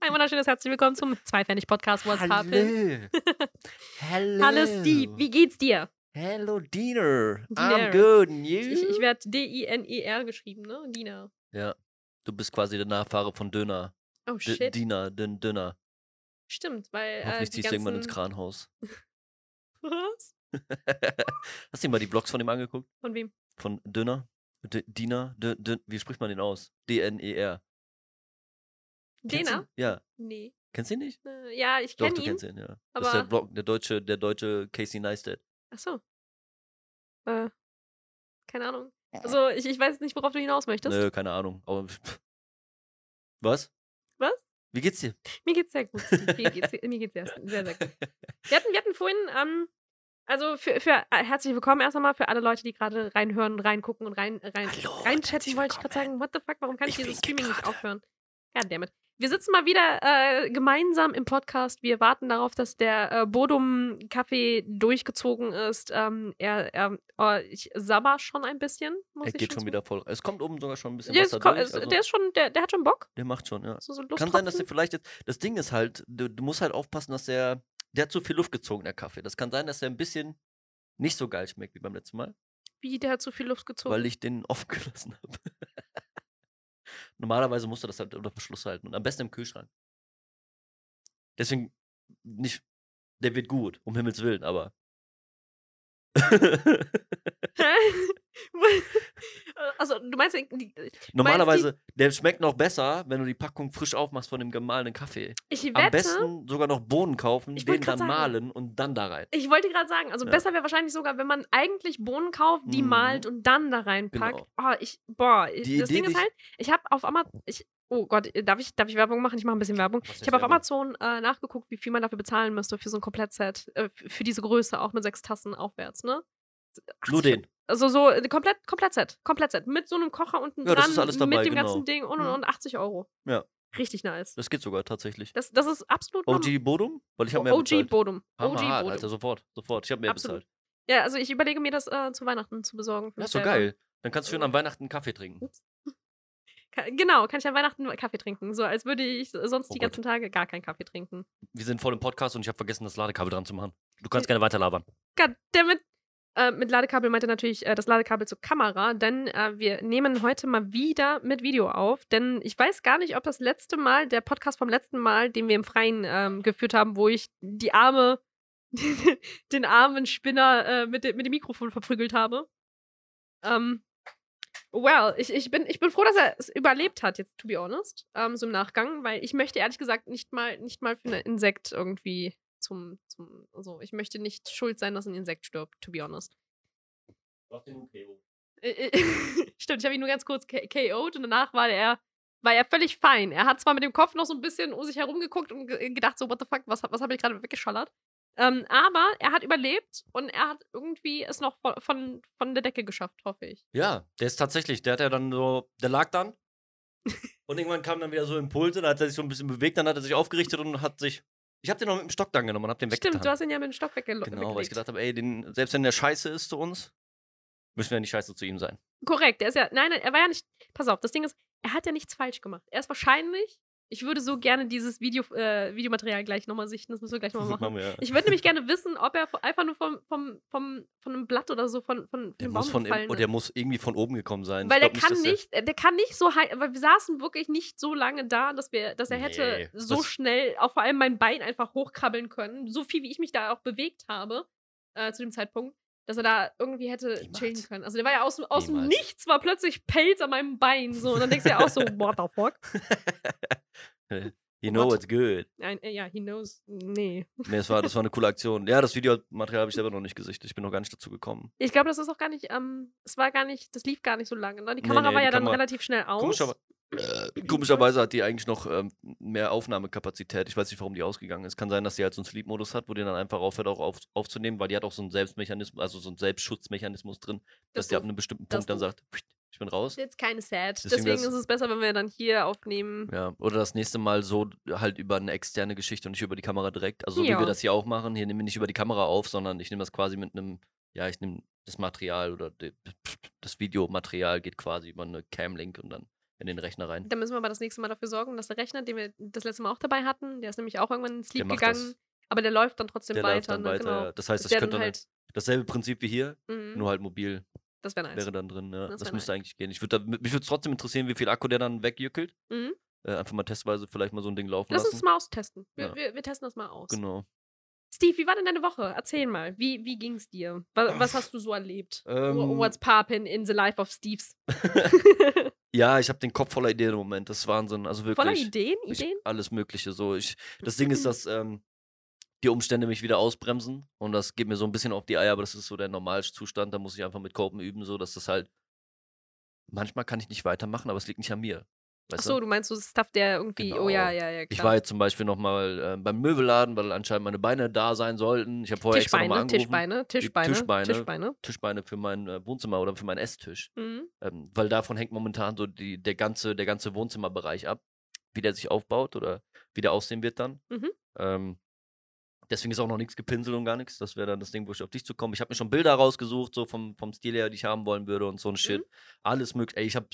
Ein wunderschönes herzlich willkommen zum Zweifennig-Podcast What's Hallo. Hallo. Hallo Steve, wie geht's dir? Hello, Diener. Diener. I'm good. And you? Ich, ich werde D-I-N-E-R geschrieben, ne? Dina. ja. Du bist quasi der Nachfahre von Döner. Oh D shit. Diener, den Döner. Stimmt, weil. Äh, Hoffentlich die ziehst du irgendwann ins Kranhaus. Was? Hast du dir mal die Blogs von ihm angeguckt? Von wem? Von Döner? D Diener? D D wie spricht man den aus? D-N-E-R. Du Dena? Ja. Nee. Kennst du ihn nicht? Äh, ja, ich Doch, kenne du ihn. kennst ihn, ja. das ist der aber- Blog, der deutsche, der deutsche Casey Neistat. Achso. Äh, keine Ahnung. Also, ich, ich weiß nicht, worauf du hinaus möchtest. Nö, keine Ahnung. Aber Was? Was? Wie geht's dir? Mir geht's sehr gut. Mir geht's, mir geht's sehr, sehr, sehr gut. Wir hatten, wir hatten vorhin, ähm, also für, für äh, herzlich willkommen erst einmal für alle Leute, die gerade reinhören, reingucken und rein, rein, Hallo, reinchatten, wollte ich gerade sagen. What the fuck, warum kann ich, Ich dieses Streaming nicht aufhören? Goddammit. Wir sitzen mal wieder äh, gemeinsam im Podcast. Wir warten darauf, dass der äh, Bodum-Kaffee durchgezogen ist. Ähm, er, er, oh, ich sabber schon ein bisschen, muss Er geht schon zugeben. wieder voll. Es kommt oben sogar schon ein bisschen Ja, Wasser es ko- durch. es- Also der ist schon, der, der hat schon Bock. der macht schon, ja. So, so Kann sein, dass der Lusttropfen. vielleicht jetzt. Das Ding ist halt, du, du musst halt aufpassen, dass der. Der hat zu viel Luft gezogen, der Kaffee. Das kann sein, dass der ein bisschen nicht so geil schmeckt wie beim letzten Mal, Wie, der hat zu viel Luft gezogen. weil ich den offen gelassen habe. Normalerweise musst du das halt unter Verschluss halten und am besten im Kühlschrank. Deswegen nicht. Der wird gut, um Himmels Willen, aber. also, du meinst, die- die- Normalerweise, der schmeckt noch besser, wenn du die Packung frisch aufmachst von dem gemahlenen Kaffee. ich wette, Am besten sogar noch Bohnen kaufen, Ich den dann sagen. mahlen und dann da rein. ich wollte gerade sagen, also Ja. besser wäre wahrscheinlich sogar, wenn man eigentlich Bohnen kauft, die Mhm. malt und dann da reinpackt. Genau. Oh, ich, boah, Die das Idee, Ding die ist halt, ich habe auf Amazon, ich, oh Gott, darf ich, darf ich Werbung machen? Ich mache ein bisschen Werbung. Ich habe auf? Amazon äh, nachgeguckt, wie viel man dafür bezahlen müsste für so ein Komplettset, äh, für diese Größe, auch mit sechs Tassen aufwärts, ne? Nur 80 den. Also so äh, komplett, Komplettset, Komplettset. Mit so einem Kocher unten Ja, das dran, ist alles mit dabei, dem genau. ganzen Ding und, und, Mhm. und 80 Euro. Ja. Richtig nice. Das geht sogar tatsächlich. Das, das ist absolut OG Bodum? Weil ich habe mehr OG bezahlt. Bodum. Hammer OG hart, Bodum. Alter, sofort, sofort. Ich habe mehr Absolut. bezahlt. Ja, also ich überlege mir das äh, zu Weihnachten zu besorgen. mich ist doch geil. Dann kannst du schön an Weihnachten Kaffee trinken. Genau, kann ich an Weihnachten Kaffee trinken. So als würde ich sonst Oh die Gott. ganzen Tage gar keinen Kaffee trinken. Wir sind voll im Podcast und ich habe vergessen, das Ladekabel dran zu machen. Du kannst gerne weiterlabern. Goddammit. Äh, mit Ladekabel meint er natürlich äh, das Ladekabel zur Kamera, denn äh, wir nehmen heute mal wieder mit Video auf, denn ich weiß gar nicht, ob das letzte Mal, der Podcast vom letzten Mal, den wir im Freien ähm, geführt haben, wo ich die arme, den armen Spinner äh, mit, de mit dem Mikrofon verprügelt habe. Ähm, well, ich, ich, bin, ich bin froh, dass er es überlebt hat, jetzt to be honest, ähm, so im Nachgang, weil ich möchte ehrlich gesagt nicht mal, nicht mal für ein Insekt irgendwie zum, zum, also ich möchte nicht schuld sein, dass ein Insekt stirbt, to be honest. Äh, äh, Stimmt, ich habe ihn nur ganz kurz K- KO'd und danach war er, war er völlig fein. Er hat zwar mit dem Kopf noch so ein bisschen um sich herumgeguckt und ge gedacht, so, what the fuck, was, was habe ich gerade weggeschallert? Ähm, aber er hat überlebt und er hat irgendwie es noch von, von, von der Decke geschafft, hoffe ich. Ja, der ist tatsächlich, der hat ja dann so, der lag dann. und irgendwann kamen dann wieder so Impulse, dann hat er sich so ein bisschen bewegt, dann hat er sich aufgerichtet und hat sich. Ich habe den noch mit dem Stock dann genommen und hab den Stimmt, weggetan. du hast ihn ja mit dem Stock weggelo Genau, weil ich gedacht habe, ey, den, selbst wenn der scheiße ist zu uns, müssen wir nicht scheiße zu ihm sein. Korrekt, er ist ja, nein, nein, er war ja nicht, pass auf, das Ding ist, er hat ja nichts falsch gemacht. Er ist wahrscheinlich, ich würde so gerne dieses Video, äh, Videomaterial gleich nochmal sichten, das müssen wir gleich nochmal machen. Wir, ja. Ich würde nämlich gerne wissen, ob er einfach nur vom, vom, vom, von einem Blatt oder so von, von, Der Baum von, gefallen im- ist. der muss irgendwie von oben gekommen sein. Weil der kann dass der- nicht, äh, der kann nicht so high, weil wir saßen wirklich nicht so lange da, dass wir, dass er hätte Nee, so das- schnell auch vor allem mein Bein einfach hochkrabbeln können. So viel, wie ich mich da auch bewegt habe, äh, zu dem Zeitpunkt, dass er da irgendwie hätte Niemals. chillen können. Also der war ja aus, dem- aus dem. Nichts, war plötzlich Pelz an meinem Bein. So, und dann denkst du ja auch so, what the fuck? you know What? it's good. Nein, äh, ja, he knows. Nee. Nee, das war, das war eine coole Aktion. Ja, das Videomaterial habe ich selber noch nicht gesichtet. Ich bin noch gar nicht dazu gekommen. Ich glaube, das ist auch gar nicht, ähm, es war gar nicht, das lief gar nicht so lange. Ne? Die Nee, Kamera nee, war die ja dann Kamera- relativ schnell aus. Komischerweise, äh, komischerweise hat die eigentlich noch ähm, mehr Aufnahmekapazität. Ich weiß nicht, warum die ausgegangen ist. Kann sein, dass die halt so einen Sleep-Modus hat, wo die dann einfach aufhört, auch auf, aufzunehmen, weil die hat auch so einen Selbstmechanismus, also so einen Selbstschutzmechanismus drin, dass Das die ab einem bestimmten Punkt dann sagt, "Pst, ich bin raus. Jetzt keine Sad. Deswegen Deswegen, ist es besser, wenn wir dann hier aufnehmen. Ja, oder das nächste Mal so halt über eine externe Geschichte und nicht über die Kamera direkt. Also so wie Ja. wir das hier auch machen. Hier nehmen wir nicht über die Kamera auf, sondern ich nehme das quasi mit einem, ja, ich nehme das Material oder de, das Videomaterial geht quasi über eine Cam-Link und dann in den Rechner rein. Dann müssen wir aber das nächste Mal dafür sorgen, dass der Rechner, den wir das letzte Mal auch dabei hatten, der ist nämlich auch irgendwann ins Sleep gegangen, das. aber der läuft dann trotzdem Der weiter. läuft dann ne? weiter. Genau. ja. Das heißt, Das könnte dann dann halt, dasselbe Prinzip wie hier, mhm, nur halt mobil das wäre nice. wäre dann drin. Ja. Das Das, müsste nice. eigentlich gehen. Ich würd da, mich würde es trotzdem interessieren, wie viel Akku der dann wegjückelt. Mhm. Äh, einfach mal testweise vielleicht mal so ein Ding laufen Lass lassen. uns das mal austesten. Wir, Ja. wir, wir testen das mal aus. Genau. Steve, wie war denn deine Woche? Erzähl mal. Wie, wie ging's dir? Was, was hast du so erlebt? Ähm, What's poppin' in the life of Steves? ja, ich habe den Kopf voller Ideen im Moment. Das ist Wahnsinn. Also wirklich. Voller Ideen? Ich, Ideen? alles Mögliche. So. Ich, das Ding ist, dass ähm, die Umstände mich wieder ausbremsen und das geht mir so ein bisschen auf die Eier, aber das ist so der Normalzustand. Da muss ich einfach mit Copen üben, so dass das halt. Manchmal kann ich nicht weitermachen, aber es liegt nicht an mir. Weißt Achso, du meinst so Stuff, der irgendwie. Oh ja, Genau. ja, ja. Klar. Ich war jetzt zum Beispiel nochmal äh, beim Möbelladen, weil anscheinend meine Beine da sein sollten. Ich habe vorher extra nochmal Tischbeine, angerufen. Tischbeine, Tischbeine, Tischbeine. Tischbeine. Tischbeine für mein äh, Wohnzimmer oder für meinen Esstisch. Mhm. Ähm, weil davon hängt momentan so die, der, ganze, der ganze Wohnzimmerbereich ab, wie der sich aufbaut oder wie der aussehen wird dann. Mhm. Ähm, deswegen ist auch noch nichts gepinselt und gar nichts. Das wäre dann das Ding, wo ich auf dich zu kommen. Ich habe mir schon Bilder rausgesucht, so vom, vom Stil her, die ich haben wollen würde und so ein Shit. Mhm. Alles möglich. Ey, ich habe.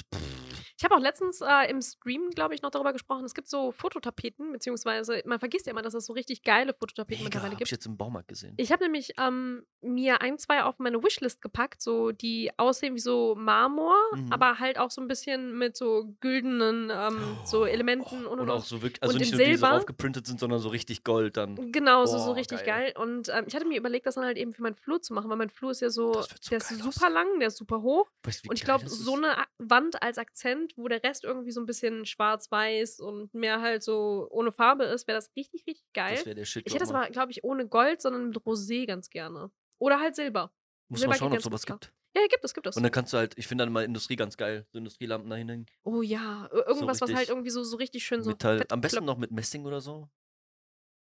Ich habe auch letztens äh, im Stream, glaube ich, noch darüber gesprochen. Es gibt so Fototapeten, beziehungsweise man vergisst ja immer, dass es so richtig geile Fototapeten Mega, mittlerweile hab ich gibt. jetzt im Baumarkt gesehen. Ich habe nämlich ähm, mir ein, zwei auf meine Wishlist gepackt, so die aussehen wie so Marmor, Mhm. aber halt auch so ein bisschen mit so güldenen ähm, so Elementen und, und, und, auch so wirklich, also Und nicht nur die so Silber. aufgeprintet sind, sondern so richtig Gold dann. Genau, so, so richtig geil. geil. Und ähm, ich hatte mir überlegt, das dann halt eben für meinen Flur zu machen, weil mein Flur ist ja so, so der ist super aussehen. lang, der ist super hoch. Weißt du, Und ich glaube, so eine Wand als Akzent, wo der Rest irgendwie so ein bisschen schwarz-weiß und mehr halt so ohne Farbe ist, wäre das richtig, richtig geil. Das wäre der Shit. Ich hätte das mal. aber, glaube ich, ohne Gold, sondern mit Rosé ganz gerne. Oder halt Silber. Muss Silber mal geht schauen, ob es sowas gibt. Ja, gibt es, gibt es. Und dann kannst du halt, ich finde dann mal Industrie ganz geil, so Industrielampen da hinhängen. Oh ja, ir- irgendwas, was halt irgendwie so, so richtig schön so. Metall. Am besten noch mit Messing oder so.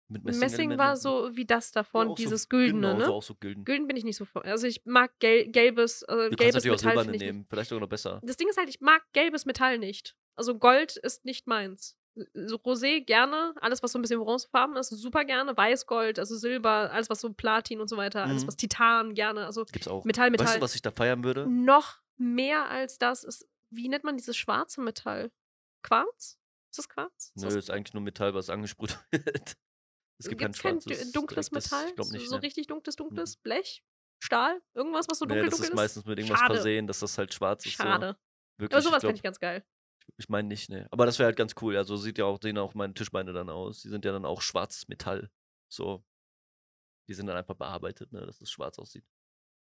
Mit Messing war so wie das davon, auch so- dieses Güldene, genau, ne? So auch so gülden. Gülden bin ich nicht so vor. Also ich mag gel gelbes, also Du kannst gelbes natürlich auch Metall silberne ich nicht. nehmen, vielleicht sogar noch besser. Das Ding ist halt, ich mag gelbes Metall nicht. Also Gold ist nicht meins. So Rosé gerne, alles was so ein bisschen bronzefarben ist, super gerne. Weißgold, also Silber, alles was so Platin und so weiter, alles Mhm. was Titan gerne. Also Gibt's auch. Metall, Metall. Weißt du, was ich da feiern würde? Noch mehr als das ist, wie nennt man dieses schwarze Metall? Quarz? Ist das Quarz? Ist Nö, das ist eigentlich nur Metall, was angesprüht wird. Es gibt kein kein schwarzes. dunkles direktes- Metall? Ich glaube nicht. so ne. richtig dunkles, dunkles Blech? Stahl? Irgendwas, was so nee, dunkel, das dunkel ist meistens mit irgendwas Schade. versehen, dass das halt schwarz ist. Schade. So. Wirklich, Aber sowas glaub, ich ganz geil. ich meine nicht, ne. Aber das wäre halt ganz cool. Also sieht ja auch, sehen auch meine Tischbeine dann aus. Die sind ja dann auch schwarzes Metall. So. Die sind dann einfach bearbeitet, ne, dass es schwarz aussieht.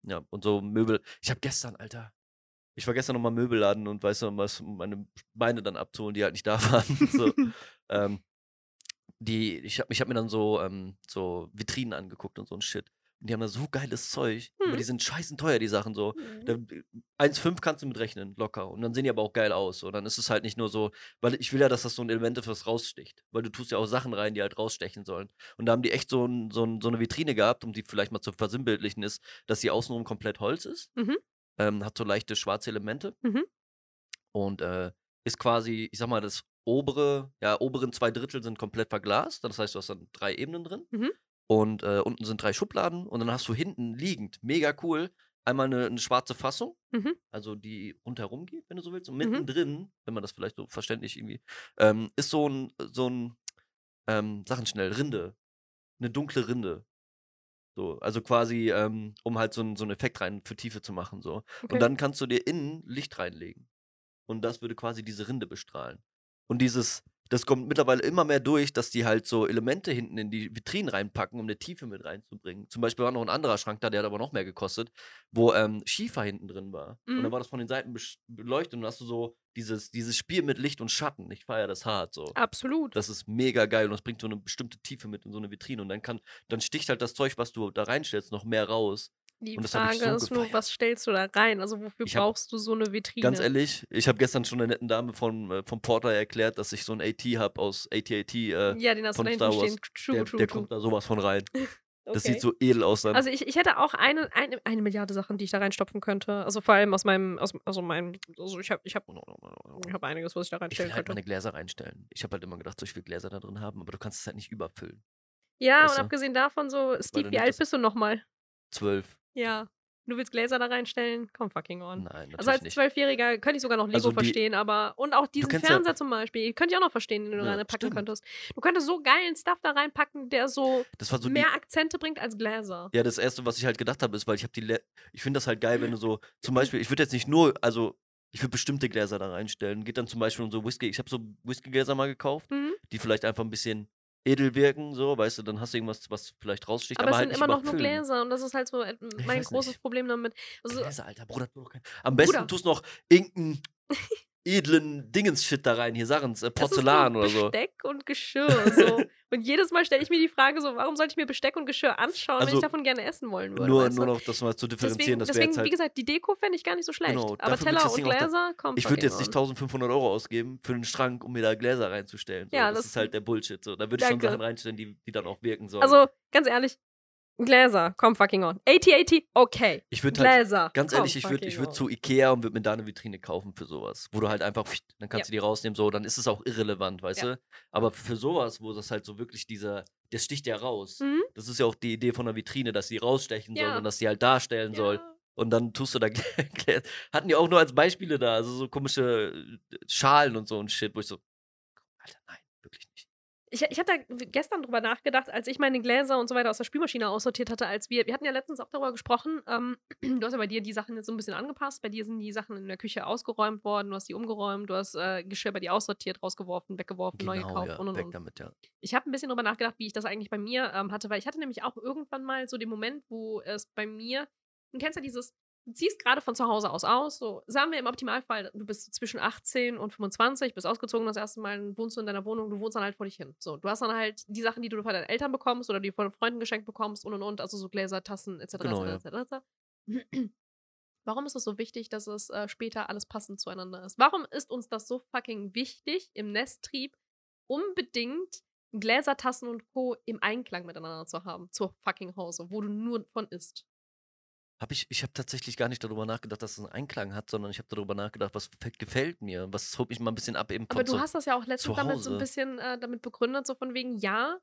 Ja, und so Möbel. Ich habe gestern, Alter. Ich war gestern nochmal Möbelladen und weißt du, was, um meine Beine dann abzuholen, die halt nicht da waren. so. ähm, die, ich habe ich hab mir dann so, ähm, so Vitrinen angeguckt und so ein Shit. Und die haben da so geiles Zeug. Aber Hm. die sind scheißen teuer, die Sachen so. Mhm. Da, 1,5 kannst du mit rechnen, locker. Und dann sehen die aber auch geil aus. Und dann ist es halt nicht nur so, weil ich will ja, dass das so ein Element ist, was raussticht. Weil du tust ja auch Sachen rein, die halt rausstechen sollen. Und da haben die echt so, ein, so, ein, so eine Vitrine gehabt, um die vielleicht mal zu versinnbildlichen, ist, dass die außenrum komplett Holz ist. Mhm. Ähm, hat so leichte schwarze Elemente. Mhm. Und äh, ist quasi, ich sag mal, das obere, ja, oberen zwei Drittel sind komplett verglast. Das heißt, du hast dann drei Ebenen drin. Mhm. Und äh, unten sind drei Schubladen. Und dann hast du hinten liegend, mega cool, einmal eine, eine schwarze Fassung. Mhm. Also die rundherum geht, wenn du so willst. Und Mhm. mittendrin, wenn man das vielleicht so verständlich irgendwie, ähm, ist so ein, so ein, ähm, Sachen schnell, Rinde. Eine dunkle Rinde. So, also quasi, ähm, um halt so, ein, so einen Effekt rein für Tiefe zu machen. So. Okay. Und dann kannst du dir innen Licht reinlegen. Und das würde quasi diese Rinde bestrahlen. Und dieses, das kommt mittlerweile immer mehr durch, dass die halt so Elemente hinten in die Vitrinen reinpacken, um eine Tiefe mit reinzubringen. Zum Beispiel war noch ein anderer Schrank da, der hat aber noch mehr gekostet, wo ähm, Schiefer hinten drin war. Und Mhm. dann war das von den Seiten beleuchtet und dann hast du so dieses, dieses Spiel mit Licht und Schatten. Ich feiere das hart so. Absolut. Das ist mega geil und das bringt so eine bestimmte Tiefe mit in so eine Vitrine. Und dann kann, dann sticht halt das Zeug, was du da reinstellst, noch mehr raus. Die und das Frage so ist nur, gefeiert. was stellst du da rein? Also wofür hab- brauchst du so eine Vitrine? Ganz ehrlich, ich habe gestern schon der netten Dame von, äh, vom Porter erklärt, dass ich so ein AT habe aus AT-AT. Äh, ja, den hast du von da Star Wars. stehen. True, der true, der true. kommt da sowas von rein. Das Okay. sieht so edel aus dann. Also ich, ich hätte auch eine, eine, eine Milliarde Sachen, die ich da reinstopfen könnte. Also vor allem aus meinem, aus, also meinem, also ich habe ich hab, ich hab einiges, was ich da ich will reinstellen halt könnte. meine Gläser reinstellen. Ich habe halt immer gedacht, so, ich will Gläser da drin haben, aber du kannst es halt nicht überfüllen. Ja, weißt und du? abgesehen davon so, Steve, du wie alt das- bist du nochmal? Zwölf. Ja. Du willst Gläser da reinstellen? Komm fucking on. Nein, Also als. Zwölfjähriger könnte ich sogar noch Lego Also die- verstehen, aber und auch diesen kennst ja- Fernseher zum Beispiel, könnte ich auch noch verstehen, den du Ja, reinpacken stimmt. könntest. Du könntest so geilen Stuff da reinpacken, der so, Das war so die, mehr Akzente bringt als Gläser. Ja, das erste, was ich halt gedacht habe, ist, weil ich habe die, Le ich finde das halt geil, wenn du so, zum Beispiel, ich würde jetzt nicht nur, also ich würde bestimmte Gläser da reinstellen. Geht dann zum Beispiel um so Whisky. Ich habe so Whiskygläser mal gekauft, Mhm. die vielleicht einfach ein bisschen edel wirken, so, weißt du, dann hast du irgendwas, was vielleicht raussticht, Aber, aber, es halt sind immer noch nur. Gläser und das ist halt so äh, mein großes nicht. Problem damit. Also, Gläser, Alter, Bruder. Am besten Bruder. tust du noch irgendeinen edlen Dingens-Shit da rein. Hier Sachen, äh, Porzellan oder so. Besteck und Geschirr. So. und jedes Mal stelle ich mir die Frage so, warum sollte ich mir Besteck und Geschirr anschauen, wenn Also, ich davon gerne essen wollen würde? Nur, weißt nur noch das mal zu differenzieren, Deswegen, das deswegen halt. wie gesagt, die Deko fände ich gar nicht so schlecht. Genau, aber Teller und Gläser, kommt Ich würde jetzt nicht fucking on. 1500 Euro ausgeben für einen Schrank, um mir da Gläser reinzustellen. So. Ja, das, das- ist halt der Bullshit. So. Da würde ich schon. Sachen reinstellen, die, die dann auch wirken sollen. Also, ganz ehrlich, Gläser, komm fucking on. 80-80, okay. ich würde halt, Gläser. ganz ehrlich, ich würde ich würd on. zu Ikea und würde mir da eine Vitrine kaufen für sowas. Wo du halt einfach, dann kannst Ja. du die rausnehmen, so, dann ist es auch irrelevant, weißt Ja. du? Aber für sowas, wo das halt so wirklich dieser, der sticht ja raus. Mhm. Das ist ja auch die Idee von der Vitrine, dass sie rausstechen soll Ja. und dass sie halt darstellen soll. Und dann tust du da Gläser. Hatten die auch nur als Beispiele da, also so komische äh, Schalen und so und Shit, wo ich so, Alter, nein. Ich, ich da gestern drüber nachgedacht, als ich meine Gläser und so weiter aus der Spülmaschine aussortiert hatte, als wir, wir hatten ja letztens auch darüber gesprochen, ähm, du hast ja bei dir die Sachen jetzt so ein bisschen angepasst, bei dir sind die Sachen in der Küche ausgeräumt worden, du hast die umgeräumt, du hast äh, Geschirr bei dir aussortiert, rausgeworfen, weggeworfen, neu gekauft Genau, ja, und und weg und. damit, ja. Ich habe ein bisschen drüber nachgedacht, wie ich das eigentlich bei mir ähm, hatte, weil ich hatte nämlich auch irgendwann mal so den Moment, wo es bei mir, du kennst ja dieses, du ziehst gerade von zu Hause aus aus, so sagen wir im Optimalfall, du bist zwischen 18 und 25, bist ausgezogen das erste Mal, wohnst du in deiner Wohnung, du wohnst dann halt vor dich hin. So, du hast dann halt die Sachen, die du von deinen Eltern bekommst oder die von Freunden geschenkt bekommst und und und, also so Gläser, Tassen etc. Genau, etc., etc. Warum ist es so wichtig, dass es äh, später alles passend zueinander ist? Warum ist uns das so fucking wichtig im Nesttrieb, unbedingt Gläser, Tassen und Co. im Einklang miteinander zu haben, zur fucking Hause, wo du nur von isst? Hab ich ich habe tatsächlich gar nicht darüber nachgedacht, dass es einen Einklang hat, sondern ich habe darüber nachgedacht, was gefällt mir, was holt mich mal ein bisschen ab eben Aber du hast das ja auch letztens damit so ein bisschen äh, damit begründet, so von wegen, ja,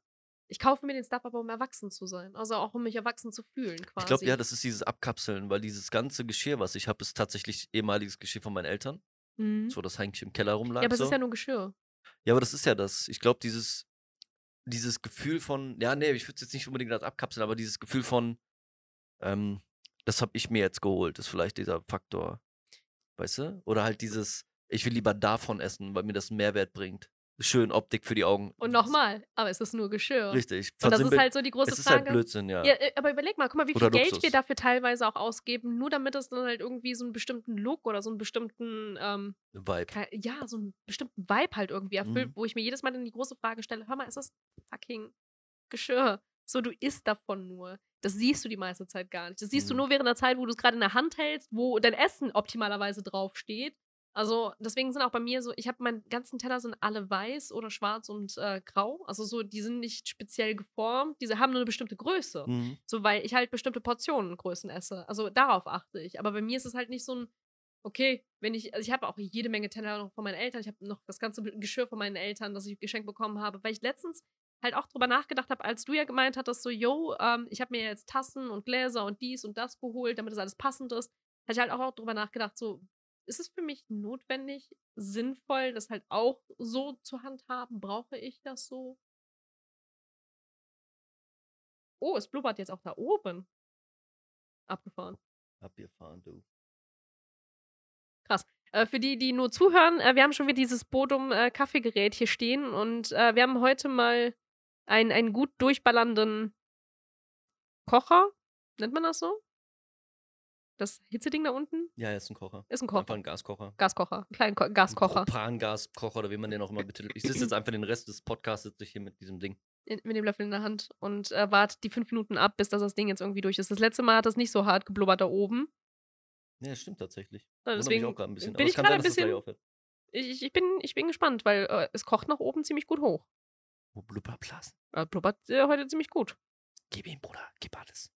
ich kaufe mir den Stuff aber, um erwachsen zu sein. Also auch um mich erwachsen zu fühlen, quasi. Ich glaube, ja, das ist dieses Abkapseln, weil dieses ganze Geschirr, was ich habe, ist tatsächlich ehemaliges Geschirr von meinen Eltern. Mhm. So, das eigentlich im Keller rumlag. Ja, aber es so. ist ja nur Geschirr. Ja, aber das ist ja das. Ich glaube, dieses, dieses Gefühl von, ja, nee, ich würde es jetzt nicht unbedingt als abkapseln, aber dieses Gefühl von, ähm, das habe ich mir jetzt geholt, ist vielleicht dieser Faktor. Weißt du? Oder halt dieses, ich will lieber davon essen, weil mir das einen Mehrwert bringt. Schön Optik für die Augen. Und nochmal, aber es ist nur Geschirr. Richtig. Und das ist halt so die große es ist Frage. halt Blödsinn, ja. Ja, äh, aber überleg mal, guck mal, wie viel Geld wir dafür teilweise auch ausgeben, nur damit es dann halt irgendwie so einen bestimmten Look oder so einen bestimmten, ähm, Vibe. ja, so einen bestimmten Vibe halt irgendwie erfüllt, Mhm. wo ich mir jedes Mal dann die große Frage stelle, hör mal, ist das fucking Geschirr? So, du isst davon nur. Das siehst du die meiste Zeit gar nicht. Das siehst du Mhm. nur während der Zeit, wo du es gerade in der Hand hältst, wo dein Essen optimalerweise draufsteht. Also deswegen sind auch bei mir so, ich habe meinen ganzen Teller sind alle weiß oder schwarz und äh, grau. Also so, die sind nicht speziell geformt, diese haben nur eine bestimmte Größe. Mhm. So, weil ich halt bestimmte Portionengrößen esse. Also darauf achte ich. Aber bei mir ist es halt nicht so ein, okay, wenn ich, also ich habe auch jede Menge Teller noch von meinen Eltern. Ich habe noch das ganze Geschirr von meinen Eltern, das ich geschenkt bekommen habe, weil ich letztens halt auch drüber nachgedacht habe, als du ja gemeint hattest, so, yo, ähm, ich habe mir jetzt Tassen und Gläser und dies und das geholt, damit das alles passend ist. Hatte ich halt auch drüber nachgedacht, so, ist es für mich notwendig, sinnvoll, das halt auch so zu handhaben? Brauche ich das so? Oh, es blubbert jetzt auch da oben. Abgefahren. Abgefahren, du. Äh, für die, die nur zuhören, äh, wir haben schon wieder dieses Bodum äh, Kaffeegerät hier stehen und äh, wir haben heute mal einen, einen gut durchballernden Kocher. Nennt man das so? Das Hitzeding da unten? Ja, ist ein Kocher. Ist ein Einfach Kocher. ein Gaskocher. Gaskocher. Einen kleinen Ko Gaskocher. Ein Propangaskocher oder wie man den auch immer betitelt. Ich sitze jetzt einfach den Rest des Podcasts sitze ich hier mit diesem Ding. In, mit dem Löffel in der Hand und äh, wart die fünf Minuten ab, bis das, das Ding jetzt irgendwie durch ist. Das letzte Mal hat das nicht so hart geblubbert da oben. Ja, das stimmt tatsächlich. Mich Deswegen auch gerade ein bisschen. bin Aber ich gerade ein bisschen. Ich, ich, bin, ich bin gespannt, weil äh, es kocht nach oben ziemlich gut hoch. Oh, Blubberblasen. Äh, blubbert äh, heute ziemlich gut. Gib ihm, Bruder, gib alles.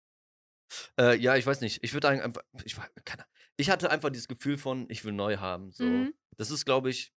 Äh, ja, ich weiß nicht. Ich würde einfach. Ich, war- keine, ich hatte einfach dieses Gefühl von, ich will neu haben. So. Mhm. Das ist, glaube ich.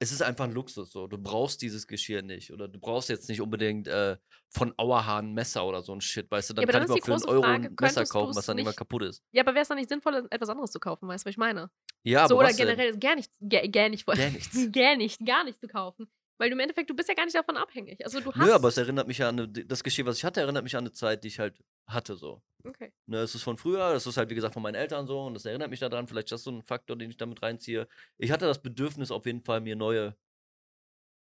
es ist einfach ein Luxus so. Du brauchst dieses Geschirr nicht. Oder du brauchst jetzt nicht unbedingt äh, von Auerhahn ein Messer oder so ein Shit, weißt du? Dann aber kann dann ich mir ist auch die für einen große Euro Frage, ein Messer könntest kaufen, du's was dann immer nicht- kaputt ist. Ja, aber wäre es dann nicht sinnvoll, etwas anderes zu kaufen, weißt du, was ich meine? Ja, aber so, oder was denn? generell gar nicht, gär, gär nicht, Gar nichts. gär nicht, gar nicht zu kaufen. Weil du im Endeffekt, du bist ja gar nicht davon abhängig. Also du hast. Nö, aber es erinnert mich ja an eine, das Geschirr, was ich hatte, erinnert mich an eine Zeit, die ich halt hatte so. okay. Ne, es ist von früher, das ist halt wie gesagt von meinen Eltern so und das erinnert mich daran, vielleicht ist das so ein Faktor, den ich damit reinziehe. Ich hatte das Bedürfnis auf jeden Fall, mir neue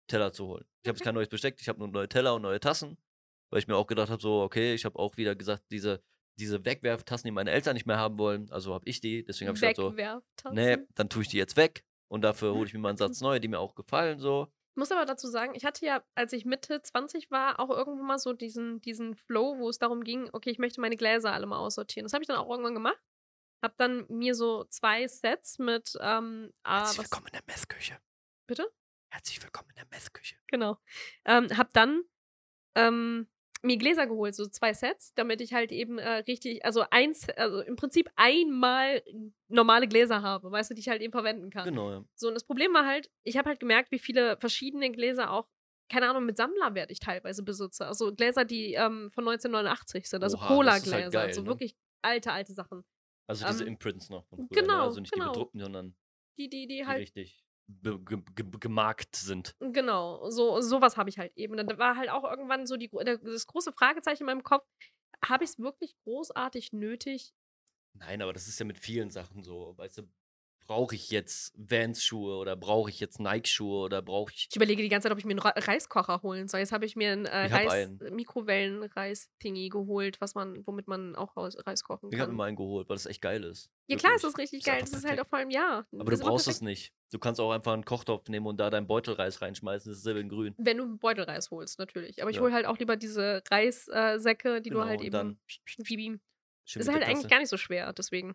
Teller zu holen. Ich habe jetzt kein neues Besteck, ich habe nur neue Teller und neue Tassen, weil ich mir auch gedacht habe, so, okay, ich habe auch wieder gesagt, diese, diese Wegwerftassen, die meine Eltern nicht mehr haben wollen, also habe ich die, deswegen habe ich gesagt so, nee, dann tue ich die jetzt weg und dafür hole ich mir mal einen Satz neue, die mir auch gefallen, so. Ich muss aber dazu sagen, ich hatte ja, als ich Mitte 20 war, auch irgendwann mal so diesen, diesen Flow, wo es darum ging, okay, ich möchte meine Gläser alle mal aussortieren. Das habe ich dann auch irgendwann gemacht. Hab dann mir so zwei Sets mit, ähm, ah, Herzlich was, willkommen in der Messküche. bitte? Herzlich willkommen in der Messküche. Genau. Ähm, hab dann ähm, mir Gläser geholt, so zwei Sets, damit ich halt eben äh, richtig, also eins, also im Prinzip einmal normale Gläser habe, weißt du, die ich halt eben verwenden kann. Genau, ja. So, und das Problem war halt, ich habe halt gemerkt, wie viele verschiedene Gläser auch, keine Ahnung, mit Sammlerwert ich teilweise besitze. Also Gläser, die ähm, von 1989 sind, also ist Cola-Gläser, halt also ne? wirklich alte, alte Sachen. Also diese Ähm, Imprints noch früher, genau, ne? Also nicht genau. die bedruckten, sondern Die, die, die die halt richtig gemarkt sind. Genau, so sowas habe ich halt eben. Da war halt auch irgendwann so die, das große Fragezeichen in meinem Kopf. Habe ich es wirklich großartig nötig? Nein, aber das ist ja mit vielen Sachen so. Weißt du, brauche ich jetzt Vans-Schuhe oder brauche ich jetzt Nike-Schuhe oder brauche ich. Ich überlege die ganze Zeit, ob ich mir einen Ra Reiskocher holen soll. Jetzt habe ich mir einen äh, Reis. Mikrowellen-Reis-Thingy geholt, was man, womit man auch Reis, kochen Ich habe kann. mir einen geholt, weil das echt geil ist. ja klar, es Wirklich. ist richtig Ist geil. Das ist halt auch vor allem, ja. Aber du brauchst es nicht. Du kannst auch einfach einen Kochtopf nehmen und da deinen Beutelreis reinschmeißen. Das ist selber in grün. Wenn du Beutelreis holst, natürlich. Aber ich Ja. hole halt auch lieber diese Reissäcke, die Genau, du halt eben. Wie, schön ist halt eigentlich gar nicht so schwer, deswegen.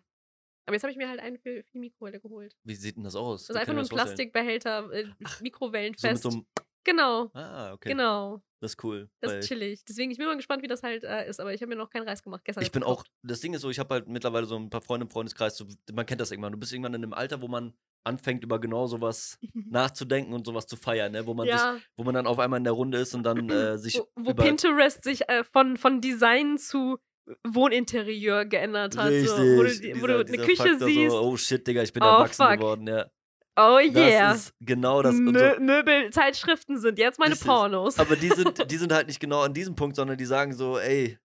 Aber jetzt habe ich mir halt einen für, für die Mikrowelle geholt. Wie sieht denn das aus? Das ist einfach nur ein? Plastikbehälter, äh, Mikrowellenfest. so genau, Ah, okay. genau. Das ist cool. Das ist chillig. Deswegen, ich bin mal gespannt, wie das halt äh, ist. Aber ich habe mir noch keinen Reis gemacht. Gestern ich bin auch, gekocht. das Ding ist so, ich habe halt mittlerweile so ein paar Freunde im Freundeskreis, so, man kennt das irgendwann. Du bist irgendwann in einem Alter, wo man anfängt, über genau sowas nachzudenken und sowas zu feiern, ne? wo, man sich, ja, wo man dann auf einmal in der Runde ist und dann äh, sich wo, wo Pinterest sich äh, von, von Design zu Wohninterieur geändert hat. So, wo du, die- wo du eine dieser Küche Faktor siehst. So, oh shit, Digga, ich bin Oh, erwachsen fuck. geworden, ja. oh Das yeah. ist genau das. Mö Möbel, Zeitschriften sind jetzt meine Richtig. Pornos. aber die sind, die sind halt nicht genau an diesem Punkt, sondern die sagen so, ey,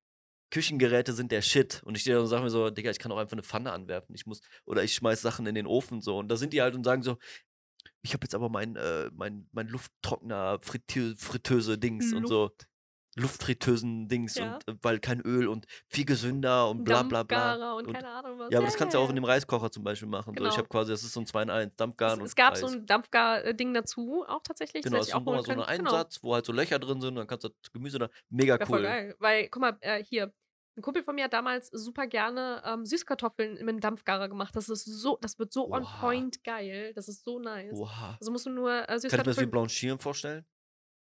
Küchengeräte sind der Shit. Und ich stehe da und sage mir so, Digga, ich kann auch einfach eine Pfanne anwerfen. Ich muss, oder ich schmeiß Sachen in den Ofen so. Und da sind die halt und sagen so, ich habe jetzt aber mein, äh, mein, mein Lufttrockner, Fritö Fritteuse Dings und so. Luftfritteusen Dings Ja. und äh, weil kein Öl und viel gesünder und bla bla bla. Dampfgarer und, Und- keine Ahnung was. Ja, aber das kannst du auch in dem Reiskocher zum Beispiel machen. So, ich Genau. habe quasi, das ist so ein 2 in 1, Dampfgaren Es, und es gab Reis. so ein Dampfgar-Ding dazu, auch tatsächlich. Genau, das ist nochmal so ein. Genau. Einsatz, wo halt so Löcher drin sind und dann kannst du das Gemüse da. Mega voll cool. geil. Weil, guck mal, äh, hier, ein Kumpel von mir hat damals super gerne ähm, Süßkartoffeln mit einem Dampfgarer gemacht. Das ist so, das wird so on Oha. point geil. Das ist so nice. Oha. Also musst du nur äh, Kann ich mir das wie Süßkartoffeln. Blanchieren vorstellen?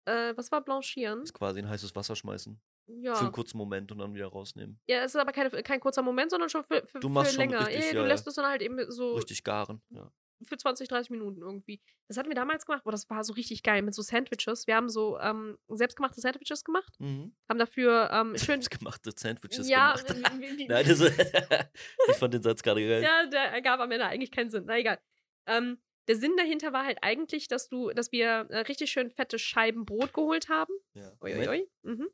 Äh, was war Blanchieren? Das ist quasi in heißes Wasser schmeißen. Für Ja. einen kurzen Moment und dann wieder rausnehmen. Ja, es ist aber keine, kein kurzer Moment, sondern schon für, für, Du machst für schon länger. richtig, ja, ja, du ja. lässt es dann halt eben so Richtig garen. Ja. für 20, 30 Minuten irgendwie. Das hatten wir damals gemacht. Boah, das war so richtig geil mit so Sandwiches. Wir haben so ähm, selbstgemachte Sandwiches gemacht. Mhm. Haben dafür ähm, schön. Selbstgemachte Sandwiches ja, gemacht. Nein, das, ich fand den Satz gerade geil. Ja, der ergab am Ende eigentlich keinen Sinn. Na egal. Ähm, der Sinn dahinter war halt eigentlich, dass du, dass wir äh, richtig schön fette Scheiben Brot geholt haben. Ja. Uiuiui. Mhm.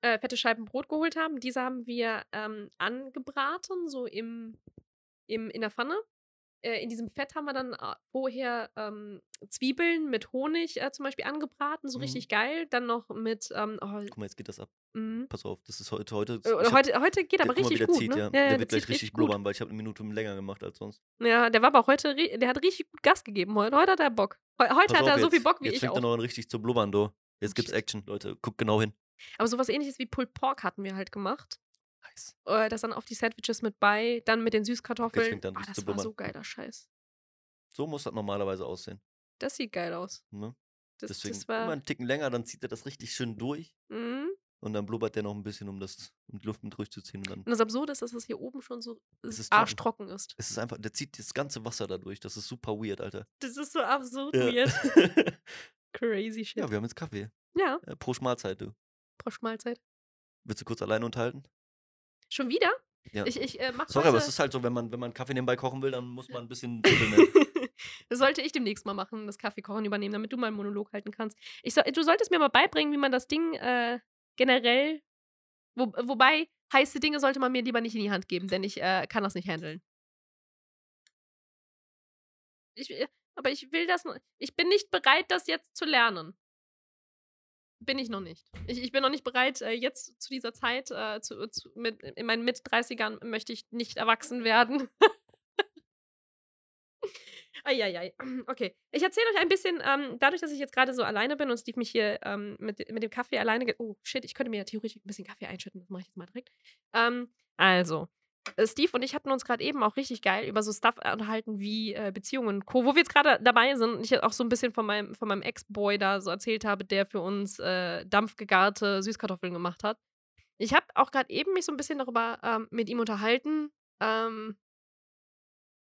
Äh, fette Scheiben Brot geholt haben. Diese haben wir ähm, angebraten, so im, im, in der Pfanne. Äh, in diesem Fett haben wir dann äh, vorher ähm, Zwiebeln mit Honig äh, zum Beispiel angebraten, so Mhm. richtig geil. Dann noch mit, ähm, oh, Guck mal, jetzt geht das ab. mhm. Pass auf, das ist heute. heute Äh, ich hab- heute, heute geht aber richtig gut. zieht, ne? ja. der der wird gleich richtig blubbern, weil ich habe eine Minute länger gemacht als sonst. Ja, der war aber heute, der hat richtig gut Gas gegeben heute. Heute hat er Bock. Heu- Heute Pass hat er auf, so jetzt, viel Bock wie jetzt ich fängt er auch. noch an richtig zu blubbern, du. Jetzt gibt's. Action, Leute. Guckt genau hin. Aber sowas ähnliches wie Pulled Pork hatten wir halt gemacht. Nice. Äh, das dann auf die Sandwiches mit bei, dann mit den Süßkartoffeln. an, Ah, das war so geiler Scheiß. So muss das normalerweise aussehen. Das sieht geil aus. Ne? Das, Deswegen das war. immer einen Ticken länger, dann zieht er das richtig schön durch. Mhm. Und dann blubbert der noch ein bisschen, um das, um die Luft mit durchzuziehen. Und dann Und das Absurde ist, dass das hier oben schon so Es ist trocken. arschtrocken ist. es ist einfach, der zieht das ganze Wasser da durch. Das ist super weird, Alter. Das ist so absurd Ja. weird. Crazy shit. ja, wir haben jetzt Kaffee. Ja, Äh, pro Mahlzeit, du. Frosch Mahlzeit. Willst du kurz alleine unterhalten? Schon wieder? Ja. Ich, ich äh, Sorry, heute, aber es ist halt so, wenn man, wenn man Kaffee nebenbei kochen will, dann muss man ein bisschen ne? das sollte ich demnächst mal machen, das Kaffeekochen übernehmen, damit du mal einen Monolog halten kannst. Ich soll, du solltest mir mal beibringen, wie man das Ding äh, generell. Wo, wobei, heiße Dinge sollte man mir lieber nicht in die Hand geben, denn ich äh, kann das nicht handeln. Ich, äh, aber ich will das. Ich bin nicht bereit, das jetzt zu lernen. Bin ich noch nicht. Ich, ich bin noch nicht bereit, äh, jetzt zu dieser Zeit, äh, zu, zu, mit, in meinen Mit-30ern möchte ich nicht erwachsen werden. Eieiei. Okay. Ich erzähle euch ein bisschen, ähm, dadurch, dass ich jetzt gerade so alleine bin und Steve mich hier ähm, mit, mit dem Kaffee alleine. Oh, shit, ich könnte mir ja theoretisch ein bisschen Kaffee einschütten. Das mache ich jetzt mal direkt. Ähm, also, Steve und ich hatten uns gerade eben auch richtig geil über so Stuff unterhalten wie äh, Beziehungen und Co., wo wir jetzt gerade dabei sind und ich auch so ein bisschen von meinem, von meinem Ex-Boy da so erzählt habe, der für uns äh, dampfgegarte Süßkartoffeln gemacht hat. Ich habe auch gerade eben mich so ein bisschen darüber ähm, mit ihm unterhalten, ähm,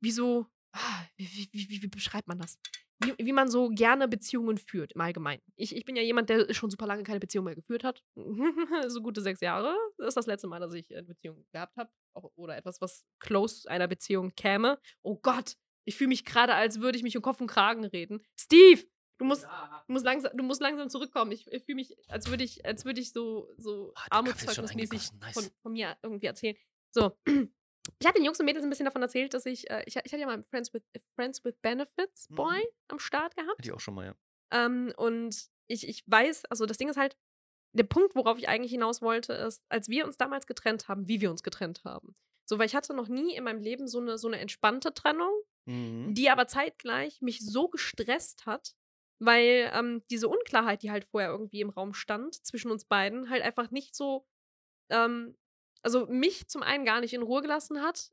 wie so, ah, wie, wie, wie, wie beschreibt man das? Wie, wie man so gerne Beziehungen führt im Allgemeinen. Ich, ich bin ja jemand, der schon super lange keine Beziehung mehr geführt hat. so gute sechs Jahre. Das ist das letzte Mal, dass ich eine Beziehung gehabt habe. Oder etwas, was close einer Beziehung käme. Oh Gott, ich fühle mich gerade, als würde ich mich um Kopf und Kragen reden. Steve, du musst, du musst, langsam, du musst langsam zurückkommen. Ich, ich fühle mich, als würde ich, als würde ich so, so schon armutszeugnismäßig. Nice. von, von mir irgendwie erzählen. So. Ich hatte den Jungs und Mädels ein bisschen davon erzählt, dass ich, äh, ich, ich hatte ja mal einen Friends with, Friends with Benefits Boy Mhm. am Start gehabt. Hatte ich auch schon mal, ja. Ähm, und ich, ich weiß, also das Ding ist halt, der Punkt, worauf ich eigentlich hinaus wollte, ist, als wir uns damals getrennt haben, wie wir uns getrennt haben. So, weil ich hatte noch nie in meinem Leben so eine, so eine entspannte Trennung, Mhm. die aber zeitgleich mich so gestresst hat, weil ähm, diese Unklarheit, die halt vorher irgendwie im Raum stand, zwischen uns beiden, halt einfach nicht so, ähm, also mich zum einen gar nicht in Ruhe gelassen hat.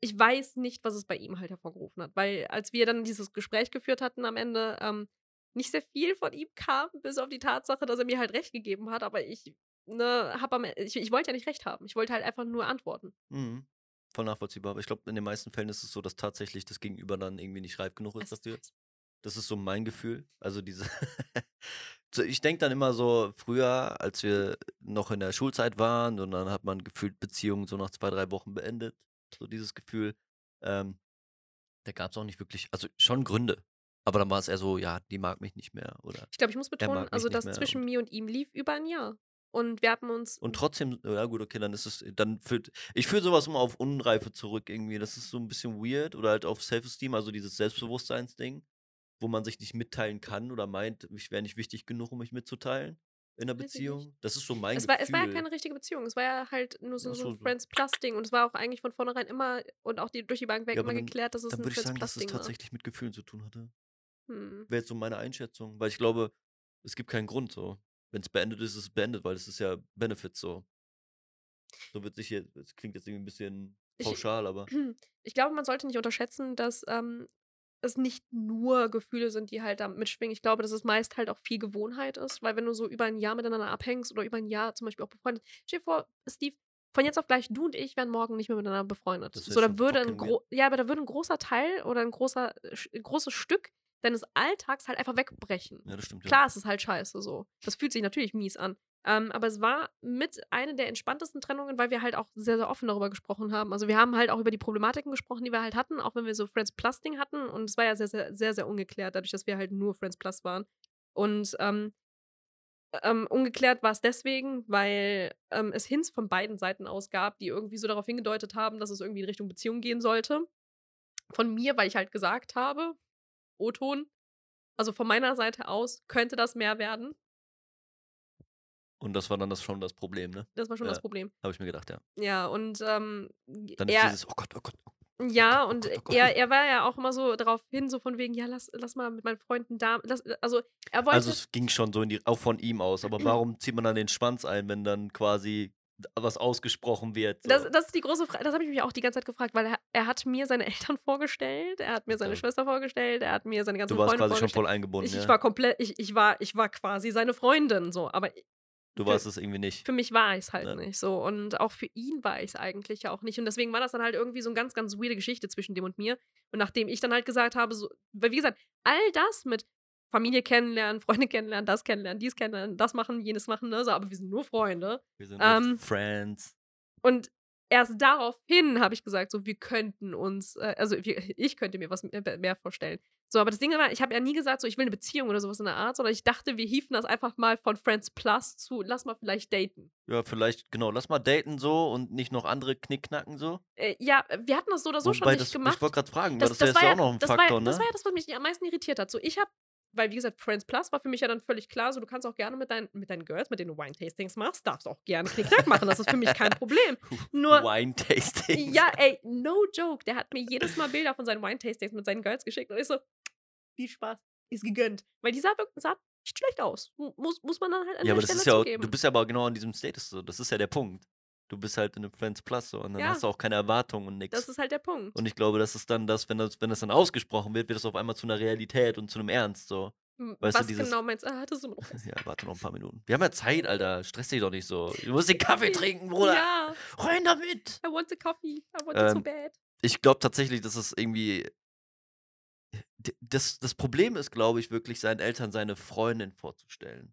Ich weiß nicht, was es bei ihm halt hervorgerufen hat, weil als wir dann dieses Gespräch geführt hatten am Ende, ähm, nicht sehr viel von ihm kam, bis auf die Tatsache, dass er mir halt recht gegeben hat, aber ich, ne, hab am, ich, ich wollte ja nicht recht haben. Ich wollte halt einfach nur antworten. Mhm. Voll nachvollziehbar. Aber ich glaube, in den meisten Fällen ist es so, dass tatsächlich das Gegenüber dann irgendwie nicht reif genug ist Es- dafür. Das ist so mein Gefühl. Also diese. ich denke dann immer so, früher, als wir noch in der Schulzeit waren und dann hat man gefühlt Beziehungen so nach zwei, drei Wochen beendet. So dieses Gefühl. Ähm, da gab es auch nicht wirklich, also schon Gründe. Aber dann war es eher so, ja, die mag mich nicht mehr. Oder Ich glaube, ich muss betonen, also das zwischen und- mir und ihm lief über ein Jahr. Und wir haben uns. Und trotzdem, ja gut, okay, dann ist es, dann führt, ich führe sowas immer auf Unreife zurück irgendwie. Das ist so ein bisschen weird oder halt auf Self-Esteem, also dieses Selbstbewusstseinsding, wo man sich nicht mitteilen kann oder meint, ich wäre nicht wichtig genug, um mich mitzuteilen in einer ich Beziehung. Das ist so mein es war, Gefühl. es war ja keine richtige Beziehung. Es war ja halt nur so, Ach so so. Friends Plus Ding. Und es war auch eigentlich von vornherein immer und auch die, durch die Bank weg Ja, immer dann- geklärt, dass es Dann ein würde ich Friends sagen, Plus dass es Ding war. tatsächlich mit Gefühlen zu tun hatte. Hm. Wäre jetzt so meine Einschätzung, weil ich glaube, es gibt keinen Grund so. Wenn es beendet ist, ist es beendet, weil es ist ja Benefit so. So wird sich hier, das klingt jetzt irgendwie ein bisschen Ich- pauschal, aber. Ich glaube, man sollte nicht unterschätzen, dass ähm, es nicht nur Gefühle sind, die halt da mitschwingen. Ich glaube, dass es meist halt auch viel Gewohnheit ist, weil wenn du so über ein Jahr miteinander abhängst oder über ein Jahr zum Beispiel auch befreundet, stell dir vor, Steve, von jetzt auf gleich, du und ich wären morgen nicht mehr miteinander befreundet. So, da würde ein gro ja, aber da würde ein großer Teil oder ein großer, sch- großes Stück deines Alltags halt einfach wegbrechen. Ja, das stimmt. ja. Klar, es ist halt scheiße so. Das fühlt sich natürlich mies an. Ähm, aber es war mit eine der entspanntesten Trennungen, weil wir halt auch sehr, sehr offen darüber gesprochen haben. Also wir haben halt auch über die Problematiken gesprochen, die wir halt hatten, auch wenn wir so Friends Plus Ding hatten. Und es war ja sehr, sehr, sehr, sehr ungeklärt, dadurch, dass wir halt nur Friends Plus waren. Und ähm, ähm, ungeklärt war es deswegen, weil ähm, es Hints von beiden Seiten aus gab, die irgendwie so darauf hingedeutet haben, dass es irgendwie in Richtung Beziehung gehen sollte. Von mir, weil ich halt gesagt habe, O-Ton, also von meiner Seite aus könnte das mehr werden. Und das war dann das schon das Problem, ne? Das war schon Ja. das Problem. Habe ich mir gedacht, ja. Ja, und ähm, Dann er, ist dieses, oh Gott, oh Gott. Oh ja, Gott, oh und Gott, oh Gott. er, er war ja auch immer so darauf hin, so von wegen, ja, lass, lass mal mit meinen Freunden da. Lass, also er wollte. Also es ging schon so in die, auch von ihm aus. Aber warum zieht man dann den Schwanz ein, wenn dann quasi was ausgesprochen wird? So? das, das ist die große Frage, das habe ich mich auch die ganze Zeit gefragt, weil er, er hat mir seine Eltern vorgestellt, er hat mir seine Okay. Schwester vorgestellt, er hat mir seine ganzen du warst Freunde quasi schon vorgestellt. voll eingebunden, ich, ja. ich war komplett, ich, ich, war, ich war quasi seine Freundin, so, aber Du warst es irgendwie nicht. Für mich war ich es halt Ja. nicht so. Und auch für ihn war ich es eigentlich ja auch nicht. Und deswegen war das dann halt irgendwie so eine ganz, ganz weirde Geschichte zwischen dem und mir. Und nachdem ich dann halt gesagt habe, so, weil wie gesagt, all das mit Familie kennenlernen, Freunde kennenlernen, das kennenlernen, dies kennenlernen, das machen, jenes machen, ne? So, aber wir sind nur Freunde. Wir sind Ähm, nur Friends. Und erst daraufhin habe ich gesagt, so, wir könnten uns, äh, also wir, ich könnte mir was mehr mehr vorstellen. So, aber das Ding war, ich habe ja nie gesagt, so, ich will eine Beziehung oder sowas in der Art, sondern ich dachte, wir hieven das einfach mal von Friends Plus zu, lass mal vielleicht daten. Ja, vielleicht, genau, lass mal daten so und nicht noch andere Knickknacken so. Äh, ja, wir hatten das so oder so schon Wobei nicht das, gemacht. ich wollte gerade fragen, das, das, das ist ja auch noch ein war, Faktor, ja- ne? das war ja das, was mich am meisten irritiert hat. So, ich habe, weil wie gesagt, Friends Plus war für mich ja dann völlig klar, so du kannst auch gerne mit, dein, mit deinen Girls, mit denen du Wine-Tastings machst, darfst auch gerne Knickknack machen. Das ist für mich kein Problem. Nur, Wine-Tasting. ja, ey, no joke. Der hat mir jedes Mal Bilder von seinen Wine-Tastings mit seinen Girls geschickt und ich so, viel Spaß, ist gegönnt. Weil die sah, wirklich- sah nicht schlecht aus. Mu- Muss, muss man dann halt an Ja, der aber das Stelle ist ja auch, zugeben. du bist ja aber genau an diesem Status so. Das ist ja der Punkt. Du bist halt in einem Friends Plus so und dann Ja. hast du auch keine Erwartungen und das nichts. ist halt der Punkt. Und ich glaube, das ist dann das, wenn das, wenn das dann ausgesprochen wird, wird das auf einmal zu einer Realität und zu einem Ernst so. Weißt du, Was dieses- genau meinst du? Ah, hattest du noch. Ja, warte noch ein paar Minuten. Wir haben ja Zeit, Alter. Stress dich doch nicht so. Du musst den Kaffee trinken, Bruder. Ja, Rein damit. I want the coffee. I want it so Ähm, bad. Ich glaube tatsächlich, dass es irgendwie. Das, das Problem ist, glaube ich, wirklich seinen Eltern seine Freundin vorzustellen.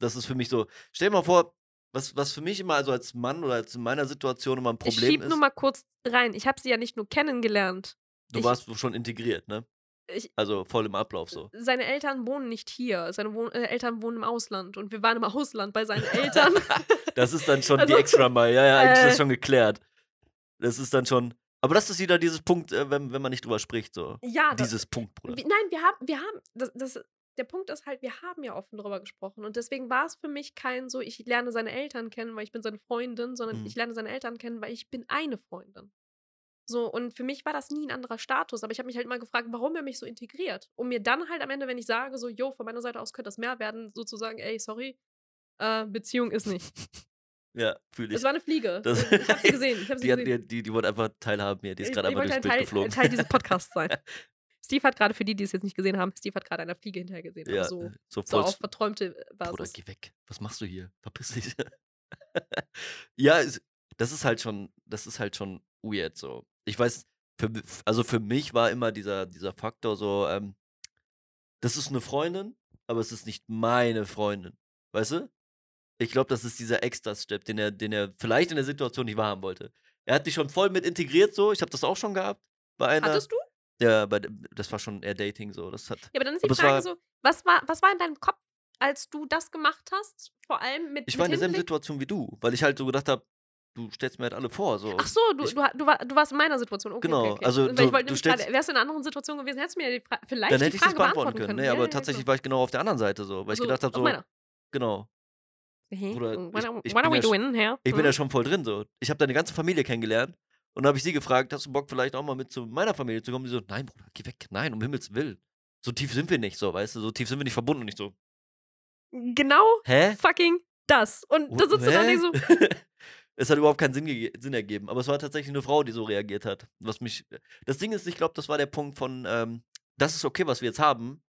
Das ist für mich so. Stell dir mal vor, was, was für mich immer, also als Mann oder als in meiner Situation immer ein Ich Problem schieb ist, nur mal kurz rein. Ich habe sie ja nicht nur kennengelernt. du ich- warst schon integriert, ne? Ich, Also voll im Ablauf so. seine Eltern wohnen nicht hier. Seine Wohn äh, Eltern wohnen im Ausland. Und wir waren im Ausland bei seinen Eltern. Das ist dann schon Also, die extra mal. Ja, ja, eigentlich ist äh, das schon geklärt. Das ist dann schon. Aber das ist wieder dieses Punkt, äh, wenn, wenn man nicht drüber spricht, so. ja, das, Dieses Punkt, Bruder. Wie- Nein, wir haben, wir haben, das, das, der Punkt ist halt, wir haben ja offen darüber gesprochen. Und deswegen war es für mich kein so, ich lerne seine Eltern kennen, weil ich bin seine Freundin, sondern Mhm. ich lerne seine Eltern kennen, weil ich bin eine Freundin. So, und für mich war das nie ein anderer Status, aber ich habe mich halt mal gefragt, warum er mich so integriert. Um mir dann halt am Ende, wenn ich sage, so, yo, von meiner Seite aus könnte das mehr werden, sozusagen, ey, sorry, äh, Beziehung ist nicht. Ja, fühle ich. Es war eine Fliege. Das- ich habe sie gesehen. Ich habe sie Die, hat, gesehen. die, die, die wollte einfach teilhaben hier. Die ist gerade einfach durchs ein Bild Teil, geflogen. Teil dieses Podcasts sein. Steve hat gerade, für die, die es jetzt nicht gesehen haben, Steve hat gerade einer Fliege hinterher gesehen. ja, aber so, so so auf verträumte Basis. geh weg. Was machst du hier? Verpiss dich. ja, das ist halt schon, das ist halt schon weird so. Ich weiß, für, also für mich war immer dieser, dieser Faktor so, ähm, das ist eine Freundin, aber es ist nicht meine Freundin. Weißt du? Ich glaube, das ist dieser Extra-Step, den er, den er vielleicht in der Situation nicht wahrhaben wollte. Er hat dich schon voll mit integriert, so. Ich habe das auch schon gehabt. Bei einer. Hattest du? Ja, dem- das war schon eher Dating so. Das hat. Ja, aber dann ist die Aber Frage war- so, was war, was war in deinem Kopf, als du das gemacht hast? Vor allem mit. Ich war in derselben Situation wie du, weil ich halt so gedacht habe, du stellst mir halt alle vor. So. Ach so, du, ich- du, du, war, du warst in meiner Situation. Okay, Genau, okay, okay. also du- ich du stellst- wärst du in einer anderen Situation gewesen, hättest du mir die Fra vielleicht Dann die hätte ich das beantworten können. Nee, Ja, aber ja, tatsächlich klar. war ich genau auf der anderen Seite so, weil ich Also, gedacht habe, so, meiner. genau. Mhm. Bruder, What ich- ich what bin are we ja doing here? Ich bin ja schon voll drin so. Ich habe deine ganze Familie kennengelernt und dann habe ich sie gefragt, hast du Bock vielleicht auch mal mit zu meiner Familie zu kommen? Die so, nein, Bruder, geh weg. Nein, um Himmels Willen. So tief sind wir nicht so, weißt du? So tief sind wir nicht verbunden und nicht so. Genau Hä? fucking das. Und da sitzt du dann Hä? nicht so. es hat überhaupt keinen Sinn, Sinn ergeben. Aber es war tatsächlich eine Frau, die so reagiert hat. Was mich. Das Ding ist, ich glaube, das war der Punkt von, ähm, das ist okay, was wir jetzt haben,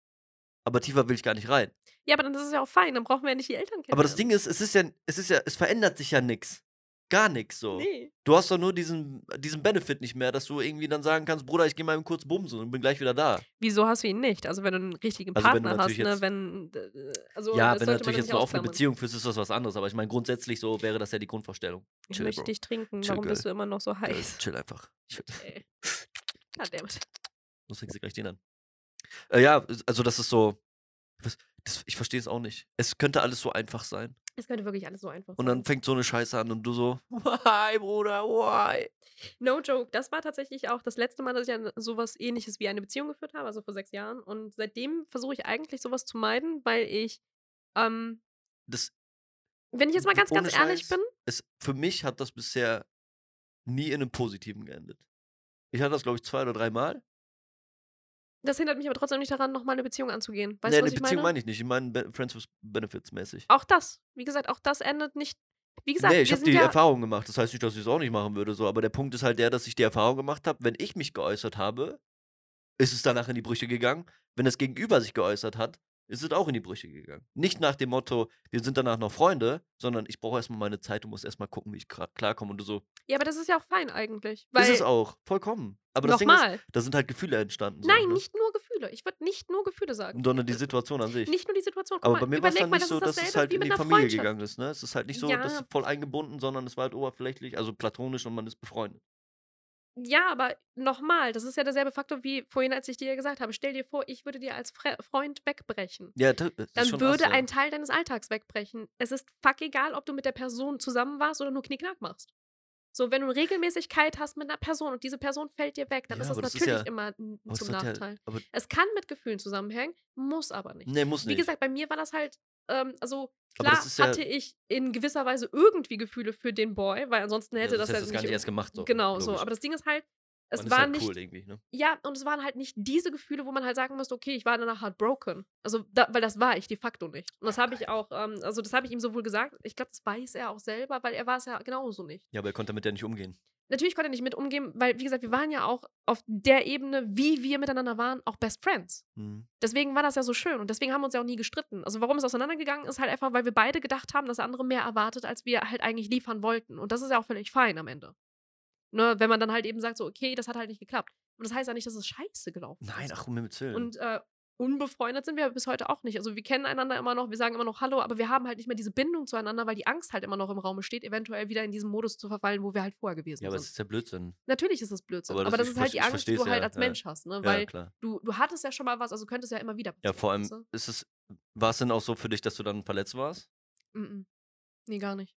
aber tiefer will ich gar nicht rein. Ja, aber dann ist es ja auch fein, dann brauchen wir ja nicht die Eltern kennen. Aber das Ding ist, es ist ja, es ist ja, es verändert sich ja nichts. Gar nichts so. Nee. Du hast doch nur diesen, diesen Benefit nicht mehr, dass du irgendwie dann sagen kannst, Bruder, ich gehe mal eben kurz bumsen und bin gleich wieder da. Wieso hast du ihn nicht? Also wenn du einen richtigen Also Partner hast, ne, wenn also ja, wenn du natürlich jetzt eine offene. Beziehung führst, ist das was anderes. Aber ich meine, grundsätzlich so wäre das ja die Grundvorstellung. Ich Chill, möchte Bro. dich trinken, Chill, warum Girl. bist du immer noch so heiß? Chill einfach. Ich, Ey. Goddammit. sonst fängst du gleich den an. Äh, ja, also das ist so. Was, das, ich verstehe es auch nicht. Es könnte alles so einfach sein. Es könnte wirklich alles so einfach Und sein. dann fängt so eine Scheiße an und du so, why, Bruder, why? No joke, das war tatsächlich auch das letzte Mal, dass ich an sowas ähnliches wie eine Beziehung geführt habe, also vor sechs Jahren. Und seitdem versuche ich eigentlich sowas zu meiden, weil ich, ähm, Das, wenn ich jetzt mal ganz, ganz ehrlich Scheiß. bin, es, für mich hat das bisher nie in einem Positiven geendet. Ich hatte das, glaube ich, zwei oder drei Mal. Das hindert mich aber trotzdem nicht daran, nochmal eine Beziehung anzugehen. Weißt nee, du, was eine ich Beziehung meine? meine ich nicht. Ich meine Be Friends with Benefits mäßig. Auch das, wie gesagt, auch das endet nicht. Wie gesagt, nee, ich habe die ja, Erfahrung gemacht. Das heißt nicht, dass ich es auch nicht machen würde. So. Aber der Punkt ist halt der, dass ich die Erfahrung gemacht habe, wenn ich mich geäußert habe, ist es danach in die Brüche gegangen. Wenn das Gegenüber sich geäußert hat, ist es auch in die Brüche gegangen. Nicht nach dem Motto, wir sind danach noch Freunde, sondern ich brauche erstmal meine Zeit und muss erstmal gucken, wie ich klarkomme und du so. Ja, aber das ist ja auch fein eigentlich. Ist es auch, vollkommen. Aber das Ding ist, da sind halt Gefühle entstanden. so, Nein, ne? nicht nur Gefühle. Ich würde nicht nur Gefühle sagen. Sondern die Situation an sich. Nicht nur die Situation. Guck Aber mal, bei mir war es dann mal, nicht das so, ist dass es halt in die Familie gegangen ist. Ne? Es ist halt nicht so, Ja. das ist voll eingebunden, sondern es war halt oberflächlich, also platonisch und man ist befreundet. Ja, aber nochmal, das ist ja derselbe Faktor wie vorhin, als ich dir gesagt habe. Stell dir vor, ich würde dir als Fre Freund wegbrechen. Ja, das ist Dann schon würde asozial. ein Teil deines Alltags wegbrechen. Es ist fuck egal, ob du mit der Person zusammen warst oder nur Knickknack machst. So, wenn du eine Regelmäßigkeit hast mit einer Person und diese Person fällt dir weg, dann Ja, ist das das ist natürlich ja- immer zum ja- Nachteil. aber Es kann mit Gefühlen zusammenhängen, muss aber nicht. nee, muss Wie nicht. gesagt, bei mir war das halt, ähm, also klar das ja- hatte ich in gewisser Weise irgendwie Gefühle für den Boy, weil ansonsten ja, hätte das sonst ja gar nicht erst gemacht. So. Genau, so. logisch. Aber das Ding ist halt, es Man ist war halt nicht cool irgendwie, ne? ja, und es waren halt nicht diese Gefühle, wo man halt sagen musste, okay, ich war danach heartbroken. Also, da, weil das war ich de facto nicht. Und das habe ich auch, ähm, also das habe ich ihm sowohl gesagt, ich glaube, das weiß er auch selber, weil er war es ja genauso nicht. Ja, aber er konnte damit ja nicht umgehen. Natürlich konnte er nicht mit umgehen, weil, wie gesagt, wir waren ja auch auf der Ebene, wie wir miteinander waren, auch Best Friends. Mhm. Deswegen war das ja so schön und deswegen haben wir uns ja auch nie gestritten. Also warum es auseinandergegangen ist, halt einfach, weil wir beide gedacht haben, dass der andere mehr erwartet, als wir halt eigentlich liefern wollten. Und das ist ja auch völlig fein am Ende. Ne, wenn man dann halt eben sagt, so, okay, das hat halt nicht geklappt. Und das heißt ja nicht, dass es scheiße gelaufen Nein, ist. ach, um Himmels Willen. Und äh, unbefreundet sind wir bis heute auch nicht. Also wir kennen einander immer noch, wir sagen immer noch Hallo, aber wir haben halt nicht mehr diese Bindung zueinander, weil die Angst halt immer noch im Raum steht, eventuell wieder in diesen Modus zu verfallen, wo wir halt vorher gewesen ja, aber es sind. ist ja Blödsinn. Natürlich ist das Blödsinn, Aber aber das- das, ich ist halt die Angst, die du halt ja, als ja. Mensch hast, ne? Ja, Weil klar. du, du hattest ja schon mal was, also könnte es ja immer wieder Ja, vor allem weißt du? ist es, war es denn auch so für dich, dass du dann verletzt warst? Mm -mm. Nee, gar nicht.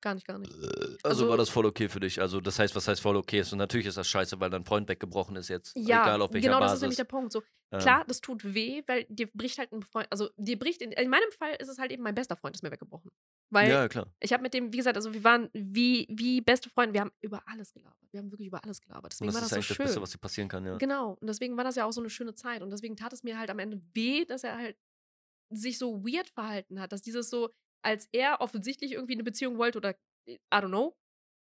Gar nicht, gar nicht. Also, Also- war das voll okay für dich? Also das heißt, was heißt voll okay ist? Und natürlich ist das scheiße, weil dein Freund weggebrochen ist jetzt. Ja, egal auf welcher genau, das Basis. ist nämlich der Punkt. So, Ähm, klar, das tut weh, weil dir bricht halt ein Freund, also dir bricht, in, in meinem Fall ist es halt eben mein bester Freund, ist mir weggebrochen. Weil Ja, klar. ich habe mit dem, wie gesagt, also wir waren wie, wie beste Freunde, wir haben über alles gelabert. Wir haben wirklich über alles gelabert. Und Deswegen das war ist das so eigentlich schön. das Beste, was dir passieren kann, ja. Genau. Und deswegen war das ja auch so eine schöne Zeit. Und deswegen tat es mir halt am Ende weh, dass er halt sich so weird verhalten hat. Dass dieses so, als er offensichtlich irgendwie eine Beziehung wollte oder äh, I don't know,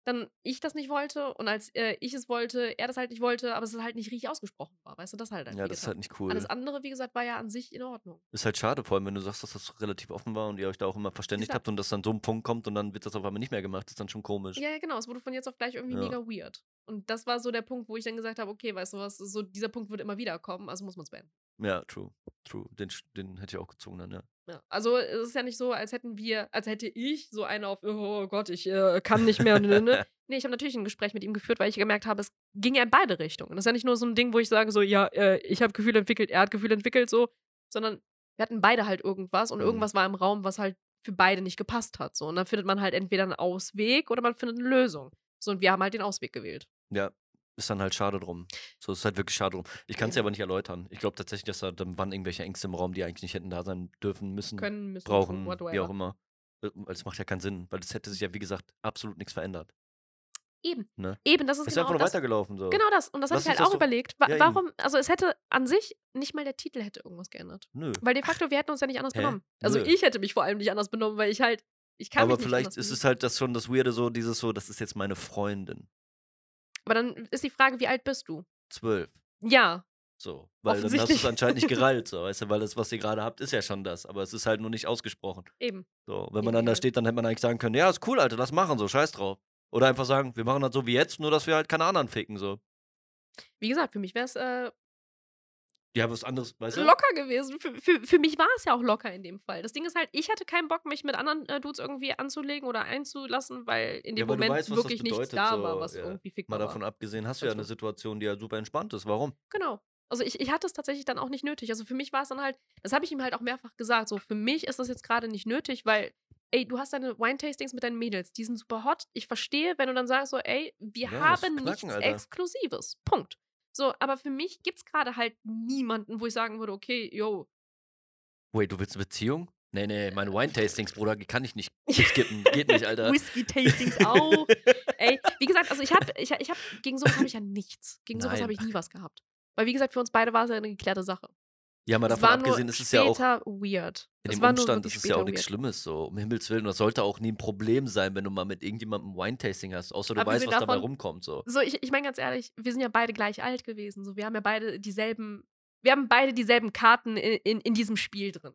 dann ich das nicht wollte und als äh, ich es wollte, er das halt nicht wollte, aber es halt nicht richtig ausgesprochen war. Weißt du, das halt. Ja, das ist halt nicht cool. Alles andere, wie gesagt, war ja an sich in Ordnung. Ist halt schade, vor allem, wenn du sagst, dass das relativ offen war und ihr euch da auch immer verständigt habt und das dann so ein Punkt kommt und dann wird das auf einmal nicht mehr gemacht, ist dann schon komisch. Ja, ja, genau. Es wurde von jetzt auf gleich irgendwie Ja. mega weird. Und das war so der Punkt, wo ich dann gesagt habe, okay, weißt du was, so dieser Punkt wird immer wieder kommen, also muss man es beenden. Ja, true. True. Den, den hätte ich auch gezogen dann, ja. Ja, also es ist ja nicht so, als hätten wir, als hätte ich so eine auf, oh Gott, ich äh, kann nicht mehr. ne, ne. nee, ich habe natürlich ein Gespräch mit ihm geführt, weil ich gemerkt habe, es ging ja in beide Richtungen. Das ist ja nicht nur so ein Ding, wo ich sage, so, ja, äh, ich habe Gefühle entwickelt, er hat Gefühle entwickelt, so, sondern wir hatten beide halt irgendwas und Mhm. irgendwas war im Raum, was halt für beide nicht gepasst hat. So. Und dann findet man halt entweder einen Ausweg oder man findet eine Lösung. So, und wir haben halt den Ausweg gewählt. Ja, ist dann halt schade drum. So ist halt wirklich schade drum. Ich kann es dir Ja. aber nicht erläutern. Ich glaube tatsächlich, dass da dann waren irgendwelche Ängste im Raum, die eigentlich nicht hätten da sein dürfen, müssen, Können, müssen, brauchen, whatever. wie auch immer. Äh, Weil es macht ja keinen Sinn, weil es hätte sich ja, wie gesagt, absolut nichts verändert. Eben. Ne? Eben, das ist Ist genau einfach nur weitergelaufen. So. Genau das. Und das habe ich halt auch doch- überlegt. Wa Ja, eben. warum, also es hätte an sich nicht mal der Titel hätte irgendwas geändert. Nö. Weil de facto, wir hätten uns ja nicht anders Hä? benommen. Also Nö. ich hätte mich vor allem nicht anders benommen, weil ich halt, ich kann Aber mich nicht vielleicht ist es halt das schon das Weirde, so dieses so, das ist jetzt meine Freundin. Aber dann ist die Frage, wie alt bist du? Zwölf. Ja. So. Weil dann hast du es anscheinend nicht gereilt, so, weißt du, weil das, was ihr gerade habt, ist ja schon das. Aber es ist halt nur nicht ausgesprochen. Eben. So, wenn man Eben dann da steht, dann hätte man eigentlich sagen können, ja, ist cool, Alter, lass machen, so, scheiß drauf. Oder einfach sagen, wir machen das so wie jetzt, nur dass wir halt keine anderen ficken, so. Wie gesagt, für mich wäre es äh, Ja, was anderes, weißt du? locker gewesen. Für, für, für mich war es ja auch locker in dem Fall. Das Ding ist halt, ich hatte keinen Bock, mich mit anderen äh, Dudes irgendwie anzulegen oder einzulassen, weil in Ja, dem du Moment weißt, wirklich nichts bedeutet, da so, war, was ja. irgendwie Mal fickbar davon war. abgesehen, hast du ja Also- eine Situation, die ja super entspannt ist. Warum? Genau. Also ich, ich hatte es tatsächlich dann auch nicht nötig. Also für mich war es dann halt, das habe ich ihm halt auch mehrfach gesagt, so für mich ist das jetzt gerade nicht nötig, weil, ey, du hast deine Wine-Tastings mit deinen Mädels, die sind super hot. Ich verstehe, wenn du dann sagst so, ey, wir Ja, haben knacken, nichts Alter. Exklusives. Punkt. So, aber für mich gibt es gerade halt niemanden, wo ich sagen würde, okay, yo, Wait, du willst eine Beziehung? Nee, nee, meine Wine-Tastings, Bruder, kann ich nicht skippen. Geht nicht, Alter. Whisky-Tastings auch. Ey, wie gesagt, also ich habe, ich, ich hab, gegen sowas habe ich ja nichts. Gegen sowas Nein. habe ich nie was gehabt. Weil wie gesagt, für uns beide war es ja eine geklärte Sache. Ja, mal davon abgesehen, ist es ja auch weird. in dem Umstand, ist es ja auch nichts weird. Schlimmes, so, um Himmels Willen. Das sollte auch nie ein Problem sein, wenn du mal mit irgendjemandem Wine-Tasting hast, außer du weißt, Abgesehen was dabei davon- rumkommt, so. So, ich, ich meine ganz ehrlich, wir sind ja beide gleich alt gewesen. So, wir haben ja beide dieselben wir haben beide dieselben Karten in, in, in diesem Spiel drin.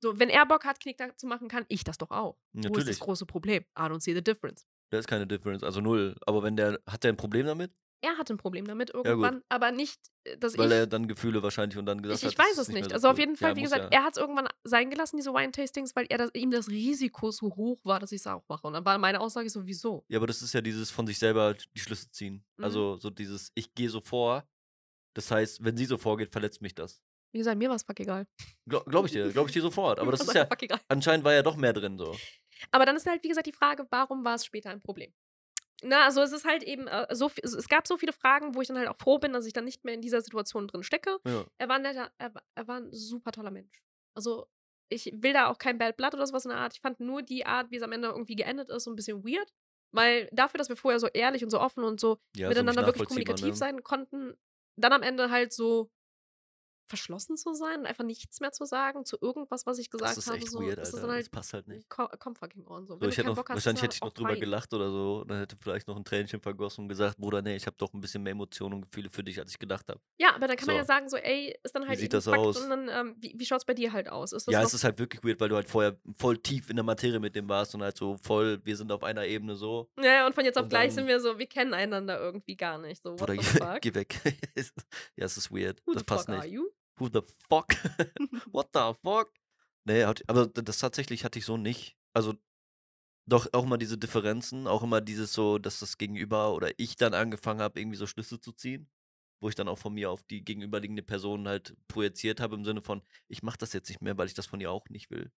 So, wenn er Bock hat, Knickknack zu machen, kann ich das doch auch. Wo ist das Natürlich. große Problem? I don't see the difference. Da ist keine Difference, also null. Aber wenn der, hat der ein Problem damit? Er hat ein Problem damit irgendwann, aber nicht, äh, dass Weil ich. er dann Gefühle wahrscheinlich und dann gesagt Ich, hat, ich weiß es nicht Also auf jeden Fall, Ja, wie gesagt, ja. er hat es irgendwann sein gelassen, diese Wine-Tastings, weil er das, ihm das Risiko so hoch war, dass ich es auch mache. Und dann war meine Aussage so, wieso? Ja, aber das ist ja dieses von sich selber die Schlüsse ziehen. Mhm. Also so dieses, ich gehe so vor. Das heißt, wenn sie so vorgeht, verletzt mich das. Wie gesagt, mir war es fuck egal. Gla Glaube ich dir, glaube ich dir sofort. Aber das ist ja, anscheinend war ja doch mehr drin so. Aber dann ist halt, wie gesagt, die Frage, warum war es später ein Problem? Na, also es ist halt eben, äh, so, es gab so viele Fragen, wo ich dann halt auch froh bin, dass ich dann nicht mehr in dieser Situation drin stecke. Ja. Er war, ein netter, er, er war ein super toller Mensch. Also ich will da auch kein Bad Blood oder sowas in der Art. Ich fand nur die Art, wie es am Ende irgendwie geendet ist, so ein bisschen weird. Weil dafür, dass wir vorher so ehrlich und so offen und so Ja, so miteinander nicht wirklich kommunikativ ne? sein konnten, dann am Ende halt so verschlossen zu sein und einfach nichts mehr zu sagen zu irgendwas, was ich gesagt Das ist habe. echt so, weird, ist Alter. das dann das halt passt halt nicht. come fucking on. So. So, Wenn ich hätte noch, Bock hast, wahrscheinlich ist hätte ich noch drüber fein. gelacht oder so. Dann hätte vielleicht noch ein Tränchen vergossen und gesagt, Bruder, nee, ich habe doch ein bisschen mehr Emotionen und Gefühle für dich, als ich gedacht habe. Ja, aber dann kann man ja So. sagen, so, ey, ist dann Wie halt sieht eben das Fakt aus? und dann, ähm, wie, wie schaut es bei dir halt aus? Ist das Ja, es ist halt wirklich weird, weil du halt vorher voll tief in der Materie mit dem warst und halt so voll, wir sind auf einer Ebene so. ja, und von jetzt auf gleich dann- sind wir so, wir kennen einander irgendwie gar nicht. So, what Bruder, geh, geh weg. ja, es ist weird. Who das passt nicht. Who the fuck? What the fuck? Nee, hat, aber das tatsächlich hatte ich so nicht. Also doch auch immer diese Differenzen, auch immer dieses so, dass das Gegenüber oder ich dann angefangen habe, irgendwie so Schlüsse zu ziehen, wo ich dann auch von mir auf die gegenüberliegende Person halt projiziert habe im Sinne von, ich mache das jetzt nicht mehr, weil ich das von ihr auch nicht will.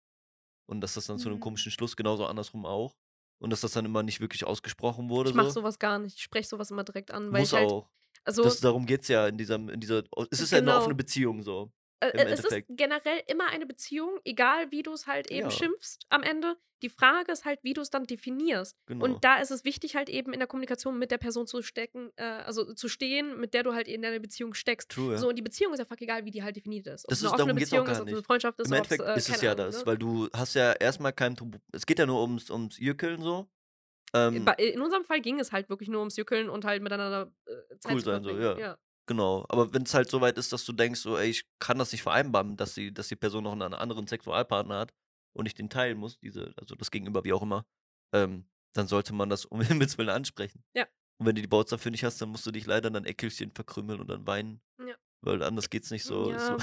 Und dass das dann zu einem Mhm. komischen Schluss genauso andersrum auch. Und dass das dann immer nicht wirklich ausgesprochen wurde. Ich mach so. sowas gar nicht. Ich spreche sowas immer direkt an, weil Muss ich halt, auch. Also das, darum geht es ja in diesem, in dieser. Es ist ja eine Genau. offene Beziehung so. Äh, äh, es ist generell immer eine Beziehung, egal wie du es halt eben Ja. schimpfst am Ende. Die Frage ist halt, wie du es dann definierst. Genau. Und da ist es wichtig, halt eben in der Kommunikation mit der Person zu stecken, äh, also zu stehen, mit der du halt in deiner Beziehung steckst. True, ja. So, und die Beziehung ist ja fuck egal, wie die halt definiert ist. Ob Das es eine ist- offene Beziehung ist, ob es eine nicht. Freundschaft ist, Im Endeffekt äh, ist es ja Ahnung, das, ne? weil du hast ja erstmal kein Tabu. Es geht ja nur ums, ums Jückeln so. Ähm, In unserem Fall ging es halt wirklich nur ums Jückeln und halt miteinander äh, Zeit Cool zu sein, so, verbringen. ja. genau. Aber wenn es halt so weit ist, dass du denkst, so, ey, ich kann das nicht vereinbaren, dass, sie, dass die Person noch einen anderen Sexualpartner hat und ich den teilen muss, diese, also das Gegenüber, wie auch immer, ähm, dann sollte man das um Himmels Willen ansprechen. Ja. Und wenn du die Bautz dafür nicht hast, dann musst du dich leider in dein Eckelchen verkrümeln und dann weinen. Ja. Weil anders geht's nicht so. Ja. so.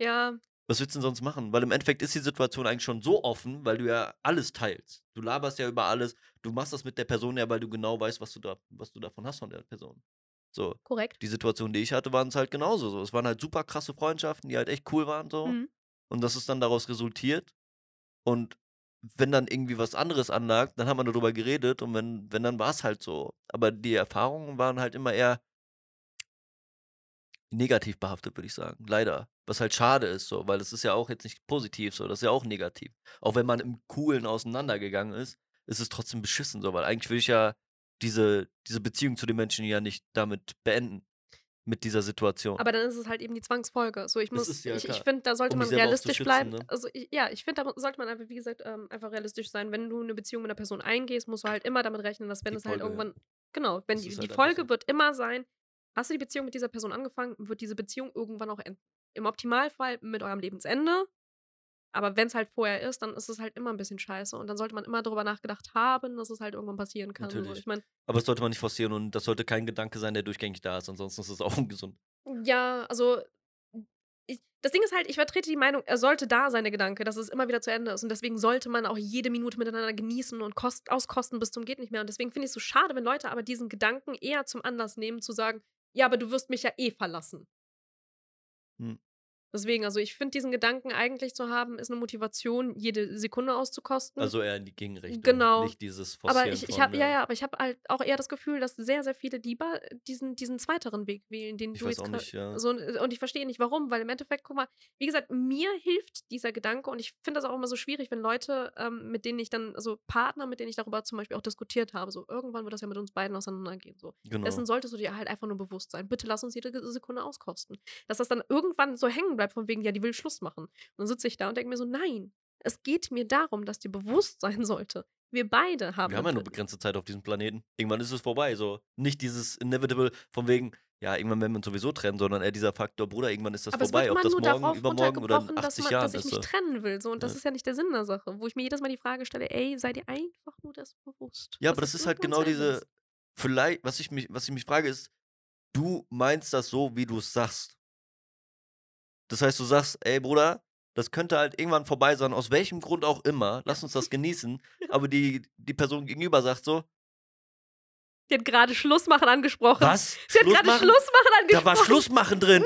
Ja, Was willst du denn sonst machen? Weil im Endeffekt ist die Situation eigentlich schon so offen, weil du ja alles teilst. Du laberst ja über alles. Du machst das mit der Person ja, weil du genau weißt, was du, da, was du davon hast von der Person. So. korrekt. Die Situation, die ich hatte, waren es halt genauso so. Es waren halt super krasse Freundschaften, die halt echt cool waren so. Mhm. Und das ist dann daraus resultiert. Und wenn dann irgendwie was anderes anlag, dann haben wir darüber geredet und wenn, wenn dann war es halt so. Aber die Erfahrungen waren halt immer eher negativ behaftet, würde ich sagen. Leider. Was halt schade ist, so, weil es ist ja auch jetzt nicht positiv, so, das ist ja auch negativ. Auch wenn man im Coolen auseinandergegangen ist, ist es trotzdem beschissen, so, weil eigentlich will ich ja diese, diese Beziehung zu den Menschen ja nicht damit beenden. Mit dieser Situation. Aber dann ist es halt eben die Zwangsfolge. So, ich Das muss, ja ich, ich finde, da sollte Um man realistisch schützen, bleiben. ne? Also ich, ja, ich finde, da sollte man einfach, wie gesagt, ähm, einfach realistisch sein. Wenn du eine Beziehung mit einer Person eingehst, musst du halt immer damit rechnen, dass wenn Die es halt Folge, ja. irgendwann, genau, wenn Das die, die halt einfach Folge wird immer sein, hast du die Beziehung mit dieser Person angefangen, wird diese Beziehung irgendwann auch. Im Optimalfall mit eurem Lebensende. Aber wenn es halt vorher ist, dann ist es halt immer ein bisschen scheiße. Und dann sollte man immer darüber nachgedacht haben, dass es halt irgendwann passieren kann. So, Natürlich. ich meine, Aber das sollte man nicht forcieren und das sollte kein Gedanke sein, der durchgängig da ist. Ansonsten ist es auch ungesund. Ja, also ich, das Ding ist halt, ich vertrete die Meinung, er sollte da sein, der Gedanke, dass es immer wieder zu Ende ist. Und deswegen sollte man auch jede Minute miteinander genießen und kost, auskosten bis zum geht nicht mehr. Und deswegen finde ich es so schade, wenn Leute aber diesen Gedanken eher zum Anlass nehmen, zu sagen, ja, aber du wirst mich ja eh verlassen. Hm. Deswegen, also ich finde diesen Gedanken eigentlich zu haben, ist eine Motivation, jede Sekunde auszukosten. Also eher in die Gegenrichtung. Genau. Nicht dieses Forcieren aber ich, ich habe ja, ja, aber ich habe halt auch eher das Gefühl, dass sehr, sehr viele lieber diesen, diesen zweiteren Weg wählen, den Ich du weiß jetzt auch nicht, ja. so, und ich verstehe nicht warum, weil im Endeffekt, guck mal, wie gesagt, mir hilft dieser Gedanke und ich finde das auch immer so schwierig, wenn Leute, ähm, mit denen ich dann, also Partner, mit denen ich darüber zum Beispiel auch diskutiert habe, so irgendwann wird das ja mit uns beiden auseinandergehen. So. Genau. Dessen solltest du dir halt einfach nur bewusst sein. Bitte lass uns jede Sekunde auskosten. Dass das dann irgendwann so hängen bleibt, von wegen, ja, die will Schluss machen. Und dann sitze ich da und denke mir so, nein, es geht mir darum, dass dir bewusst sein sollte. Wir beide haben. Wir haben ja nur begrenzte Zeit auf diesem Planeten. Irgendwann ist es vorbei. So nicht dieses inevitable von wegen, ja, irgendwann werden wir uns sowieso trennen, sondern eher dieser Faktor, Bruder, irgendwann ist das Aber vorbei. es Ob wird das immer nur morgen, übermorgen oder in runtergebrochen, dass, 80 man, Jahren dass ich ist. mich So. trennen will. So. Und das Ja. ist ja nicht der Sinn der Sache. Wo ich mir jedes Mal die Frage stelle, ey, sei dir einfach nur das bewusst. Ja, aber das ist halt genau diese, vielleicht, was ich mich, was ich mich frage, ist, du meinst das so, wie du es sagst. Das heißt, du sagst, ey Bruder, das könnte halt irgendwann vorbei sein, aus welchem Grund auch immer, lass uns das genießen, aber die, die Person gegenüber sagt so, Die hat gerade Schlussmachen angesprochen. was? Sie hat gerade machen? Schlussmachen Da angesprochen. war Schlussmachen drin.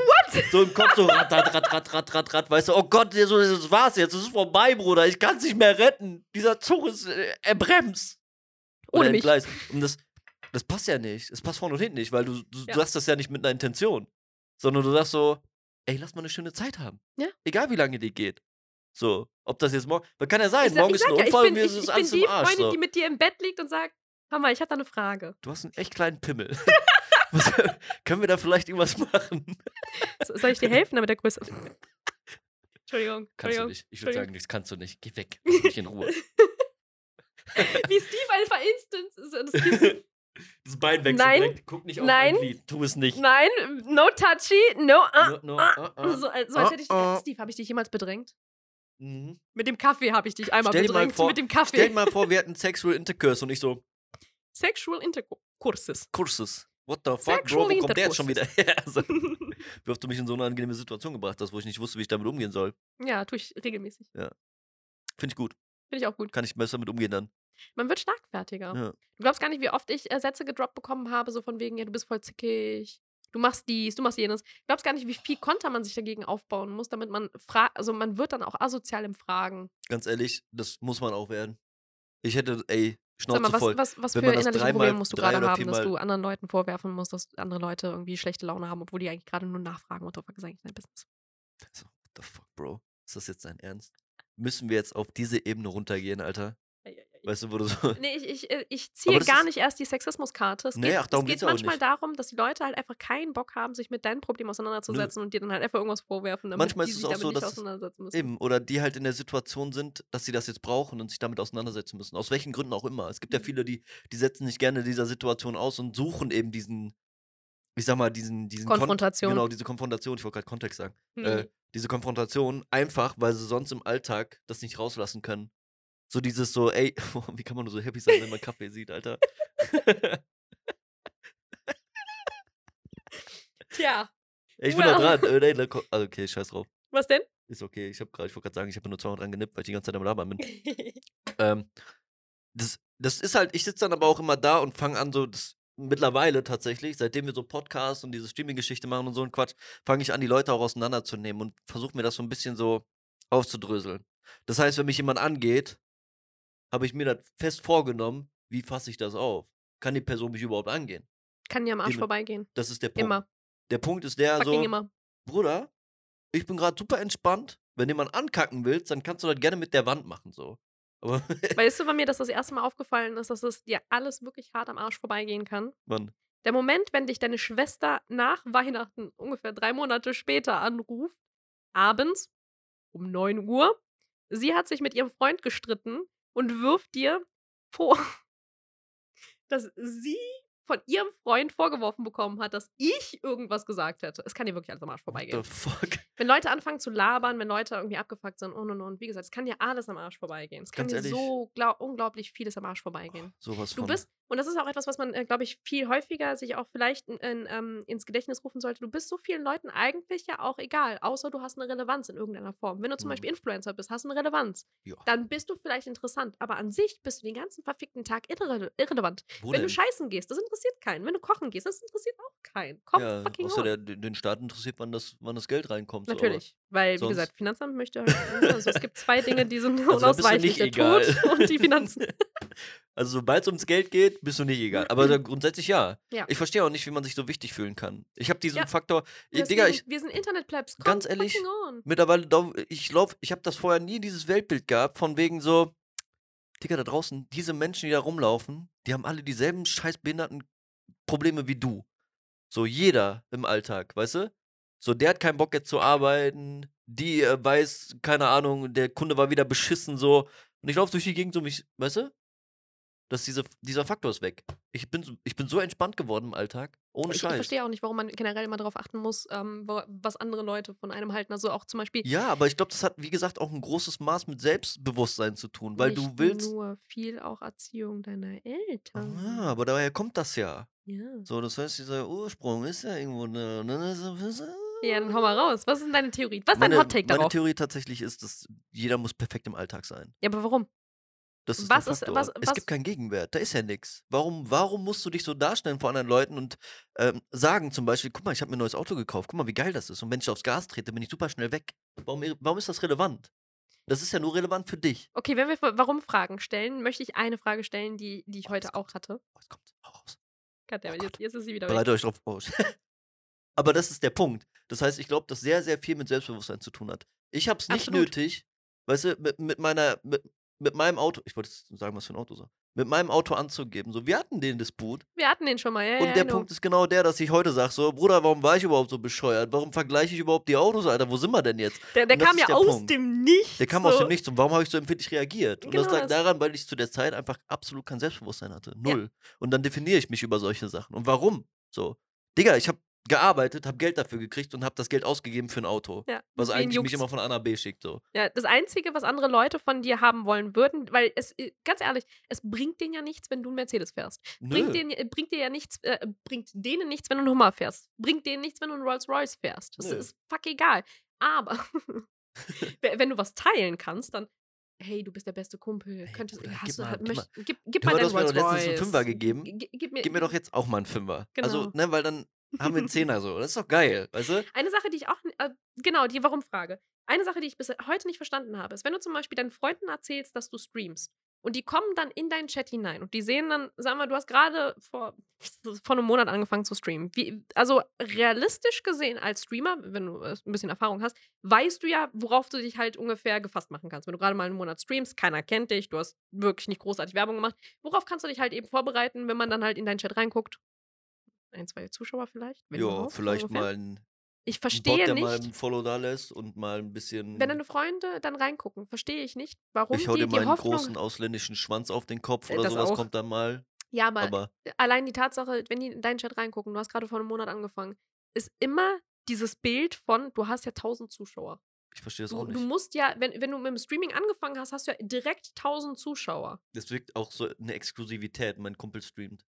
So im Kopf so rat, rat, rat, rat, rat, rat, rat, weißt du, oh Gott, so, das war's jetzt, es ist vorbei, Bruder, ich kann es nicht mehr retten. Dieser Zug ist, äh, er bremst. Oder Ohne mich. entgleist. Und das, das passt ja nicht. Es passt vorne und hinten nicht, weil du, du Ja. sagst das ja nicht mit einer Intention. Sondern du sagst so, ey, lass mal eine schöne Zeit haben. Ja. Egal wie lange die geht. So, ob das jetzt morgen. Kann ja sein, Ich sag- morgen ich ist ein ja, Unfall ich und bin, mir ich, ist ich bin alles die im Arsch. Freundin, So. die mit dir im Bett liegt und sagt, Mama, ich habe da eine Frage. Du hast einen echt kleinen Pimmel. Was, können wir da vielleicht irgendwas machen? So- Soll ich dir helfen, damit der größer Entschuldigung. Kannst du Entschuldigung. nicht. Ich würde sagen, das kannst du nicht. Geh weg. Lass mich in Ruhe. Wie Steve einfach instant so das Kissen. Das Bein direkt. Guck nicht auf Nein. mein Glied. Tu es nicht. Nein, no touchy, no. Ah, No, no, ah, ah. So, als- so als hätte ich. Ah, ah. Steve, habe ich dich jemals bedrängt? Mhm. Mit dem Kaffee habe ich dich einmal Stell bedrängt. vor- mit dem Stell Kaffee. dir mal vor, wir hatten Sexual Intercourse und ich so, Sexual Intercourses. Kurses. What the fuck, Bro, wo kommt der jetzt schon wieder her? Also, wie oft du mich in so eine angenehme Situation gebracht hast, wo ich nicht wusste, wie ich damit umgehen soll. ja, tue ich regelmäßig. Finde ich gut. Finde ich auch gut. Kann ich besser mit umgehen dann. Man wird schlagfertiger. Ja. Du glaubst gar nicht, wie oft ich äh, Sätze gedroppt bekommen habe, so von wegen, ja, du bist voll zickig, du machst dies, du machst jenes. Du glaubst gar nicht, wie viel Konter man sich dagegen aufbauen muss, damit man fragt, also man wird dann auch asozial im Fragen. Ganz ehrlich, das muss man auch werden. Ich hätte, ey, Sag Schnauze mal, was, voll. was, was für innerliche dreimal- Probleme musst du gerade haben, dass du anderen Leuten vorwerfen musst, dass andere Leute irgendwie schlechte Laune haben, obwohl die eigentlich gerade nur nachfragen und ist eigentlich dein Business. So, what the fuck, Bro? Ist das jetzt dein Ernst? Müssen wir jetzt auf diese Ebene runtergehen, Alter? Weißt du, wo du so. Nee, ich, ich, äh, ich ziehe gar nicht erst die Sexismuskarte. Es Nee, geht, ach, darum es geht manchmal nicht. darum, dass die Leute halt einfach keinen Bock haben, sich mit deinen Problemen auseinanderzusetzen und dir dann halt einfach irgendwas vorwerfen, damit Manchmal ist es sich auch so, dass es auseinandersetzen müssen. Eben, oder die halt in der Situation sind, dass sie das jetzt brauchen und sich damit auseinandersetzen müssen. Aus welchen Gründen auch immer. Es gibt ja Mhm. viele, die, die setzen sich gerne dieser Situation aus und suchen eben diesen, ich sag mal, diesen, diesen Kon- Konfrontation. genau, diese Konfrontation, ich wollte gerade Kontext sagen. Hm. Äh, diese Konfrontation einfach, weil sie sonst im Alltag das nicht rauslassen können. So dieses so, ey, wie kann man nur so happy sein, wenn man Kaffee sieht, Alter? Tja, ich bin Well. da dran. Äh, ko- also okay, scheiß drauf. was denn? Ist okay. Ich habe gerade, ich wollte gerade sagen, ich habe nur zweimal dran genippt, weil ich die ganze Zeit am Labern bin. Ähm, das, das ist halt, ich sitze dann aber auch immer da und fange an, so, das, mittlerweile tatsächlich, seitdem wir so Podcasts und diese Streaming-Geschichte machen und so ein Quatsch, fange ich an, die Leute auch auseinanderzunehmen und versuche mir das so ein bisschen so aufzudröseln. Das heißt, wenn mich jemand angeht, habe ich mir das fest vorgenommen, wie fasse ich das auf? Kann die Person mich überhaupt angehen? Kann dir am Arsch Dem- vorbeigehen. Das ist der Punkt. Immer. Der Punkt ist der Fucking so, immer. Bruder, ich bin gerade super entspannt. Wenn jemand ankacken willst, dann kannst du das gerne mit der Wand machen, so. Aber Weißt du von mir, dass das erste Mal aufgefallen ist, dass es dir alles wirklich hart am Arsch vorbeigehen kann? Mann, Der Moment, wenn dich deine Schwester nach Weihnachten, ungefähr drei Monate später, anruft, abends um 9 Uhr, sie hat sich mit ihrem Freund gestritten und wirft dir vor, dass sie von ihrem Freund vorgeworfen bekommen hat, dass ich irgendwas gesagt hätte. Es kann dir wirklich alles am Arsch what vorbeigehen. the fuck? Wenn Leute anfangen zu labern, wenn Leute irgendwie abgefuckt sind und und und, wie gesagt, es kann dir alles am Arsch vorbeigehen. Es kann Ganz dir ehrlich. so glaub, unglaublich vieles am Arsch vorbeigehen. Sowas Du von. bist, und das ist auch etwas, was man, äh, glaube ich, viel häufiger sich auch vielleicht in, in, ähm, ins Gedächtnis rufen sollte. Du bist so vielen Leuten eigentlich ja auch egal, außer du hast eine Relevanz in irgendeiner Form. Wenn du zum Mhm. Beispiel Influencer bist, hast du eine Relevanz, Ja. dann bist du vielleicht interessant. Aber an sich bist du den ganzen verfickten Tag irre irrelevant. Wo Wenn du denn? scheißen gehst, das interessiert keinen. Wenn du kochen gehst, das interessiert auch keinen. Komm ja, fucking außer der, den Staat interessiert, wann das, wann das Geld reinkommt. Natürlich, weil, wie sonst- gesagt, Finanzamt möchte halt, also es gibt zwei Dinge, die sind Also unausweichlich, der egal. Tod und die Finanzen. Also sobald es ums Geld geht, bist du nicht egal. Aber grundsätzlich ja. Ja. Ich verstehe auch nicht, wie man sich so wichtig fühlen kann. Ich habe diesen Ja. Faktor. Ich, Deswegen, Digga, ich, wir sind Internetplebs. Komm Ganz ehrlich, mittlerweile, ich lauf, ich habe das vorher nie dieses Weltbild gehabt, von wegen so, Digga, da draußen, diese Menschen, die da rumlaufen, die haben alle dieselben scheiß behinderten Probleme wie du. So jeder im Alltag, weißt du? So, der hat keinen Bock jetzt zu arbeiten, die äh, weiß, keine Ahnung, der Kunde war wieder beschissen so. Und ich laufe durch die Gegend so mich, weißt du? dass diese, dieser Faktor ist weg. Ich bin, so- ich bin so entspannt geworden im Alltag. Ohne Ich, ich Scheiß. verstehe auch nicht, warum man generell immer darauf achten muss, ähm, was andere Leute von einem halten. Also auch zum Beispiel Ja, aber ich glaube, das hat, wie gesagt, auch ein großes Maß mit Selbstbewusstsein zu tun, weil du willst. nur viel auch Erziehung deiner Eltern. Ah, aber daher kommt das ja. Ja. So, das heißt, dieser Ursprung ist ja irgendwo. Ne, ne, ne, so- Ja, dann hau mal raus. Was ist denn deine Theorie? Was ist meine, dein Hot Take meine darauf? Theorie tatsächlich ist, dass jeder muss perfekt im Alltag sein. Ja, aber warum? Das ist Was ist- Faktor. was- es was- gibt keinen Gegenwert. Da ist ja nichts. Warum, warum musst du dich so darstellen vor anderen Leuten und ähm, sagen zum Beispiel, guck mal, ich habe mir ein neues Auto gekauft, guck mal, wie geil das ist. Und wenn ich aufs Gas trete, bin ich super schnell weg. Warum, warum ist das relevant? Das ist ja nur relevant für dich. Okay, wenn wir Warum-Fragen stellen, möchte ich eine Frage stellen, die, die ich Oh, heute auch kommt's. hatte. Oh, jetzt kommt's. Hau raus. Goddammit, Oh jetzt, Gott. jetzt ist sie wieder weg. Bereitet euch drauf vor. Aber das ist der Punkt. Das heißt, ich glaube, dass sehr, sehr viel mit Selbstbewusstsein zu tun hat. Ich habe es nicht Absolut. nötig, weißt du, mit, mit meiner, mit, mit meinem Auto, ich wollte sagen, was für ein Auto so, mit meinem Auto anzugeben. So, wir hatten den Disput. Wir hatten den schon mal, ja, Und ja, der know. Punkt ist genau der, dass ich heute sage: So, Bruder, warum war ich überhaupt so bescheuert? Warum vergleiche ich überhaupt die Autos, Alter? Wo sind wir denn jetzt? Der, der das kam ja der aus Punkt. dem Nichts. Der kam so. aus dem Nichts. Und warum habe ich so empfindlich reagiert? Und das Genau lag das. daran, weil ich zu der Zeit einfach absolut kein Selbstbewusstsein hatte. Null. Und dann definiere ich mich über solche Sachen. Und warum? So. Digga, ich habe gearbeitet, habe Geld dafür gekriegt und habe das Geld ausgegeben für ein Auto. Ja, Was eigentlich mich juckt's. immer von A nach B schickt. So. Ja, das Einzige, was andere Leute von dir haben wollen würden, weil es, äh, ganz ehrlich, es bringt denen ja nichts, wenn du einen Mercedes fährst. Bringt, Nö. denen, äh, bringt dir ja nichts, äh, bringt denen nichts, wenn du einen Hummer fährst. Bringt denen nichts, wenn du einen Rolls Royce fährst. Das Nö. ist fuck egal. Aber we- wenn du was teilen kannst, dann, hey, du bist der beste Kumpel. Hey, Könntest, Bruder, hast gib du, mal- gib möcht, gib, gib Hör mal mal, deinen du hast mir Rolls doch letztens einen Royce. Fünfer gegeben. Gib mir, Gib mir doch jetzt auch mal einen Fünfer. Also, Genau. ne, weil dann haben wir einen Zehner so. Das ist doch geil, weißt du? Eine Sache, die ich auch, äh, genau, die Warum-Frage. Eine Sache, die ich bis heute nicht verstanden habe, ist, wenn du zum Beispiel deinen Freunden erzählst, dass du streamst und die kommen dann in deinen Chat hinein und die sehen dann, sagen wir, du hast gerade vor, vor einem Monat angefangen zu streamen. Wie, also realistisch gesehen als Streamer, wenn du äh, ein bisschen Erfahrung hast, weißt du ja, worauf du dich halt ungefähr gefasst machen kannst. Wenn du gerade mal einen Monat streamst, keiner kennt dich, du hast wirklich nicht großartig Werbung gemacht. Worauf kannst du dich halt eben vorbereiten, wenn man dann halt in deinen Chat reinguckt? Ein, zwei Zuschauer vielleicht? Ja, vielleicht ungefähr. mal ein, Ich ein Bot, verstehe der nicht, mal ein Follow da lässt und mal ein bisschen. wenn deine Freunde dann reingucken, verstehe ich nicht, warum ich hau dir die mal einen Hoffnung. großen ausländischen Schwanz auf den Kopf Äh, oder das sowas auch. kommt dann mal. Ja, aber, Aber allein die Tatsache, wenn die in deinen Chat reingucken, du hast gerade vor einem Monat angefangen, ist immer dieses Bild von, du hast ja 1000 Zuschauer. ich verstehe das Du, auch du nicht. musst ja, wenn, wenn du mit dem Streaming angefangen hast, hast du ja direkt 1000 Zuschauer. Das wirkt auch so eine Exklusivität. Mein Kumpel streamt.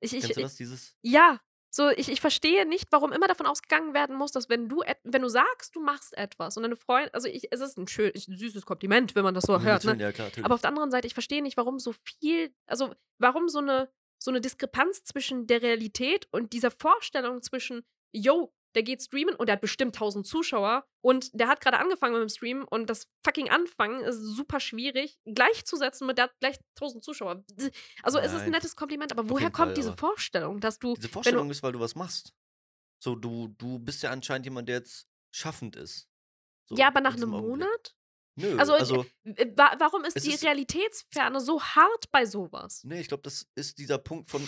Ich, ich, Kennst du das? Dieses. Ja, so ich, ich verstehe nicht, warum immer davon ausgegangen werden muss, dass wenn du wenn du sagst, du machst etwas und deine Freunde, also ich, es ist ein schön, ein süßes Kompliment, wenn man das so hört, ne? Ja, klar. Aber auf der anderen Seite, ich verstehe nicht, warum so viel, also warum so eine, so eine Diskrepanz zwischen der Realität und dieser Vorstellung zwischen, yo, der geht streamen und der hat bestimmt 1000 Zuschauer und der hat gerade angefangen mit dem Stream und das fucking Anfangen ist super schwierig, gleichzusetzen mit der hat gleich 1000 Zuschauer. Also es ist ein Nein. nettes Kompliment, aber Auf woher kommt Fall, diese Vorstellung, dass du, Diese Vorstellung du, ist, weil du was machst. So, du, du bist ja anscheinend jemand, der jetzt schaffend ist. So, ja, aber nach einem Augenblick. Monat? Nö, Also, also, äh, wa warum ist die ist- Realitätsferne so hart bei sowas? nee, ich glaube, das ist dieser Punkt von,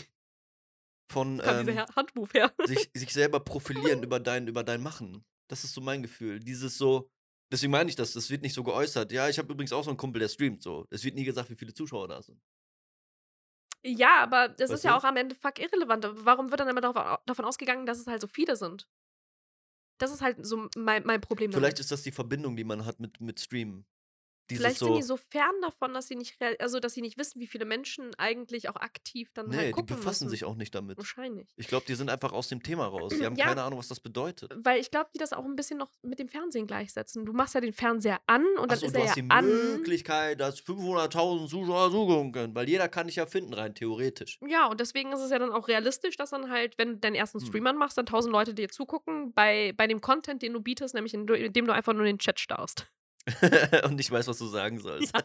von ähm, Handmove her. sich, sich selber profilieren über dein, über dein Machen. Das ist so mein Gefühl. Dieses so, deswegen meine ich das, das wird nicht so geäußert. Ja, ich habe übrigens auch so einen Kumpel, der streamt so. Es wird nie gesagt, wie viele Zuschauer da sind. Ja, aber das Weißt ist ja du? auch am Ende fuck irrelevant. Warum wird dann immer darauf, davon ausgegangen, dass es halt so viele sind? Das ist halt so mein, mein Problem Vielleicht damit. ist das die Verbindung, die man hat mit, mit Streamen. Dieses Vielleicht so, sind die so fern davon, dass sie nicht, also dass sie nicht wissen, wie viele Menschen eigentlich auch aktiv dann nee, halt die gucken befassen müssen. sich auch nicht damit. Wahrscheinlich. Ich glaube, die sind einfach aus dem Thema raus. Die haben Ja. keine Ahnung, was das bedeutet. Weil ich glaube, die das auch ein bisschen noch mit dem Fernsehen gleichsetzen. Du machst ja den Fernseher an und dann Achso, ist du er hast ja die an. Möglichkeit, dass 500.000 Zuschauer zugucken können, weil jeder kann dich ja finden, rein theoretisch. Ja, und deswegen ist es ja dann auch realistisch, dass dann halt, wenn du deinen ersten Hm. Stream anmachst, dann tausend Leute dir zugucken bei, bei dem Content, den du bietest, nämlich in, indem du einfach nur in den Chat starrst. Und ich weiß, was du sagen sollst.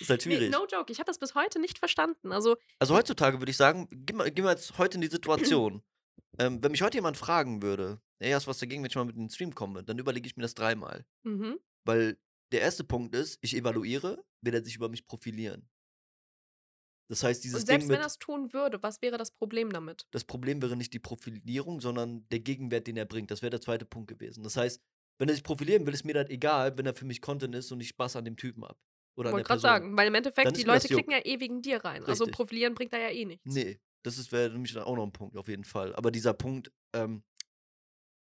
ist halt Nee, schwierig. no joke, ich habe das bis heute nicht verstanden. Also, Also heutzutage würde ich sagen, gehen wir, jetzt heute in die Situation. ähm, wenn mich heute jemand fragen würde, ey, hast du was dagegen, wenn ich mal mit in den Stream komme, dann überlege ich mir das dreimal. mhm. Weil der erste Punkt ist, ich evaluiere, will er sich über mich profilieren. Das heißt, dieses und selbst Ding wenn mit, er es tun würde, was wäre das Problem damit? das Problem wäre nicht die Profilierung, sondern der Gegenwert, den er bringt. Das wäre der zweite Punkt gewesen. Das heißt, wenn er sich profilieren will, ist mir das egal, wenn er für mich Content ist und ich Spaß an dem Typen ab. Oder Wollte gerade sagen, weil im Endeffekt, die Leute klicken ja eh wegen dir rein. Also Richtig. profilieren bringt da ja eh nichts. Nee, das ist- wäre nämlich dann auch noch ein Punkt, auf jeden Fall. Aber dieser Punkt, ähm,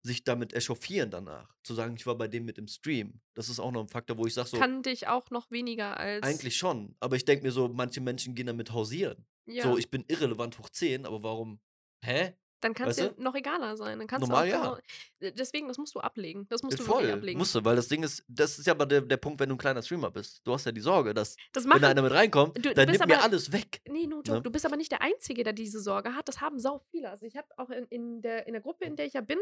sich damit echauffieren danach, zu sagen, ich war bei dem mit im Stream, das ist auch noch ein Faktor, wo ich sage so, Kann dich auch noch weniger als. eigentlich schon. Aber ich denke mir so, manche Menschen gehen damit hausieren. Ja. So, ich bin irrelevant hoch 10, aber warum? Hä? Dann kann es weißt dir noch egaler sein. Dann kannst Normal, du auch ja. genau- Deswegen, das musst du ablegen. Das musst Ja, du wirklich Voll, ablegen. musste, weil das Ding ist, das ist ja aber der, der Punkt, wenn du ein kleiner Streamer bist. Du hast ja die Sorge, dass, das wenn da einer mit reinkommt, Du- du dann nimmt mir aber- alles weg. Nee, no joke. Ne? Du bist aber nicht der Einzige, der diese Sorge hat. Das haben sau viele. Also ich habe auch in, in, der, in der Gruppe, in der ich ja bin,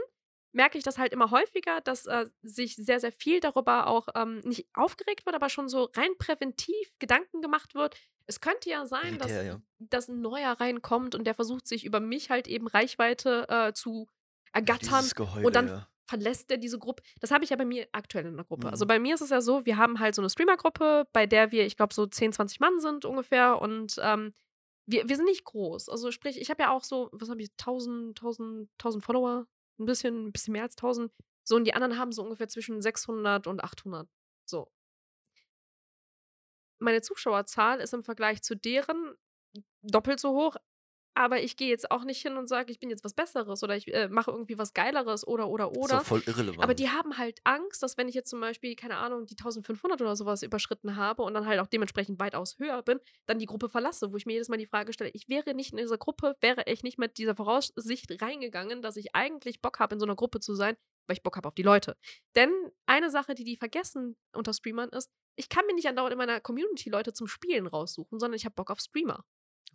merke ich das halt immer häufiger, dass äh, sich sehr, sehr viel darüber auch ähm, nicht aufgeregt wird, aber schon so rein präventiv Gedanken gemacht wird. Es könnte ja sein, dass, Elitär, ja. dass ein neuer reinkommt und der versucht, sich über mich halt eben Reichweite äh, zu ergattern. Geheule, und dann ja. verlässt er diese Gruppe. Das habe ich ja bei mir aktuell in der Gruppe. Also Mhm. bei mir ist es ja so, wir haben halt so eine Streamer-Gruppe, bei der wir, ich glaube, so 10, 20 Mann sind ungefähr. Und ähm, wir, wir sind nicht groß. Also sprich, ich habe ja auch so, was habe ich, 1000, 1000, 1000 Follower, ein bisschen, ein bisschen mehr als 1000. So, und die anderen haben so ungefähr zwischen 600 und 800. So. Meine Zuschauerzahl ist im Vergleich zu deren doppelt so hoch, aber ich gehe jetzt auch nicht hin und sage, ich bin jetzt was Besseres oder ich äh, mache irgendwie was Geileres oder, oder, Ist oder. doch voll irrelevant. Aber die haben halt Angst, dass wenn ich jetzt zum Beispiel, keine Ahnung, die 1500 oder sowas überschritten habe und dann halt auch dementsprechend weitaus höher bin, dann die Gruppe verlasse, wo ich mir jedes Mal die Frage stelle, ich wäre nicht in dieser Gruppe, wäre ich nicht mit dieser Voraussicht reingegangen, dass ich eigentlich Bock habe, in so einer Gruppe zu sein, weil ich Bock habe auf die Leute. Denn eine Sache, die die vergessen unter Streamern ist, ich kann mir nicht andauernd in meiner Community Leute zum Spielen raussuchen, sondern ich habe Bock auf Streamer.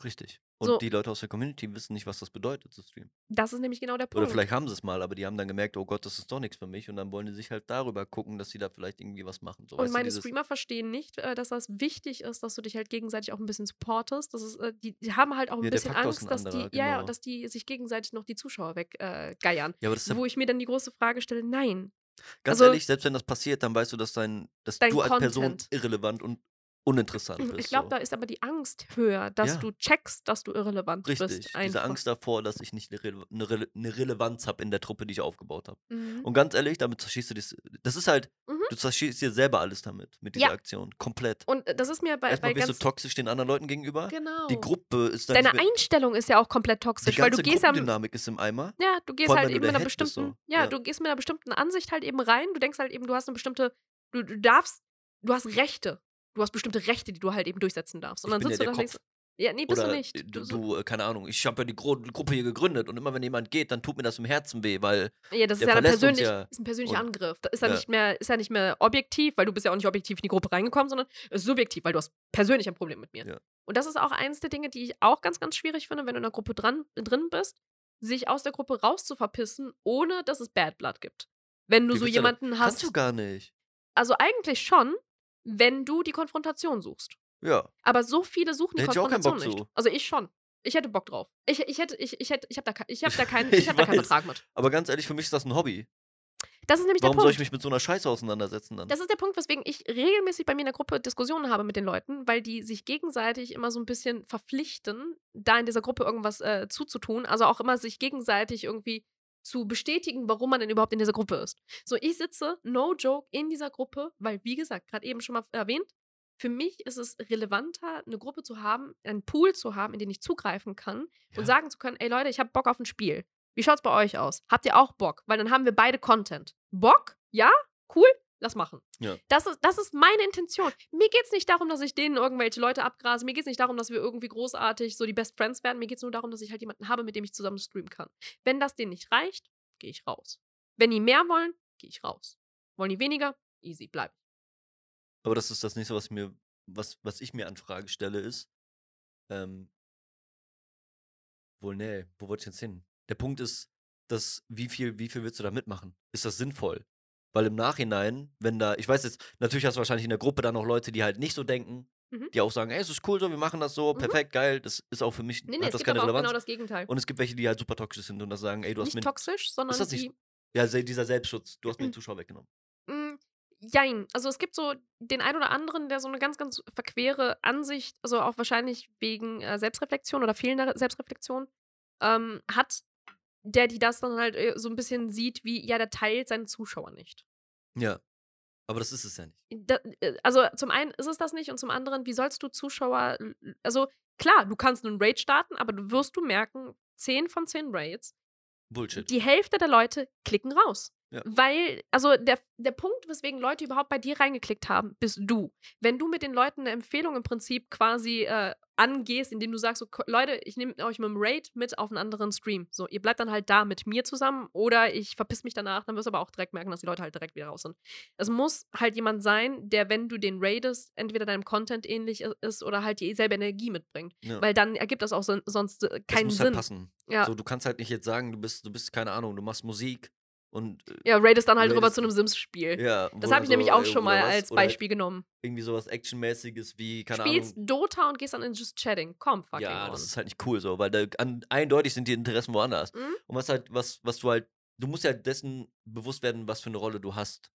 Richtig. Und So. die Leute aus der Community wissen nicht, was das bedeutet zu streamen. Das ist nämlich genau der Punkt. Oder vielleicht haben sie es mal, aber die haben dann gemerkt, oh Gott, das ist doch nichts für mich. Und dann wollen die sich halt darüber gucken, dass sie da vielleicht irgendwie was machen. So, Und du, meine dieses- Streamer verstehen nicht, äh, dass das wichtig ist, dass du dich halt gegenseitig auch ein bisschen supportest. Das ist, äh, die, haben halt auch ein Ja, bisschen Angst, ein dass die, anderer, ja, genau. dass die sich gegenseitig noch die Zuschauer weggeiern. Äh. Ja, Wo ich mir dann die große Frage stelle, nein. ganz also- ehrlich, selbst wenn das passiert, dann weißt du, dass, dein, dass Dein du als Person Content. irrelevant und uninteressant bist. Ich glaube, so. da ist aber die Angst höher, dass Ja. du checkst, dass du irrelevant Richtig. bist. Diese einfach. Angst davor, dass ich nicht eine, Rele eine, Rele eine Relevanz habe in der Truppe, die ich aufgebaut habe. Mhm. Und ganz ehrlich, damit zerschießt du das. Das ist halt, Mhm. du zerschießt dir selber alles damit, mit dieser Ja. Aktion. Komplett. Und äh, das ist mir bei, Erstmal bei ganz. du toxisch den anderen Leuten gegenüber. genau. Die Gruppe ist dann. Deine mehr, Einstellung ist ja auch komplett die toxisch, weil ganze du gehst am, Gruppendynamik ist im Eimer. Ja, du gehst Vor halt eben mit einer bist, bestimmten, so. ja, Ja. du gehst mit einer bestimmten Ansicht halt eben rein. Du denkst halt eben, du hast eine bestimmte, du, du darfst, du hast Rechte. Du hast bestimmte Rechte, die du halt eben durchsetzen darfst. Und Ich dann bin ja sitzt du da und denkst, ja, nee, bist Oder du nicht. Du, du, äh, keine Ahnung, ich habe ja die Gru Gruppe hier gegründet und immer wenn jemand geht, dann tut mir das im Herzen weh, weil ja, das ist ja dann persönlich, ja. ist ein persönlicher Und- Angriff. Da ist ja, Ja. nicht mehr, ist ja nicht mehr objektiv, weil du bist ja auch nicht objektiv in die Gruppe reingekommen, sondern subjektiv, weil du hast persönlich ein Problem mit mir. Ja. Und das ist auch eins der Dinge, die ich auch ganz, ganz schwierig finde, wenn du in einer Gruppe dran, drin bist, sich aus der Gruppe raus zu verpissen, ohne dass es Bad Blood gibt. Wenn du Wie so jemanden hast. kannst du gar nicht. Also eigentlich schon, wenn du die Konfrontation suchst. Ja. Aber so viele suchen die keinen Konfrontation Bock nicht. zu. Also ich schon. Ich hätte Bock drauf. Ich, ich hätte, ich, ich hätte, ich habe da, ich hab da keinen, Ich ich hab da keinen. Vertrag mit. Aber ganz ehrlich, für mich ist das ein Hobby. Das ist nämlich Warum der soll Punkt. ich mich mit so einer Scheiße auseinandersetzen dann? Das ist der Punkt, weswegen ich regelmäßig bei mir in der Gruppe Diskussionen habe mit den Leuten, weil die sich gegenseitig immer so ein bisschen verpflichten, da in dieser Gruppe irgendwas äh, zuzutun. Also auch immer sich gegenseitig irgendwie zu bestätigen, warum man denn überhaupt in dieser Gruppe ist. So, ich sitze, no joke, in dieser Gruppe, weil, wie gesagt, gerade eben schon mal erwähnt, für mich ist es relevanter, eine Gruppe zu haben, einen Pool zu haben, in den ich zugreifen kann Ja. und sagen zu können, ey Leute, ich habe Bock auf ein Spiel. Wie schaut's bei euch aus? Habt ihr auch Bock? Weil dann haben wir beide Content. Bock? Ja? Cool? Lass machen. Ja. Das ist, das ist meine Intention. Mir geht es nicht darum, dass ich denen irgendwelche Leute abgrase. Mir geht es nicht darum, dass wir irgendwie großartig so die Best Friends werden. Mir geht es nur darum, dass ich halt jemanden habe, mit dem ich zusammen streamen kann. Wenn das denen nicht reicht, gehe ich raus. Wenn die mehr wollen, gehe ich raus. Wollen die weniger? Easy, bleib. Aber das ist das nächste, was mir, was, was ich mir an Frage stelle, ist, ähm, wohl, nee, wo wollte ich jetzt hin? Der Punkt ist, dass, wie viel, wie viel willst du da mitmachen? Ist das sinnvoll? Weil im Nachhinein, wenn da, ich weiß jetzt, natürlich hast du wahrscheinlich in der Gruppe dann noch Leute, die halt nicht so denken, Mhm. die auch sagen, ey, es ist cool so, wir machen das so, Mhm. perfekt, geil, das ist auch für mich, Nee, nee, hat es das gibt keine aber auch Relevanz. genau das Gegenteil. Und es gibt welche, die halt super toxisch sind und das sagen, ey, du hast nicht mir, toxisch, sondern das nicht ja, se- dieser Selbstschutz, du hast mir den Zuschauer weggenommen. Mm, Jein. Also es gibt so den einen oder anderen, der so eine ganz, ganz verquere Ansicht, also auch wahrscheinlich wegen äh, Selbstreflexion oder fehlender Selbstreflexion, ähm, hat, der die das dann halt äh, so ein bisschen sieht, wie, ja, der teilt seine Zuschauer nicht. Ja. Aber das ist es ja nicht. Da, äh, also zum einen ist es das nicht und zum anderen, wie sollst du Zuschauer, also klar, du kannst einen Raid starten, aber du wirst du merken, 10 von 10 Raids, Bullshit. die Hälfte der Leute klicken raus. Ja. Weil, also der, der Punkt, weswegen Leute überhaupt bei dir reingeklickt haben, bist du. Wenn du mit den Leuten eine Empfehlung im Prinzip quasi äh, angehst, indem du sagst, so, "Ko- Leute, ich nehme euch mit dem Raid mit auf einen anderen Stream. So, ihr bleibt dann halt da mit mir zusammen oder ich verpiss mich danach, dann wirst du aber auch direkt merken, dass die Leute halt direkt wieder raus sind. Es muss halt jemand sein, der, wenn du den raidest, entweder deinem Content ähnlich ist oder halt dieselbe Energie mitbringt. Ja. Weil dann ergibt das auch son sonst äh, das keinen muss Sinn. halt passen. ja. So, du kannst halt nicht jetzt sagen, du bist, du bist, keine Ahnung, du machst Musik und äh, ja, raidest dann halt rüber raidest- zu einem Sims-Spiel. ja. Das habe ich dann nämlich so, auch äh, schon mal als halt Beispiel genommen. Irgendwie sowas Actionmäßiges wie, keine Spielst Ahnung. Dota und gehst dann in Just Chatting. Komm, fucking Ja, on. das ist halt nicht cool so, weil da an, eindeutig sind die Interessen woanders. Mhm. Und was halt, was, was du halt, du musst ja dessen bewusst werden, was für eine Rolle du hast.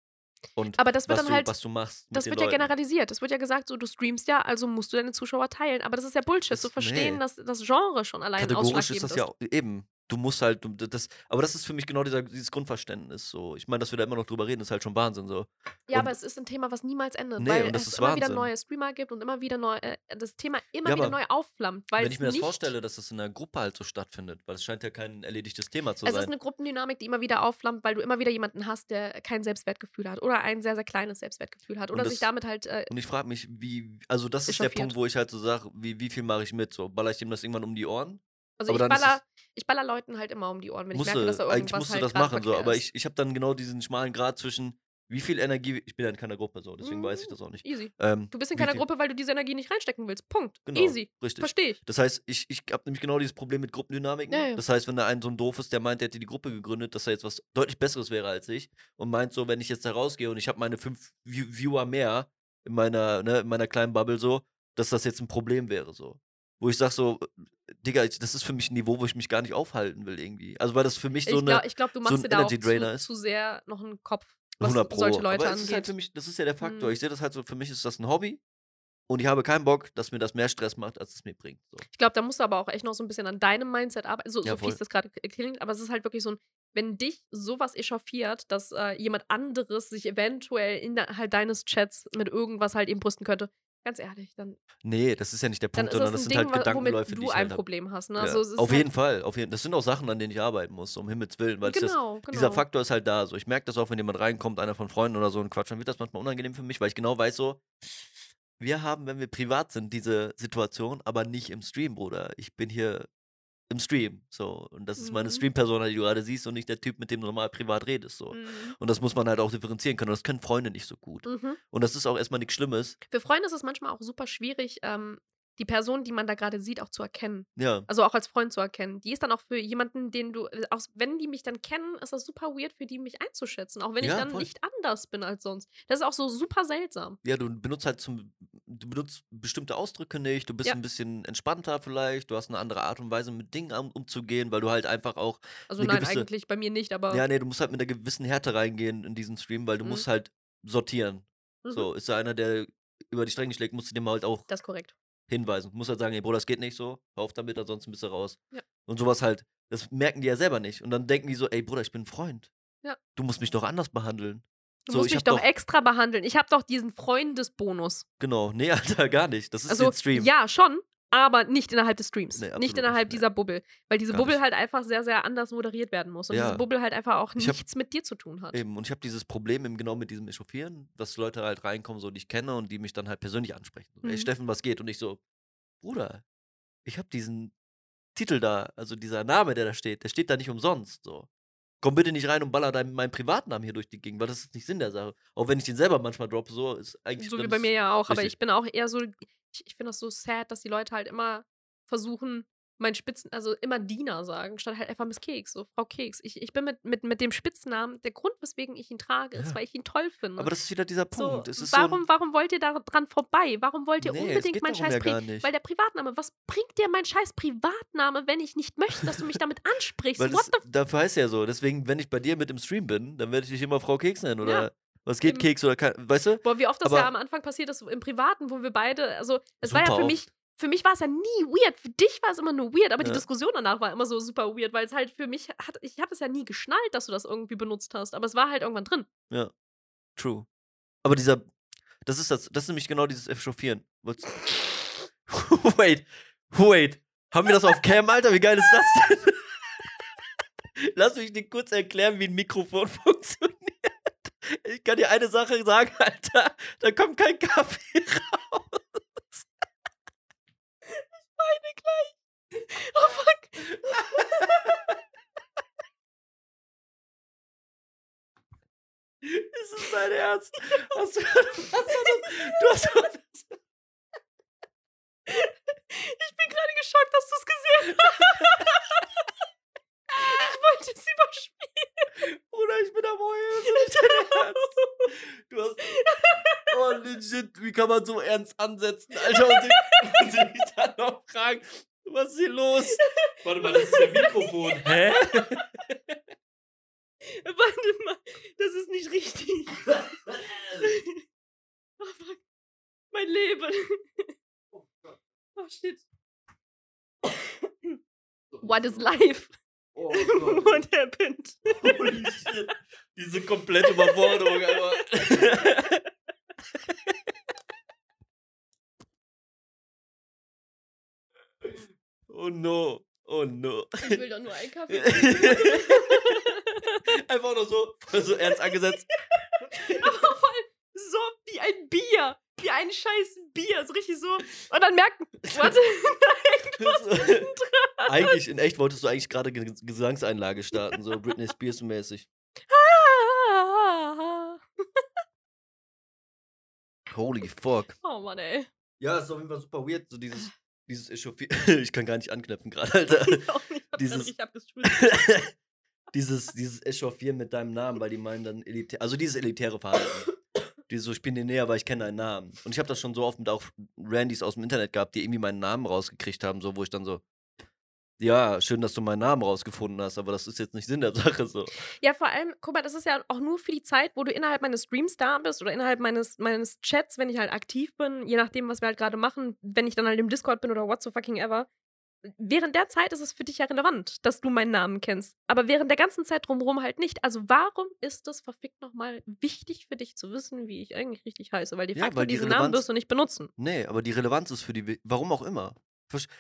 Und Aber das wird was, dann du, halt, was du machst. das wird ja Leuten. generalisiert. Das wird ja gesagt, so du streamst ja, also musst du deine Zuschauer teilen. Aber das ist ja Bullshit, Das- zu verstehen, nee. dass das Genre schon allein Kategorisch ist das ja eben. Du musst halt, das, aber das ist für mich genau dieser, dieses Grundverständnis. So. Ich meine, dass wir da immer noch drüber reden, ist halt schon Wahnsinn. So. Ja, und- aber es ist ein Thema, was niemals endet, Nee, weil es ist immer wieder Wahnsinn. neue Streamer gibt und immer wieder neu, äh, das Thema immer Ja, wieder neu aufflammt, weil Wenn es ich mir das vorstelle, dass das in einer Gruppe halt so stattfindet, weil es scheint ja kein erledigtes Thema zu es ist sein. eine Gruppendynamik, die immer wieder aufflammt, weil du immer wieder jemanden hast, der kein Selbstwertgefühl hat oder ein sehr, sehr kleines Selbstwertgefühl hat oder sich das- damit halt äh, Und ich frage mich, wie, also das ist der Echauffiert. Punkt, wo ich halt so sage, wie, wie viel mache ich mit? So, baller ich dem das irgendwann um die Ohren? Also Aber ich baller, ich baller Leuten halt immer um die Ohren, wenn ich musste, merke, dass da eigentlich irgendwas musst du halt das grad machen, so, aber ich, ich habe dann genau diesen schmalen Grad zwischen, wie viel Energie, ich bin ja in keiner Gruppe so, deswegen weiß ich Mm, das auch nicht. Easy. Ähm, Du bist in keiner Gruppe, weil du diese Energie nicht reinstecken willst. Punkt. Genau, Easy. richtig. Verstehe ich. Das heißt, ich, ich habe nämlich genau dieses Problem mit Gruppendynamiken. Ja, ja. Das heißt, wenn da ein so ein doof ist, der meint, der hätte die Gruppe gegründet, dass er jetzt was deutlich Besseres wäre als ich und meint so, wenn ich jetzt da rausgehe und ich habe meine fünf View Viewer mehr in meiner, ne, in meiner kleinen Bubble so, dass das jetzt ein Problem wäre so. Wo ich sage so, Digga, ich- das ist für mich ein Niveau, wo ich mich gar nicht aufhalten will irgendwie. Also weil das für mich so ich eine glaube, ich glaub, du so machst ein dir da auch zu, ist. zu sehr noch einen Kopf, was 100 Pro. solche Leute Aber es ist halt angeht. für mich, das ist ja der Faktor. Mhm. Ich sehe das halt so, für mich ist das ein Hobby und ich habe keinen Bock, dass mir das mehr Stress macht, als es mir bringt. So. Ich glaube, da musst du aber auch echt noch so ein bisschen an deinem Mindset arbeiten. So, Ja, so voll. fies das gerade klingt, aber es ist halt wirklich so ein, wenn dich sowas echauffiert, dass äh, jemand anderes sich eventuell innerhalb deines Chats mit irgendwas halt eben brüsten könnte, ganz ehrlich, dann, Nee, das ist ja nicht der Punkt, sondern das das sind Ding, halt Gedankenläufe, die du ich ein halt. Problem hast. Ne? Ja, Also, auf halt, jeden Fall, auf jeden Das sind auch Sachen, an denen ich arbeiten muss, um Himmels Willen, weil ich das, Genau, genau. dieser Faktor ist halt da. So, ich merke das auch, wenn jemand reinkommt, einer von Freunden oder so und quatscht, dann wird das manchmal unangenehm für mich, weil ich genau weiß so, wir haben, wenn wir privat sind, diese Situation, aber nicht im Stream, Bruder. Ich bin hier im Stream, so und das ist meine Mhm. Stream-Persona, die du gerade siehst und nicht der Typ, mit dem du normal privat redest, so. Mhm. Und das muss man halt auch differenzieren können. Und das können Freunde nicht so gut. Mhm. Und das ist auch erstmal nichts Schlimmes. Für Freunde ist es manchmal auch super schwierig, ähm, die Person, die man da gerade sieht, auch zu erkennen. Ja. Also auch als Freund zu erkennen. Die ist dann auch für jemanden, den du, äh, auch wenn die mich dann kennen, ist das super weird für die, mich einzuschätzen. Auch wenn ich Ja, dann voll. nicht anders bin als sonst. Das ist auch so super seltsam. Ja, du benutzt halt zum, du benutzt bestimmte Ausdrücke nicht, du bist Ja. ein bisschen entspannter vielleicht, du hast eine andere Art und Weise mit Dingen um, umzugehen, weil du halt einfach auch, Also nein, gewisse- eigentlich bei mir nicht, aber. ja, nee, du musst halt mit einer gewissen Härte reingehen in diesen Stream, weil du Mhm. musst halt sortieren. Mhm. So, ist da einer, der über die Stränge schlägt, musst du dem halt auch Das ist korrekt. Hinweisen. Du musst halt sagen, ey, Bruder, das geht nicht so, hör auf damit, ansonsten bist du raus. Ja. Und sowas halt, das merken die ja selber nicht. Und dann denken die so, ey, Bruder, ich bin ein Freund. Ja. Du musst mich doch anders behandeln. Du So, musst ich mich doch, doch- extra behandeln. Ich habe doch diesen Freundesbonus. Genau, nee, Alter, gar nicht. Das ist Also, Stream. ja, schon, aber nicht innerhalb des Streams. Nee, nicht innerhalb nicht, dieser Bubble. Weil diese Gar Bubble nicht. halt einfach sehr, sehr anders moderiert werden muss. Und Ja. diese Bubble halt einfach auch Ich hab- nichts mit dir zu tun hat. Eben, und ich habe dieses Problem eben genau mit diesem Echauffieren, dass Leute halt reinkommen, so die ich kenne und die mich dann halt persönlich ansprechen. So, Ey, Mhm. Steffen, was geht? Und ich so, Bruder, ich habe diesen Titel da, also dieser Name, der da steht, der steht da nicht umsonst. So. Komm bitte nicht rein und baller deinen, meinen Privatnamen hier durch die Gegend, weil das ist nicht Sinn der Sache. Auch wenn ich den selber manchmal droppe, so ist eigentlich So wie bei mir ja auch. Aber richtig. ich bin auch eher so, ich, ich finde das so sad, dass die Leute halt immer versuchen, meinen Spitzen, also immer Dina sagen, statt halt einfach Miss Keks, so Frau Keks. Ich, ich bin mit, mit, mit dem Spitznamen, der Grund, weswegen ich ihn trage, ist, Ja. weil ich ihn toll finde. Aber das ist wieder dieser so, Punkt. ist warum, so warum wollt ihr da dran vorbei? Warum wollt ihr Nee, unbedingt meinen scheiß ja Pri. Weil der Privatname, was bringt dir mein scheiß Privatname, wenn ich nicht möchte, dass du mich damit ansprichst? weil What das, dafür heißt ja so. Deswegen, wenn ich bei dir mit im Stream bin, dann werde ich dich immer Frau Keks nennen oder Ja. Was geht Eben. Keks oder kein, weißt du? Boah, wie oft das Aber- ja am Anfang passiert ist, im Privaten, wo wir beide, also es war ja für oft. mich, für mich war es ja nie weird. Für dich war es immer nur weird, aber die Ja. Diskussion danach war immer so super weird, weil es halt für mich hat, ich habe es ja nie geschnallt, dass du das irgendwie benutzt hast, aber es war halt irgendwann drin. Ja. True. Aber dieser, das ist das, das ist nämlich genau dieses Echauffieren. Wait, wait. Haben wir das auf Cam, Alter? Wie geil ist das denn? Lass mich dir kurz erklären, wie ein Mikrofon funktioniert. Ich kann dir eine Sache sagen, Alter. Da kommt kein Kaffee raus. Meine gleich. Oh fuck. Ist es dein Ernst? Hast du, hast du, das, du hast das, Ich bin gerade geschockt, dass du es gesehen hast. Ich wollte es überspielen. Bruder, ich bin am Heulen. Du hast. Oh, legit, wie kann man so ernst ansetzen, Alter? Und sich, und sich dann noch fragen, was ist hier los? Warte mal, das ist der Mikrofon. Hä? Warte mal, das ist nicht richtig. Oh fuck. Mein Leben. Oh shit. What is life? Oh What happened? Holy shit. Diese komplette Überforderung, aber. Oh no. Oh no. Ich will doch nur einen Kaffee. Einfach nur so, voll so ernst angesetzt. Aber vor allem so wie ein Bier. Wie ein scheiß Bier. So richtig so. Und dann merken, warte, nein, du hast dran. eigentlich, in echt wolltest du eigentlich gerade Ge- Gesangseinlage starten, so Britney Spears mäßig. Holy fuck. Oh Mann, ey. Ja, ist auf jeden Fall super weird, so dieses, dieses Echauffieren. Ich kann gar nicht anknüpfen gerade, Alter. Ich auch nicht. Ich hab Dieses- grad dieses, dieses Echauffieren mit deinem Namen, weil die meinen dann elitär, also dieses elitäre Verhalten. Dieses so, ich bin dir näher, weil ich kenne deinen Namen. Und ich habe das schon so oft mit auch Randys aus dem Internet gehabt, die irgendwie meinen Namen rausgekriegt haben, so wo ich dann so, ja, schön, dass du meinen Namen rausgefunden hast, aber das ist jetzt nicht Sinn der Sache so. Ja, vor allem, guck mal, das ist ja auch nur für die Zeit, wo du innerhalb meines Streams da bist oder innerhalb meines, meines Chats, wenn ich halt aktiv bin, je nachdem, was wir halt gerade machen, wenn ich dann halt im Discord bin oder what so fucking ever. Während der Zeit ist es für dich ja relevant, dass du meinen Namen kennst. Aber während der ganzen Zeit drumherum halt nicht. Also warum ist es verfickt nochmal wichtig für dich zu wissen, wie ich eigentlich richtig heiße? Weil de Ja, weil die diesen Namen Relevanz- wirst du nicht benutzen. Nee, aber die Relevanz ist für die, warum auch immer.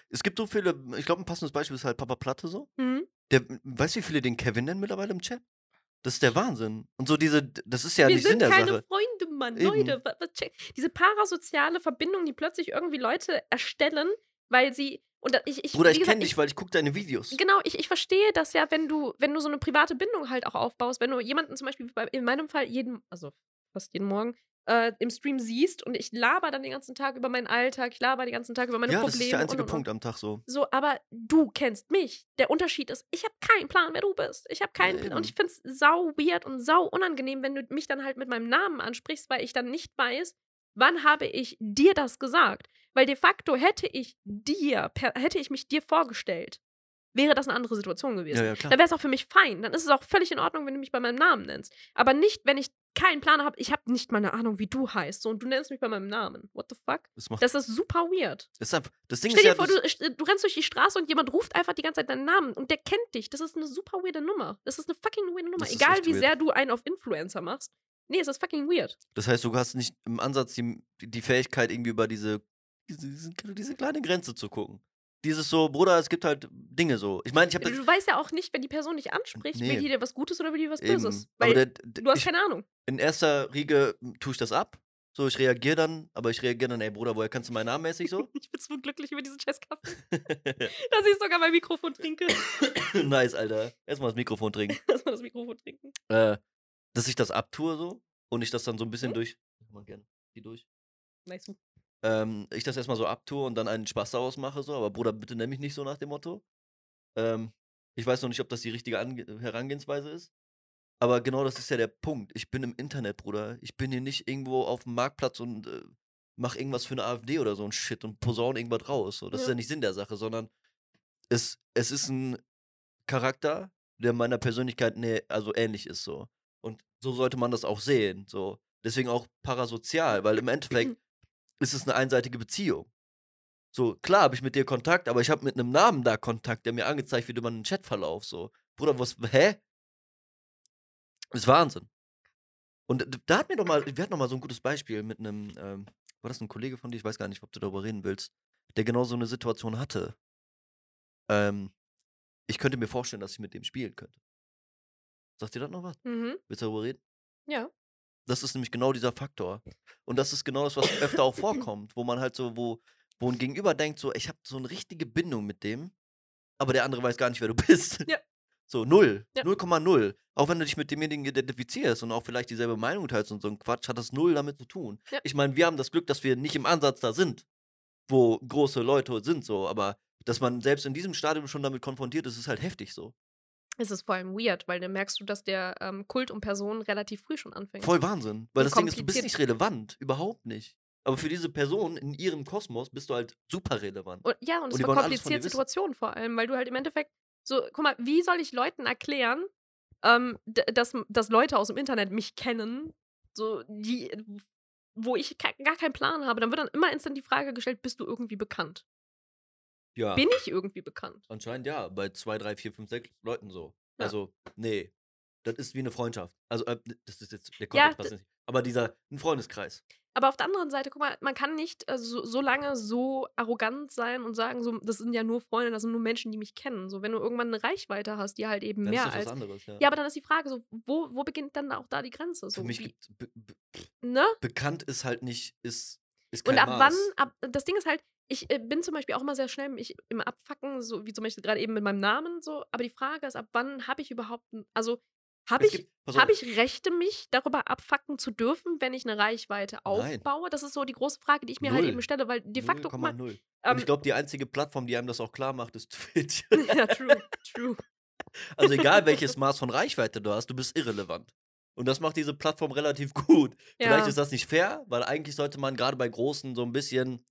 Es gibt so viele, ich glaube, ein passendes Beispiel ist halt Papa Platte so. Mhm. Der, weißt du, wie viele den Kevin nennen mittlerweile im Chat? Das ist der Wahnsinn. Und so diese, das ist ja Wir nicht Sinn sind der keine Sache. Freunde, Mann. Eben. Leute, wa- was check- diese parasoziale Verbindung, die plötzlich irgendwie Leute erstellen, weil sie. Und da- ich, ich, Bruder, ich kenne dich, weil ich gucke deine Videos. Genau, ich, ich verstehe das ja, wenn du, wenn du so eine private Bindung halt auch aufbaust, wenn du jemanden zum Beispiel bei, in meinem Fall jeden, also fast jeden Morgen, äh, im Stream siehst und ich laber dann den ganzen Tag über meinen Alltag, ich laber den ganzen Tag über meine ja, Probleme. das ist der einzige und, und, Punkt am Tag so. So, aber du kennst mich. Der Unterschied ist, ich habe keinen Plan, wer du bist. Ich habe keinen Plan. Und ich finde es sau weird und sau unangenehm, wenn du mich dann halt mit meinem Namen ansprichst, weil ich dann nicht weiß, wann habe ich dir das gesagt. Weil de facto hätte ich dir, per, hätte ich mich dir vorgestellt, wäre das eine andere Situation gewesen. Ja, ja. Dann wäre es auch für mich fein. Dann ist es auch völlig in Ordnung, wenn du mich bei meinem Namen nennst. Aber nicht, wenn ich keinen Plan habe. Ich habe nicht mal eine Ahnung, wie du heißt. So, und du nennst mich bei meinem Namen. What the fuck? Das, macht, Das ist super weird. ist einfach, das Ding Stell dir ist ja, vor, du, du rennst durch die Straße und jemand ruft einfach die ganze Zeit deinen Namen und der kennt dich. Das ist eine super weirde Nummer. Das ist eine fucking weirde Nummer. Egal, wie weird. sehr du einen auf Influencer machst. Nee, es ist fucking weird. das heißt, du hast nicht im Ansatz die, die Fähigkeit, irgendwie über diese, diese, diese kleine Grenze zu gucken. Dieses so, Bruder, es gibt halt Dinge so. Ich meine, ich habe Du weißt ja auch nicht, wenn die Person dich anspricht, Nee. will die dir was Gutes oder will die was eben, Böses. Weil der, der, du hast ich, keine Ahnung. in erster Riege tue ich das ab. So, ich reagiere dann, aber ich reagiere dann, ey Bruder, woher kannst du meinen Namen mäßig so? Ich bin so glücklich über diesen Chesskasten, dass ich sogar mein Mikrofon trinke. nice, Alter. Erstmal das Mikrofon trinken. Lass mal das Mikrofon trinken. Äh, dass ich das abtue so und ich das dann so ein bisschen Mhm. durch. Mach mal gerne. Geh durch. Nice. Ähm, ich das erstmal so abtue und dann einen Spaß daraus mache, so, aber Bruder, bitte nenn mich nicht so nach dem Motto. Ähm, ich weiß noch nicht, ob das die richtige Ange Herangehensweise ist. Aber genau das ist ja der Punkt. Ich bin im Internet, Bruder. Ich bin hier nicht irgendwo auf dem Marktplatz und äh, mach irgendwas für eine AfD oder so ein Shit und posaune irgendwas raus. So. Das ist Ja. ja nicht Sinn der Sache, sondern es, es ist ein Charakter, der meiner Persönlichkeit nä also ähnlich ist so. Und so sollte man das auch sehen. So. Deswegen auch parasozial, weil im Endeffekt ist es eine einseitige Beziehung. So, klar habe ich mit dir Kontakt, aber ich habe mit einem Namen da Kontakt, der mir angezeigt wird über einen Chatverlauf. So, Bruder, was, hä? Ist Wahnsinn. Und da hat mir doch mal, wir hatten noch mal so ein gutes Beispiel mit einem, ähm, war das ein Kollege von dir? Ich weiß gar nicht, ob du darüber reden willst, der genau so eine Situation hatte. Ähm, ich könnte mir vorstellen, dass ich mit dem spielen könnte. Sagt dir das noch was? Mhm. Willst du darüber reden? Ja. Das ist nämlich genau dieser Faktor. Und das ist genau das, was öfter auch vorkommt, wo man halt so, wo, wo ein Gegenüber denkt, so, ich habe so eine richtige Bindung mit dem, aber der andere weiß gar nicht, wer du bist. Ja. So, null. Ja. 0,0. Auch wenn du dich mit demjenigen identifizierst und auch vielleicht dieselbe Meinung teilst und so ein Quatsch, hat das null damit zu tun. Ja. Ich meine, wir haben das Glück, dass wir nicht im Ansatz da sind, wo große Leute sind, so, aber dass man selbst in diesem Stadium schon damit konfrontiert ist, ist halt heftig so. Es ist vor allem weird, weil dann merkst du, dass der ähm, Kult um Personen relativ früh schon anfängt. Voll Wahnsinn. Weil Und das Ding ist, du bist nicht relevant. Überhaupt nicht. Aber für diese Person in ihrem Kosmos bist du halt super relevant. Und, ja, und Und es verkompliziert. Situationen vor allem, weil du halt im Endeffekt so, guck mal, wie soll ich Leuten erklären, ähm, dass, dass Leute aus dem Internet mich kennen, so die, wo ich gar keinen Plan habe, dann wird dann immer instant die Frage gestellt, bist du irgendwie bekannt? Ja. Bin ich irgendwie bekannt? Anscheinend ja. Bei zwei, drei, vier, fünf, sechs Leuten so. Ja. Also, nee. Das ist wie eine Freundschaft. Also, äh, das ist jetzt der Ja, Kontext passt nicht. Aber dieser, ein Freundeskreis. Aber auf der anderen Seite, guck mal, man kann nicht äh, so, so lange so arrogant sein und sagen, so, das sind ja nur Freunde, das sind nur Menschen, die mich kennen. So, wenn du irgendwann eine Reichweite hast, die halt eben Dann mehr ist das als. was anderes, ja. Ja, aber dann ist die Frage, so, wo, wo beginnt dann auch da die Grenze? So, Für mich wie, gibt be be ne? bekannt ist halt nicht, ist, ist Und kein ab Maß. wann, ab, das Ding ist halt, ich äh, bin zum Beispiel auch immer sehr schnell mich im Abfacken, so wie zum Beispiel gerade eben mit meinem Namen, so, aber die Frage ist, ab wann habe ich überhaupt, also habe ich, gibt- hab ich Rechte, mich darüber abfacken zu dürfen, wenn ich eine Reichweite Nein. aufbaue? Das ist so die große Frage, die ich mir halt Null. eben stelle, weil de facto, guck mal, 0,0. Und ähm, ich glaube, die einzige Plattform, die einem das auch klar macht, ist Twitch. ja, true, true. Also egal welches Maß von Reichweite du hast, du bist irrelevant. Und das macht diese Plattform relativ gut. Vielleicht Ja. ist das nicht fair, weil eigentlich sollte man gerade bei Großen so ein bisschen,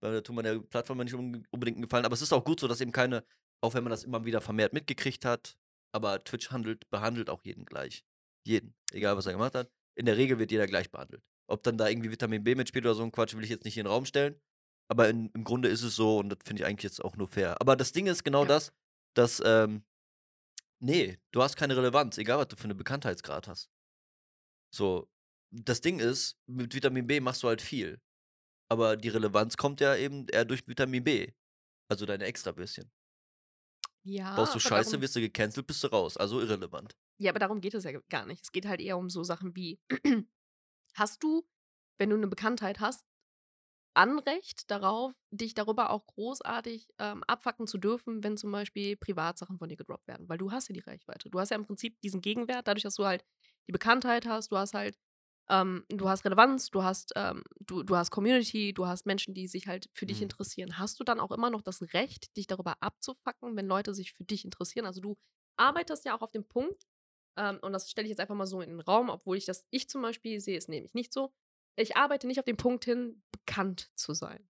weil da tut man der Plattform nicht unbe- unbedingt einen gefallen, aber es ist auch gut so, dass eben keine, auch wenn man das immer wieder vermehrt mitgekriegt hat, aber Twitch handelt, behandelt auch jeden gleich. Jeden. Egal, was er gemacht hat. In der Regel wird jeder gleich behandelt. Ob dann da irgendwie Vitamin B mitspielt oder so ein Quatsch, will ich jetzt nicht in den Raum stellen. Aber in, im Grunde ist es so und das finde ich eigentlich jetzt auch nur fair. Aber das Ding ist genau Ja. das, dass, ähm, nee, du hast keine Relevanz, egal was du für eine Bekanntheitsgrad hast. So, das Ding ist, mit Vitamin B machst du halt viel. Aber die Relevanz kommt ja eben eher durch Vitamin B. Also deine extra bisschen. Ja, Baust du Scheiße, darum, wirst du gecancelt, bist du raus. Also irrelevant. ja, aber darum geht es ja gar nicht. Es geht halt eher um so Sachen wie, hast du, wenn du eine Bekanntheit hast, Anrecht darauf, dich darüber auch großartig ähm, abfacken zu dürfen, wenn zum Beispiel Privatsachen von dir gedroppt werden. Weil du hast ja die Reichweite. Du hast ja im Prinzip diesen Gegenwert, dadurch, dass du halt die Bekanntheit hast, du hast halt, ähm, du hast Relevanz, du hast, ähm, du, du hast Community, du hast Menschen, die sich halt für dich Mhm. interessieren. Hast du dann auch immer noch das Recht, dich darüber abzufacken, wenn Leute sich für dich interessieren? Also du arbeitest ja auch auf dem Punkt, ähm, und das stelle ich jetzt einfach mal so in den Raum, obwohl ich das, ich zum Beispiel sehe es nämlich nicht so. Ich arbeite nicht auf dem Punkt hin, bekannt zu sein.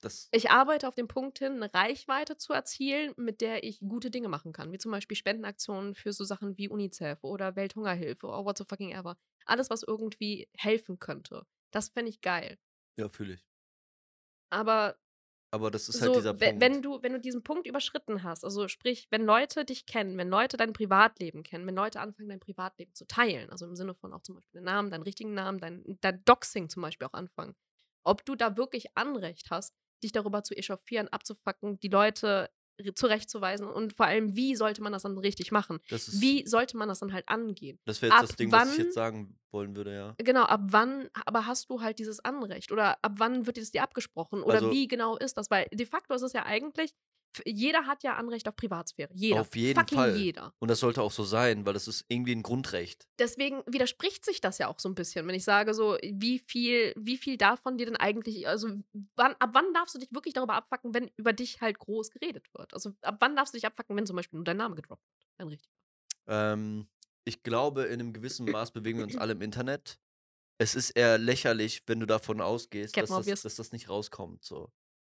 Das, Ich arbeite auf dem Punkt hin, eine Reichweite zu erzielen, mit der ich gute Dinge machen kann. Wie zum Beispiel Spendenaktionen für so Sachen wie UNICEF oder Welthungerhilfe oder what the fucking ever. Alles, was irgendwie helfen könnte. Das fände ich geil. ja, fühle ich. Aber Aber das ist so, halt dieser Punkt. wenn du, wenn du diesen Punkt überschritten hast, also sprich, wenn Leute dich kennen, wenn Leute dein Privatleben kennen, wenn Leute anfangen, dein Privatleben zu teilen, also im Sinne von auch zum Beispiel den Namen, deinen richtigen Namen, dein, dein Doxing zum Beispiel auch anfangen, ob du da wirklich Anrecht hast, dich darüber zu echauffieren, abzufacken, die Leute zurechtzuweisen und vor allem, wie sollte man das dann richtig machen? ist, Wie sollte man das dann halt angehen? das wäre jetzt ab das Ding, was ich wann- jetzt sagen wollen würde, ja. Genau, ab wann, aber hast du halt dieses Anrecht? Oder ab wann wird es dir abgesprochen? Oder Also- wie genau ist das? Weil de facto ist es ja eigentlich, jeder hat ja Anrecht auf Privatsphäre. Jeder. Auf jeden Fucking Fall. jeder. Und das sollte auch so sein, weil das ist irgendwie ein Grundrecht. Deswegen widerspricht sich das ja auch so ein bisschen, wenn ich sage, so, wie viel, wie viel davon dir denn eigentlich, also wann, ab wann darfst du dich wirklich darüber abfacken, wenn über dich halt groß geredet wird? Also ab wann darfst du dich abfacken, wenn zum Beispiel nur dein Name gedroppt wird? Wenn richtig. Ähm, ich glaube, in einem gewissen Maß bewegen wir uns alle im Internet. Es ist eher lächerlich, wenn du davon ausgehst, dass das, dass das nicht rauskommt. So.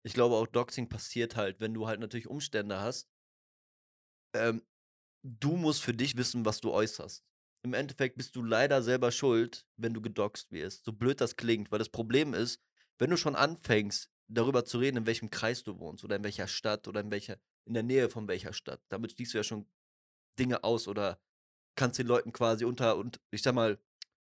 Ich glaube, auch Doxing passiert halt, wenn du halt natürlich Umstände hast. Ähm, du musst für dich wissen, was du äußerst. Im Endeffekt bist du leider selber schuld, wenn du gedoxt wirst. So blöd das klingt, weil das Problem ist, wenn du schon anfängst, darüber zu reden, in welchem Kreis du wohnst oder in welcher Stadt oder in welcher, in der Nähe von welcher Stadt, damit schließt du ja schon Dinge aus oder kannst den Leuten quasi unter und ich sag mal,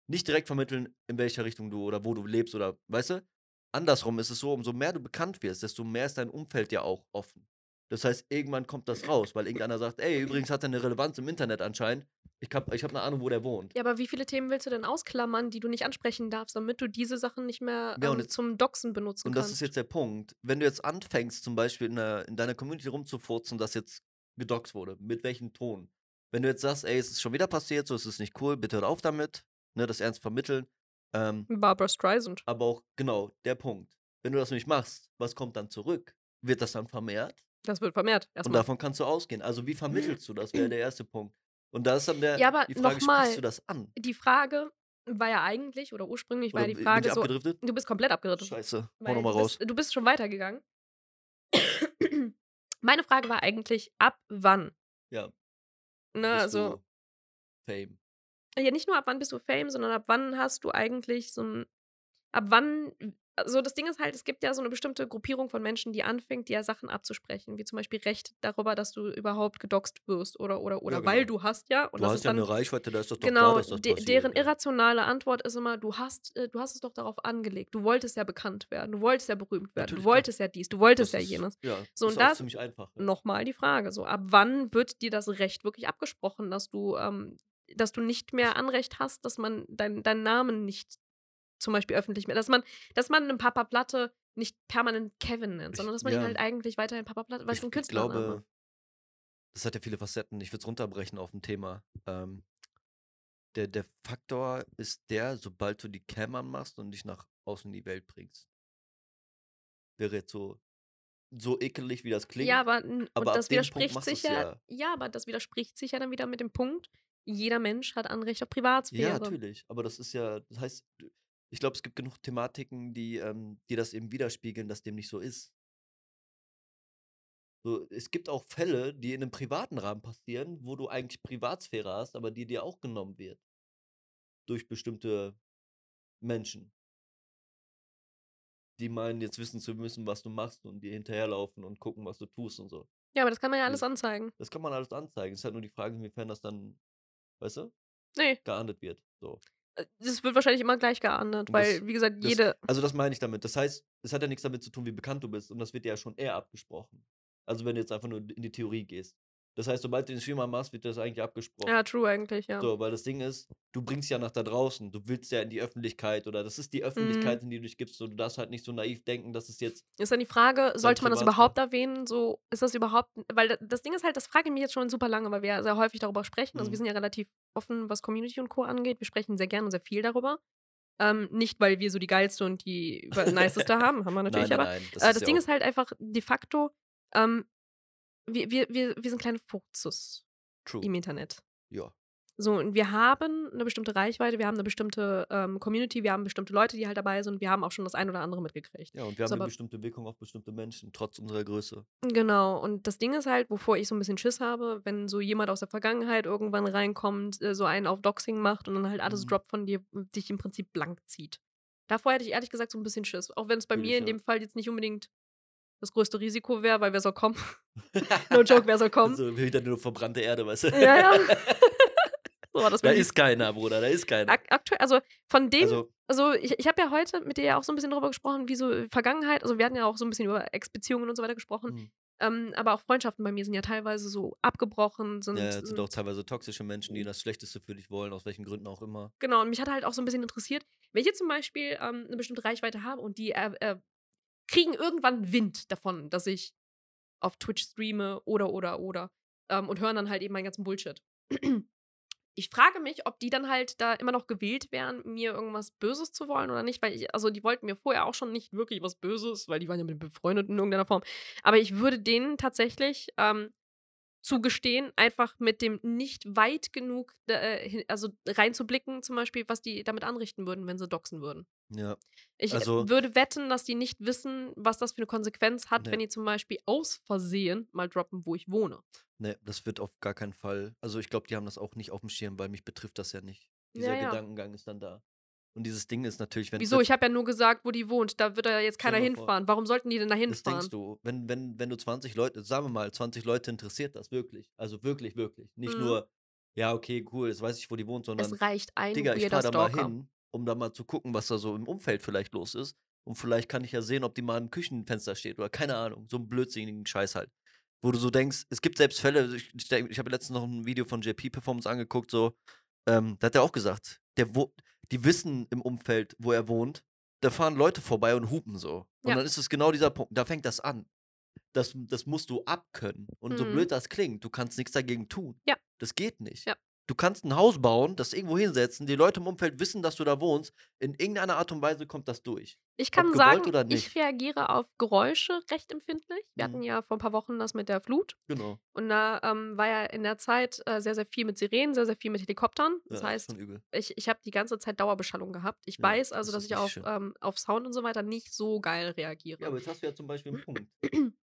nicht direkt vermitteln, in welcher Richtung du oder wo du lebst oder, weißt du? Andersrum ist es so, umso mehr du bekannt wirst, desto mehr ist dein Umfeld ja auch offen. Das heißt, irgendwann kommt das raus, weil irgendeiner sagt, ey, übrigens hat er eine Relevanz im Internet anscheinend. Ich habe ich hab eine Ahnung, wo der wohnt. Ja, aber wie viele Themen willst du denn ausklammern, die du nicht ansprechen darfst, damit du diese Sachen nicht mehr Ja, und ähm, jetzt- zum Doxen benutzen Und das kannst? ist jetzt der Punkt. Wenn du jetzt anfängst, zum Beispiel in, der, in deiner Community rumzufurzen, dass jetzt gedoxt wurde, mit welchem Ton? Wenn du jetzt sagst, ey, es ist schon wieder passiert, so es ist nicht cool, bitte hör auf damit, ne, das ernst vermitteln. Ähm, Barbara Streisand. aber auch, genau, der Punkt. Wenn du das nicht machst, was kommt dann zurück? Wird das dann vermehrt? Das wird vermehrt. Und Erstmal. davon kannst du ausgehen. Also wie vermittelst du das? Wäre der erste Punkt. Und da ist dann der, Ja, aber die Frage, mal, sprichst du das an? Die Frage war ja eigentlich, oder ursprünglich war Oder ja die Frage so, abgedriftet? du bist komplett abgeritten. Scheiße, hau nochmal du raus. bist, du bist schon weitergegangen. Meine Frage war eigentlich, ab wann? Ja, Ne, also, Fame. Ja, nicht nur ab wann bist du Fame, sondern ab wann hast du eigentlich so ein, ab wann, also das Ding ist halt, es gibt ja so eine bestimmte Gruppierung von Menschen, die anfängt, dir Sachen abzusprechen, wie zum Beispiel Recht darüber, dass du überhaupt gedoxt wirst oder, oder, oder, Ja, weil genau. du hast ja, und du hast ist ja dann, eine Reichweite, da ist das doch Genau, klar, dass das passiert. deren irrationale Antwort ist immer, du hast, äh, du hast es doch darauf angelegt. Du wolltest ja bekannt werden, du wolltest ja berühmt werden, Natürlich, du wolltest ja dies, du wolltest ja ist- jenes. Ja, So, ist und das- ziemlich einfach. Ja. Nochmal die Frage, so ab wann wird dir das Recht wirklich abgesprochen, dass du, ähm, dass du nicht mehr Anrecht hast, dass man dein, deinen Namen nicht zum Beispiel öffentlich mehr, dass man, dass man einen Papa Platte nicht permanent Kevin nennt, Ich- sondern dass man ihn ja. halt eigentlich weiterhin Papa Platte, weil es ich, ein ich Künstlername. glaube, das hat ja viele Facetten. Ich würde es runterbrechen auf ein Thema. Ähm, der, der Faktor ist der, sobald du die Cam anmachst und dich nach außen in die Welt bringst. Wäre jetzt so, so ekelig, wie das klingt. Ja, aber, aber das widerspricht machst sich ja, ja. ja, aber das widerspricht sich ja dann wieder mit dem Punkt, jeder Mensch hat Anrecht auf Ja, Privatsphäre. natürlich. Aber das ist ja, das heißt, ich glaube, es gibt genug Thematiken, die, ähm, die das eben widerspiegeln, dass dem nicht so ist. So, es gibt auch Fälle, die in einem privaten Rahmen passieren, wo du eigentlich Privatsphäre hast, aber die dir auch genommen wird. Durch bestimmte Menschen. Die meinen, jetzt wissen zu müssen, was du machst und dir hinterherlaufen und gucken, was du tust und so. Ja, aber das kann man ja alles Das- anzeigen. Das kann man alles anzeigen. Es ist halt nur die Frage, inwiefern das dann, weißt du, Nee, geahndet wird. So. äh, das wird wahrscheinlich immer gleich geahndet, Und weil, das- wie gesagt, Das, jede. Also das meine ich damit. Das heißt, es hat ja nichts damit zu tun, wie bekannt du bist. Und das wird dir ja schon eher abgesprochen. Also wenn du jetzt einfach nur in die Theorie gehst. Das heißt, sobald du den Streamer machst, wird dir das eigentlich abgesprochen. Ja, true eigentlich, ja. So, weil das Ding ist, du bringst ja nach da draußen, du willst ja in die Öffentlichkeit oder das ist die Mhm. Öffentlichkeit, in die du dich gibst. So, du darfst halt nicht so naiv denken, dass es jetzt. Ist dann die Frage, sollte man das überhaupt erwähnen? So, ist das überhaupt, weil da- das Ding ist halt, das frage ich mich jetzt schon super lange, weil wir ja sehr häufig darüber sprechen. Also wir Mhm. sind ja relativ offen, was Community und Co. angeht. Wir sprechen sehr gerne und sehr viel darüber. Ähm, nicht, weil wir so die geilste und die niceste haben, haben wir natürlich, nein, nein, aber nein. Das, äh, das ja Ding ist halt einfach de facto, ähm, wir, wir, wir, wir sind kleine Furzes true. im Internet. Ja. So, und wir haben eine bestimmte Reichweite, wir haben eine bestimmte ähm, Community, wir haben bestimmte Leute, die halt dabei sind, wir haben auch schon das ein oder andere mitgekriegt. ja, und wir Ist haben eine bestimmte Wirkung auf bestimmte Menschen, trotz unserer Größe. Genau, und das Ding ist halt, wovor ich so ein bisschen Schiss habe, wenn so jemand aus der Vergangenheit irgendwann reinkommt, äh, so einen auf Doxing macht und dann halt alles Mhm. droppt von dir, dich im Prinzip blank zieht. Davor hätte ich ehrlich gesagt so ein bisschen Schiss. Auch wenn es bei Fühl mir in ja. dem Fall jetzt nicht unbedingt das größte Risiko wäre, weil wer soll kommen? No joke, wer soll kommen? Also wieder nur verbrannte Erde, weißt du? Ja, ja. So war das da ist keiner, Bruder, da ist keiner. Ak aktuell, also von dem, also, Also, ich, ich habe ja heute mit dir ja auch so ein bisschen darüber gesprochen, wie so Vergangenheit, also wir hatten ja auch so ein bisschen über Ex-Beziehungen und so weiter gesprochen, hm. ähm, aber auch Freundschaften bei mir sind ja teilweise so abgebrochen, sind, ja, es sind sind auch teilweise toxische Menschen, die das Schlechteste für dich wollen, aus welchen Gründen auch immer. Genau, und mich hat halt auch so ein bisschen interessiert, wenn ich jetzt zum Beispiel ähm, eine bestimmte Reichweite habe und die äh, äh, kriegen irgendwann Wind davon, dass ich auf Twitch streame oder, oder, oder ähm, und hören dann halt eben meinen ganzen Bullshit. Ich frage mich, ob die dann halt da immer noch gewählt wären, mir irgendwas Böses zu wollen oder nicht, weil ich, also die wollten mir vorher auch schon nicht wirklich was Böses, weil die waren ja mit befreundet in irgendeiner Form. Aber ich würde denen tatsächlich ähm, zugestehen, einfach mit dem nicht weit genug, äh, also reinzublicken, zum Beispiel, was die damit anrichten würden, wenn sie doxen würden. Ja. Ich äh, Also- würde wetten, dass die nicht wissen, was das für eine Konsequenz hat, Nee. wenn die zum Beispiel aus Versehen mal droppen, wo ich wohne. Ne, das wird auf gar keinen Fall. Also ich glaube, die haben das auch nicht auf dem Schirm, weil mich betrifft das ja nicht. Ja, Dieser ja. Gedankengang ist dann da. Und dieses Ding ist natürlich, wenn Wieso? Ich habe ja nur gesagt, wo die wohnt. Da wird da jetzt keiner vor. hinfahren. Warum sollten die denn da das hinfahren? denkst du, wenn, wenn, wenn du 20 Leute, sagen wir mal, 20 Leute interessiert das wirklich. Also wirklich, wirklich. Nicht Mhm. nur ja, okay, cool, jetzt weiß ich, wo die wohnt, sondern Es reicht ein Digga, ich fahre da mal hin, um da mal zu gucken, was da so im Umfeld vielleicht los ist. Und vielleicht kann ich ja sehen, ob die mal im Küchenfenster steht oder keine Ahnung. So einen blödsinnigen Scheiß halt. Wo du so denkst, es gibt selbst Fälle, ich, ich, denk- ich habe letztens noch ein Video von JP Performance angeguckt, so, ähm, da hat er auch gesagt, der wo, die wissen im Umfeld, wo er wohnt, da fahren Leute vorbei und hupen so. Und Ja. dann ist es genau dieser Punkt, da fängt das an. Das, das musst du abkönnen. Und so Mhm. blöd das klingt, du kannst nichts dagegen tun. Ja. Das geht nicht. Ja. Du kannst ein Haus bauen, das irgendwo hinsetzen, die Leute im Umfeld wissen, dass du da wohnst. In irgendeiner Art und Weise kommt das durch. Ich kann sagen, ich reagiere auf Geräusche recht empfindlich. Wir Mhm. hatten ja vor ein paar Wochen das mit der Flut. Genau. Und da ähm, war ja in der Zeit äh, sehr, sehr viel mit Sirenen, sehr, sehr viel mit Helikoptern. Das ja, heißt, ich, ich habe die ganze Zeit Dauerbeschallung gehabt. Ich Ja, weiß also, das dass ich auf, ähm, auf Sound und so weiter nicht so geil reagiere. Ja, aber jetzt hast du ja zum Beispiel einen Punkt.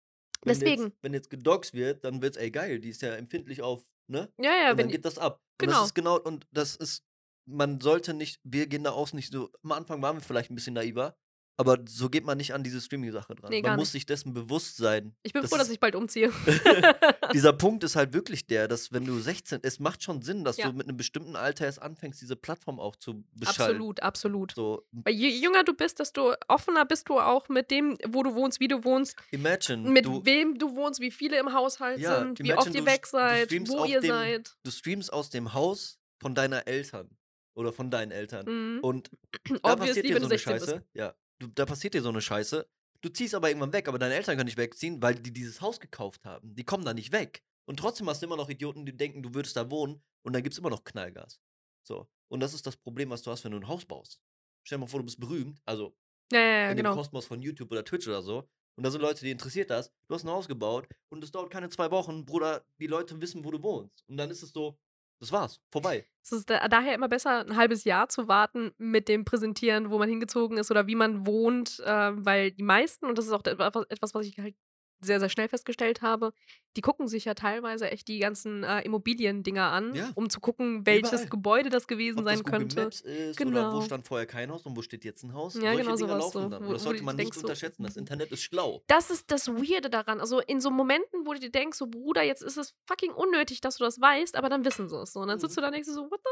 Wenn Deswegen. Jetzt, wenn jetzt gedoxt wird, dann wird's, ey, geil, die ist ja empfindlich auf, ne? ja, ja, und dann wenn, geht das ab. Und Genau. das ist genau, und das ist, man sollte nicht, wir gehen da aus nicht so, am Anfang waren wir vielleicht ein bisschen naiver, aber so geht man nicht an diese Streaming-Sache dran. Nee, man muss sich dessen bewusst sein. ich bin das froh, dass ich bald umziehe. Dieser Punkt ist halt wirklich der, dass wenn du 16, es macht schon Sinn, dass Ja. du mit einem bestimmten Alter erst anfängst, diese Plattform auch zu beschallen. absolut, absolut. So, Weil je jünger du bist, desto offener bist du auch mit dem, wo du wohnst, wie du wohnst, imagine, mit du, wem du wohnst, wie viele im Haushalt Ja, sind, wie oft ihr weg seid, wo ihr dem- seid. du streamst aus dem Haus von deiner Eltern oder von deinen Eltern. Mhm. Und da passiert Obviously, dir wenn so eine 16 bist. Scheiße. Ja, du, da passiert dir so eine Scheiße. Du ziehst aber irgendwann weg, aber deine Eltern können nicht wegziehen, weil die dieses Haus gekauft haben. Die kommen da nicht weg. Und trotzdem hast du immer noch Idioten, die denken, du würdest da wohnen und dann gibt es immer noch Knallgas. So. Und das ist das Problem, was du hast, wenn du ein Haus baust. Stell dir mal vor, du bist berühmt, also Ja, ja, ja, in genau. dem Kosmos von YouTube oder Twitch oder so. Und da sind Leute, die interessiert das. Du hast ein Haus gebaut und es dauert keine zwei Wochen, Bruder, die Leute wissen, wo du wohnst. Und dann ist es so, das war's, vorbei. Es ist da, daher immer besser, ein halbes Jahr zu warten mit dem Präsentieren, wo man hingezogen ist oder wie man wohnt, äh, weil die meisten, und das ist auch etwas, was ich halt sehr, sehr schnell festgestellt habe, die gucken sich ja teilweise echt die ganzen äh, Immobiliendinger an, Ja. um zu gucken, welches Überall. Gebäude das gewesen Ob sein das könnte. Maps ist oder wo Genau. stand vorher kein Haus und wo steht jetzt ein Haus. Ja, Solche genau Dinge sowas so, wo- das sollte man nicht so, unterschätzen. Das mhm. Internet ist schlau. Das ist das Weirde daran. Also in so Momenten, wo du dir denkst, so Bruder, jetzt ist es fucking unnötig, dass du das weißt, aber dann wissen sie es. So. Und dann Mhm. sitzt du da und denkst so, what the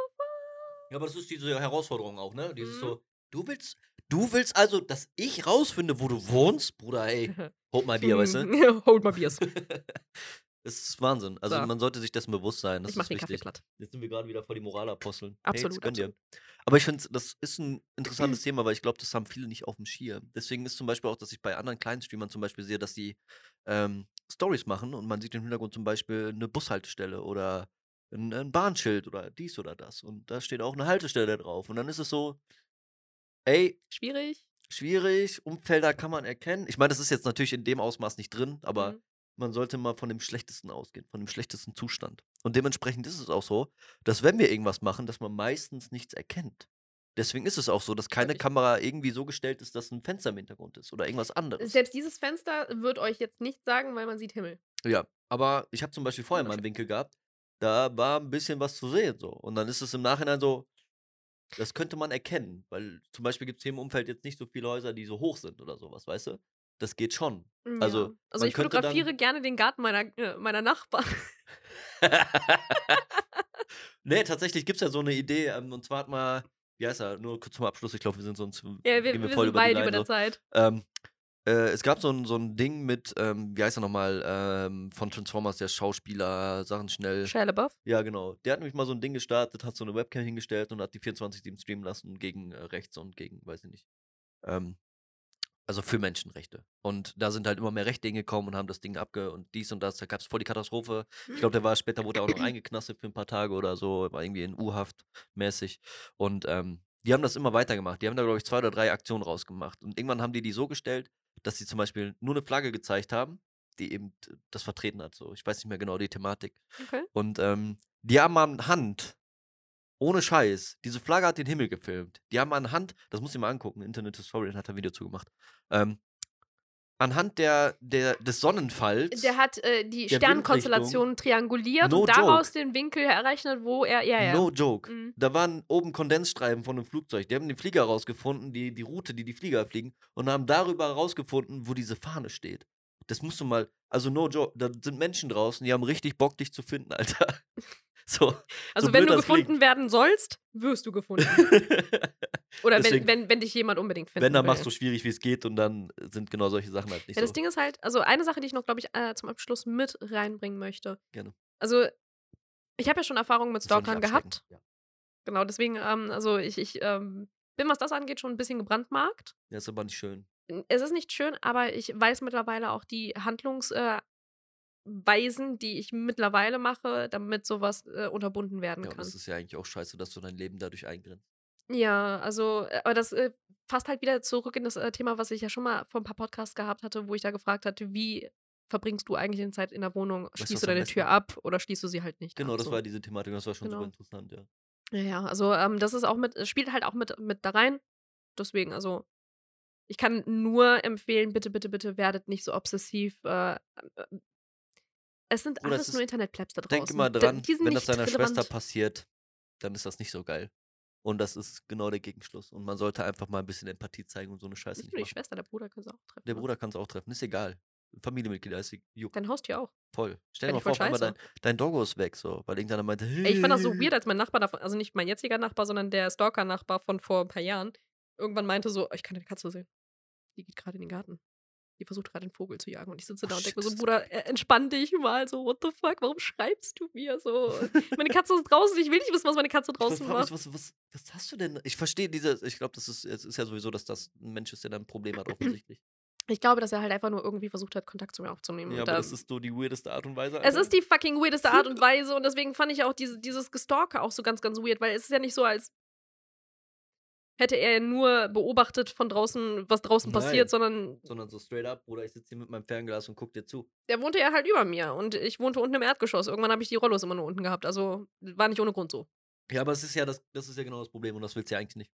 Ja, aber das ist diese Herausforderung auch, ne? Dieses Mhm. so, du willst, du willst also, dass ich rausfinde, wo du wohnst? Bruder, ey, hold mal Bier, weißt du? Hold my beers. Das ist Wahnsinn. Also So. man sollte sich dessen bewusst sein. Das ich mach ist den Kaffee wichtig. platt. Jetzt sind wir gerade wieder vor die Moralaposteln. Absolut, hey, absolut. Aber ich finde, das ist ein interessantes Thema, weil ich glaube, das haben viele nicht auf dem Schirm. Deswegen ist zum Beispiel auch, dass ich bei anderen kleinen Streamern zum Beispiel sehe, dass die ähm, Stories machen und man sieht im Hintergrund zum Beispiel eine Bushaltestelle oder ein, ein Bahnschild oder dies oder das. Und da steht auch eine Haltestelle drauf. Und dann ist es so, ey, Schwierig. schwierig, Umfelder kann man erkennen. Ich meine, das ist jetzt natürlich in dem Ausmaß nicht drin, aber Mhm. man sollte mal von dem Schlechtesten ausgehen, von dem schlechtesten Zustand. Und dementsprechend ist es auch so, dass wenn wir irgendwas machen, dass man meistens nichts erkennt. Deswegen ist es auch so, dass keine Wirklich. Kamera irgendwie so gestellt ist, dass ein Fenster im Hintergrund ist oder irgendwas anderes. Selbst dieses Fenster wird euch jetzt nicht sagen, weil man sieht Himmel. Ja, aber ich habe zum Beispiel vorher mal einen Winkel gehabt, da war ein bisschen was zu sehen so. Und dann ist es im Nachhinein so, das könnte man erkennen, weil zum Beispiel gibt es hier im Umfeld jetzt nicht so viele Häuser, die so hoch sind oder sowas, weißt du? Das geht schon. Also, ja. also man ich fotografiere gerne den Garten meiner, äh, meiner Nachbarn. nee, tatsächlich gibt es ja so eine Idee, ähm, und zwar hat mal, wie heißt er, nur kurz zum Abschluss, ich glaube, wir sind sonst Ja, wir, wir, wir voll sind über die weit über der. Zeit. Ähm, äh, es gab so ein, so ein Ding mit, ähm, wie heißt er nochmal, ähm, von Transformers, der Schauspieler, Sachen schnell. Shia LaBeouf. Ja, genau. Der hat nämlich mal so ein Ding gestartet, hat so eine Webcam hingestellt und hat die 24-7 streamen lassen gegen äh, rechts und gegen, weiß ich nicht. Ähm, also für Menschenrechte. Und da sind halt immer mehr Rechte hingekommen und haben das Ding abge und dies und das. Da gab es voll die Katastrophe. Ich glaube, der war später, wurde er auch noch eingeknastet für ein paar Tage oder so, war irgendwie in U-Haft mäßig. Und ähm, die haben das immer weitergemacht. Die haben da, glaube ich, zwei oder drei Aktionen rausgemacht. Und irgendwann haben die die so gestellt, dass sie zum Beispiel nur eine Flagge gezeigt haben, die eben das vertreten hat. So, ich weiß nicht mehr genau die Thematik. Okay. Und ähm, die haben an Hand, ohne Scheiß, diese Flagge hat den Himmel gefilmt. Die haben an Hand, das muss ich mal angucken, Internet Historian hat ein Video zugemacht. Ähm, anhand der, der, des Sonnenfalls. Der hat äh, die Sternkonstellationen trianguliert No und daraus joke. den Winkel errechnet, wo er. Ja, ja. No joke. Mhm. Da waren oben Kondensstreifen von einem Flugzeug. Die haben den Flieger rausgefunden, die, die Route, die die Flieger fliegen, und haben darüber rausgefunden, wo diese Fahne steht. Das musst du mal, also no joke, da sind Menschen draußen, die haben richtig Bock, dich zu finden, Alter. So, Also so wenn du gefunden klingt. werden sollst, wirst du gefunden. Oder wenn, Deswegen- wenn, wenn dich jemand unbedingt finden Wenn, dann will. machst du schwierig, wie es geht und dann sind genau solche Sachen halt nicht Ja, das so. Ding ist halt, also eine Sache, die ich noch, glaube ich, äh, zum Abschluss mit reinbringen möchte. Gerne. Also, ich habe ja schon Erfahrungen mit Das Stalkern gehabt. Ja. Genau, deswegen, ähm, also ich, ich ähm, bin, was das angeht, schon ein bisschen gebrandmarkt. ja, ist aber nicht schön. Es ist nicht schön, aber ich weiß mittlerweile auch die Handlungsweisen, äh, die ich mittlerweile mache, damit sowas äh, unterbunden werden Ja, kann. das ist ja eigentlich auch scheiße, dass du dein Leben dadurch eingrenzt. Ja, also, äh, aber das äh, fasst halt wieder zurück in das äh, Thema, was ich ja schon mal vor ein paar Podcasts gehabt hatte, wo ich da gefragt hatte, wie verbringst du eigentlich eine Zeit in der Wohnung? Schließt du deine Tür ab oder schließt du sie halt nicht? Genau, ab, das so. war diese Thematik, das war schon Genau. super interessant, ja. Ja, ja, also ähm, das ist auch mit, es spielt halt auch mit, mit da rein. Deswegen, also ich kann nur empfehlen, bitte, bitte, bitte werdet nicht so obsessiv. Äh, äh, es sind Bruder, alles es nur Internetplebs da draußen. Denk immer dran, wenn das deiner relevant. Schwester passiert, dann ist das nicht so geil. Und das ist genau der Gegenschluss. Und man sollte einfach mal ein bisschen Empathie zeigen und so eine Scheiße Nicht nicht nur die machen. Schwester, der Bruder kann es auch treffen. Der ne? Bruder kann es auch treffen, ist egal. Familienmitglieder ist juckt Dein Haustier auch. voll. Stell dir mal vor, auf einmal dein, dein Doggo ist weg, so, weil irgendeiner meinte, Ey, ich fand das so "Hey." weird, als mein Nachbar davon, also nicht mein jetziger Nachbar, sondern der Stalker-Nachbar von vor ein paar Jahren, irgendwann meinte so, ich kann deine Katze sehen. Die geht gerade in den Garten. Die versucht gerade einen Vogel zu jagen. Und ich sitze da Oh, und denke mir so, Bruder, äh, entspann dich mal. So, what the fuck, warum schreibst du mir so? Meine Katze ist draußen, ich will nicht wissen, was meine Katze draußen macht. was, was, was hast du denn? Ich verstehe diese, ich glaube, das ist, es ist ja sowieso, dass das ein Mensch ist, der da ein Problem hat, offensichtlich. Ich glaube, dass er halt einfach nur irgendwie versucht hat, Kontakt zu mir aufzunehmen. ja, und aber da- das ist so die weirdeste Art und Weise. es Alter. ist die fucking weirdeste Art und Weise und deswegen fand ich auch diese, dieses Gestalker auch so ganz, ganz weird, weil es ist ja nicht so, als hätte er nur beobachtet von draußen, was draußen Nein. passiert, sondern Sondern so straight up, Bruder, ich sitze hier mit meinem Fernglas und guck dir zu. der wohnte ja halt über mir und ich wohnte unten im Erdgeschoss. Irgendwann habe ich die Rollos immer nur unten gehabt. Also war nicht ohne Grund so. Ja, aber es ist ja das, das ist ja genau das Problem und das willst du ja eigentlich nicht.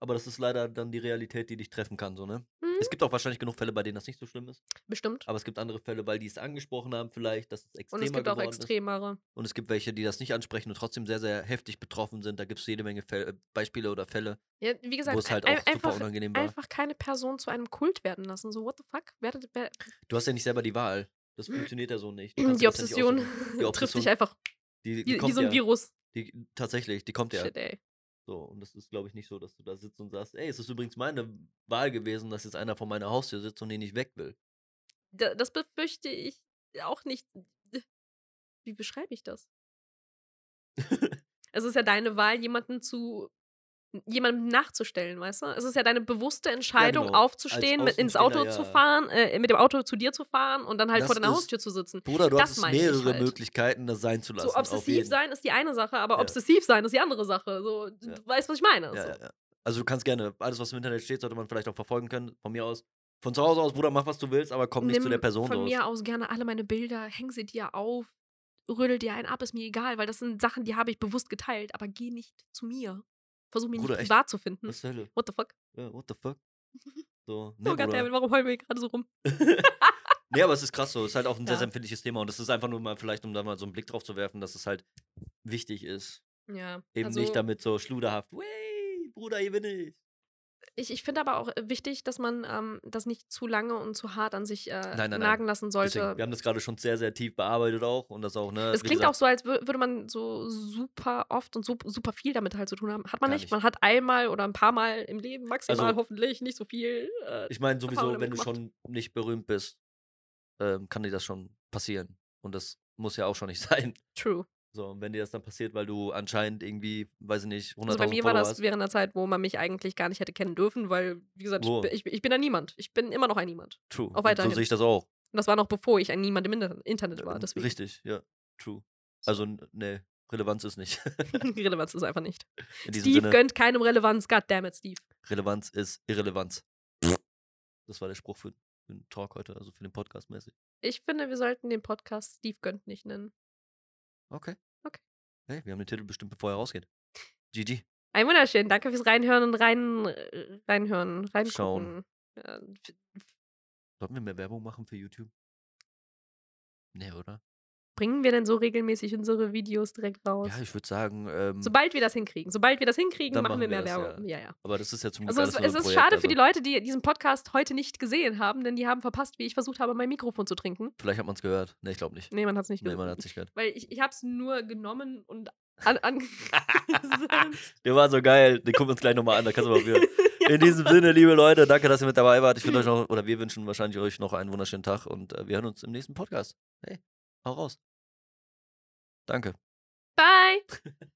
Aber das ist leider dann die Realität, die dich treffen kann, so, ne? Hm, Es gibt auch wahrscheinlich genug Fälle, bei denen das nicht so schlimm ist. bestimmt. Aber es gibt andere Fälle, weil die es angesprochen haben, vielleicht, dass es Und extremer es gibt auch geworden ist. extremere. Und es gibt welche, die das nicht ansprechen und trotzdem sehr, sehr heftig betroffen sind. Da gibt es jede Menge Fälle, Beispiele oder Fälle, Ja, wie gesagt, wo es halt ein- auch super einfach, unangenehm war. einfach keine Person zu einem Kult werden lassen. So, what the fuck? Werdet, wer, Du hast ja nicht selber die Wahl. Das funktioniert ja so nicht. Die Obsession aussuchen. Die trifft dich Obsession, einfach die, die wie, wie kommt so ein ja. Virus. Die, tatsächlich, die kommt ja. Shit, ey. So, und das ist, glaube ich, nicht so, dass du da sitzt und sagst, ey, es ist übrigens meine Wahl gewesen, dass jetzt einer vor meiner Haustür sitzt und den ich weg will. Da, das befürchte ich auch nicht. Wie beschreibe ich das? es ist ja deine Wahl, jemanden zu jemandem nachzustellen, weißt du? Es ist ja deine bewusste Entscheidung, genau. aufzustehen, mit ins Auto Außenstehender, zu ja. fahren, äh, mit dem Auto zu dir zu fahren und dann halt Das vor deiner ist- Haustür zu sitzen. Bruder, du Das hast mehrere halt. Möglichkeiten, das sein zu lassen. So obsessiv sein ist die eine Sache, aber Ja. obsessiv sein ist die andere Sache. So, du Ja. weißt, was ich meine. Ja, so. ja, ja. Also du kannst gerne, alles was im Internet steht, sollte man vielleicht auch verfolgen können, von mir aus. Von zu Hause aus, Bruder, mach was du willst, aber komm nicht zu der Person von los. mir aus gerne alle meine Bilder, häng sie dir auf, rödel dir einen ab, ist mir egal, weil das sind Sachen, die habe ich bewusst geteilt, aber geh nicht zu mir. Versuch mich Bruder, nicht echt? privat zu finden. Was Hölle? What the fuck? Ja, what the fuck? So, ne, oh. Gott, warum heulen wir gerade so rum? nee, aber es ist krass so. Es ist halt auch ein sehr, Ja. sehr empfindliches Thema. Und es ist einfach nur mal, vielleicht, um da mal so einen Blick drauf zu werfen, dass es halt wichtig ist. Ja. Eben also, nicht damit so schluderhaft, wey, Bruder, hier bin ich. Ich, ich finde aber auch wichtig, dass man ähm, das nicht zu lange und zu hart an sich äh, Nein, nein, nein. nagen lassen sollte. Deswegen, wir haben das gerade schon sehr, sehr tief bearbeitet auch. Und das auch, ne? Es klingt gesagt, auch so, als wür- würde man so super oft und so, super viel damit halt zu tun haben. Hat man nicht. nicht. Man hat einmal oder ein paar Mal im Leben maximal Also- hoffentlich nicht so viel. Äh, Ich meine, sowieso, wenn du gemacht. schon nicht berühmt bist, ähm, kann dir das schon passieren. Und das muss ja auch schon nicht sein. true. So, und wenn dir das dann passiert, weil du anscheinend irgendwie, weiß ich nicht, 100.000 Also bei mir war Follower das hast. während der Zeit, wo man mich eigentlich gar nicht hätte kennen dürfen, weil, wie gesagt, ich, Wo? bin- ich, ich bin ein Niemand. Ich bin immer noch ein Niemand. True. auch weiterhin. So sehe ich das auch. Und das war noch bevor ich ein Niemand im Inter- Internet war. Deswegen. Richtig, ja. True. Also, n- ne, Relevanz ist nicht. Relevanz ist einfach nicht. In diesem Steve Sinne, gönnt keinem Relevanz. Goddammit, Steve. Relevanz ist Irrelevanz. Das war der Spruch für, für den Talk heute, also für den Podcast mäßig. Ich finde, wir sollten den Podcast Steve gönnt nicht nennen. Okay. Hey, wir haben den Titel bestimmt, bevor er rausgeht. GG. Ein wunderschön. Danke fürs Reinhören und rein, äh, reinhören, reingucken. Schauen. Ja, Sollten wir mehr Werbung machen für YouTube? Nee, oder? Bringen wir denn so regelmäßig unsere Videos direkt raus? Ja, ich würde sagen, ähm, Sobald wir das hinkriegen. Sobald wir das hinkriegen, machen wir mehr Werbung. Ja, ja. aber das ist ja zum Glück Also es, es ist Projekt, schade für die also Leute, die diesen Podcast heute nicht gesehen haben, denn die haben verpasst, wie ich versucht habe, mein Mikrofon zu trinken. Vielleicht hat man es gehört. Ne, ich glaube nicht. Nee, man hat es nicht Nee, gesehen. man hat es nicht gehört. Weil ich, ich habe es nur genommen und an, an Der war so geil. Den gucken wir uns gleich nochmal an, da kannst du mal hören. In diesem Sinne, liebe Leute, danke, dass ihr mit dabei wart. Ich wünsche euch noch, oder wir wünschen wahrscheinlich euch noch einen wunderschönen Tag und äh, wir hören uns im nächsten Podcast. Hey, hau raus. Danke. Bye.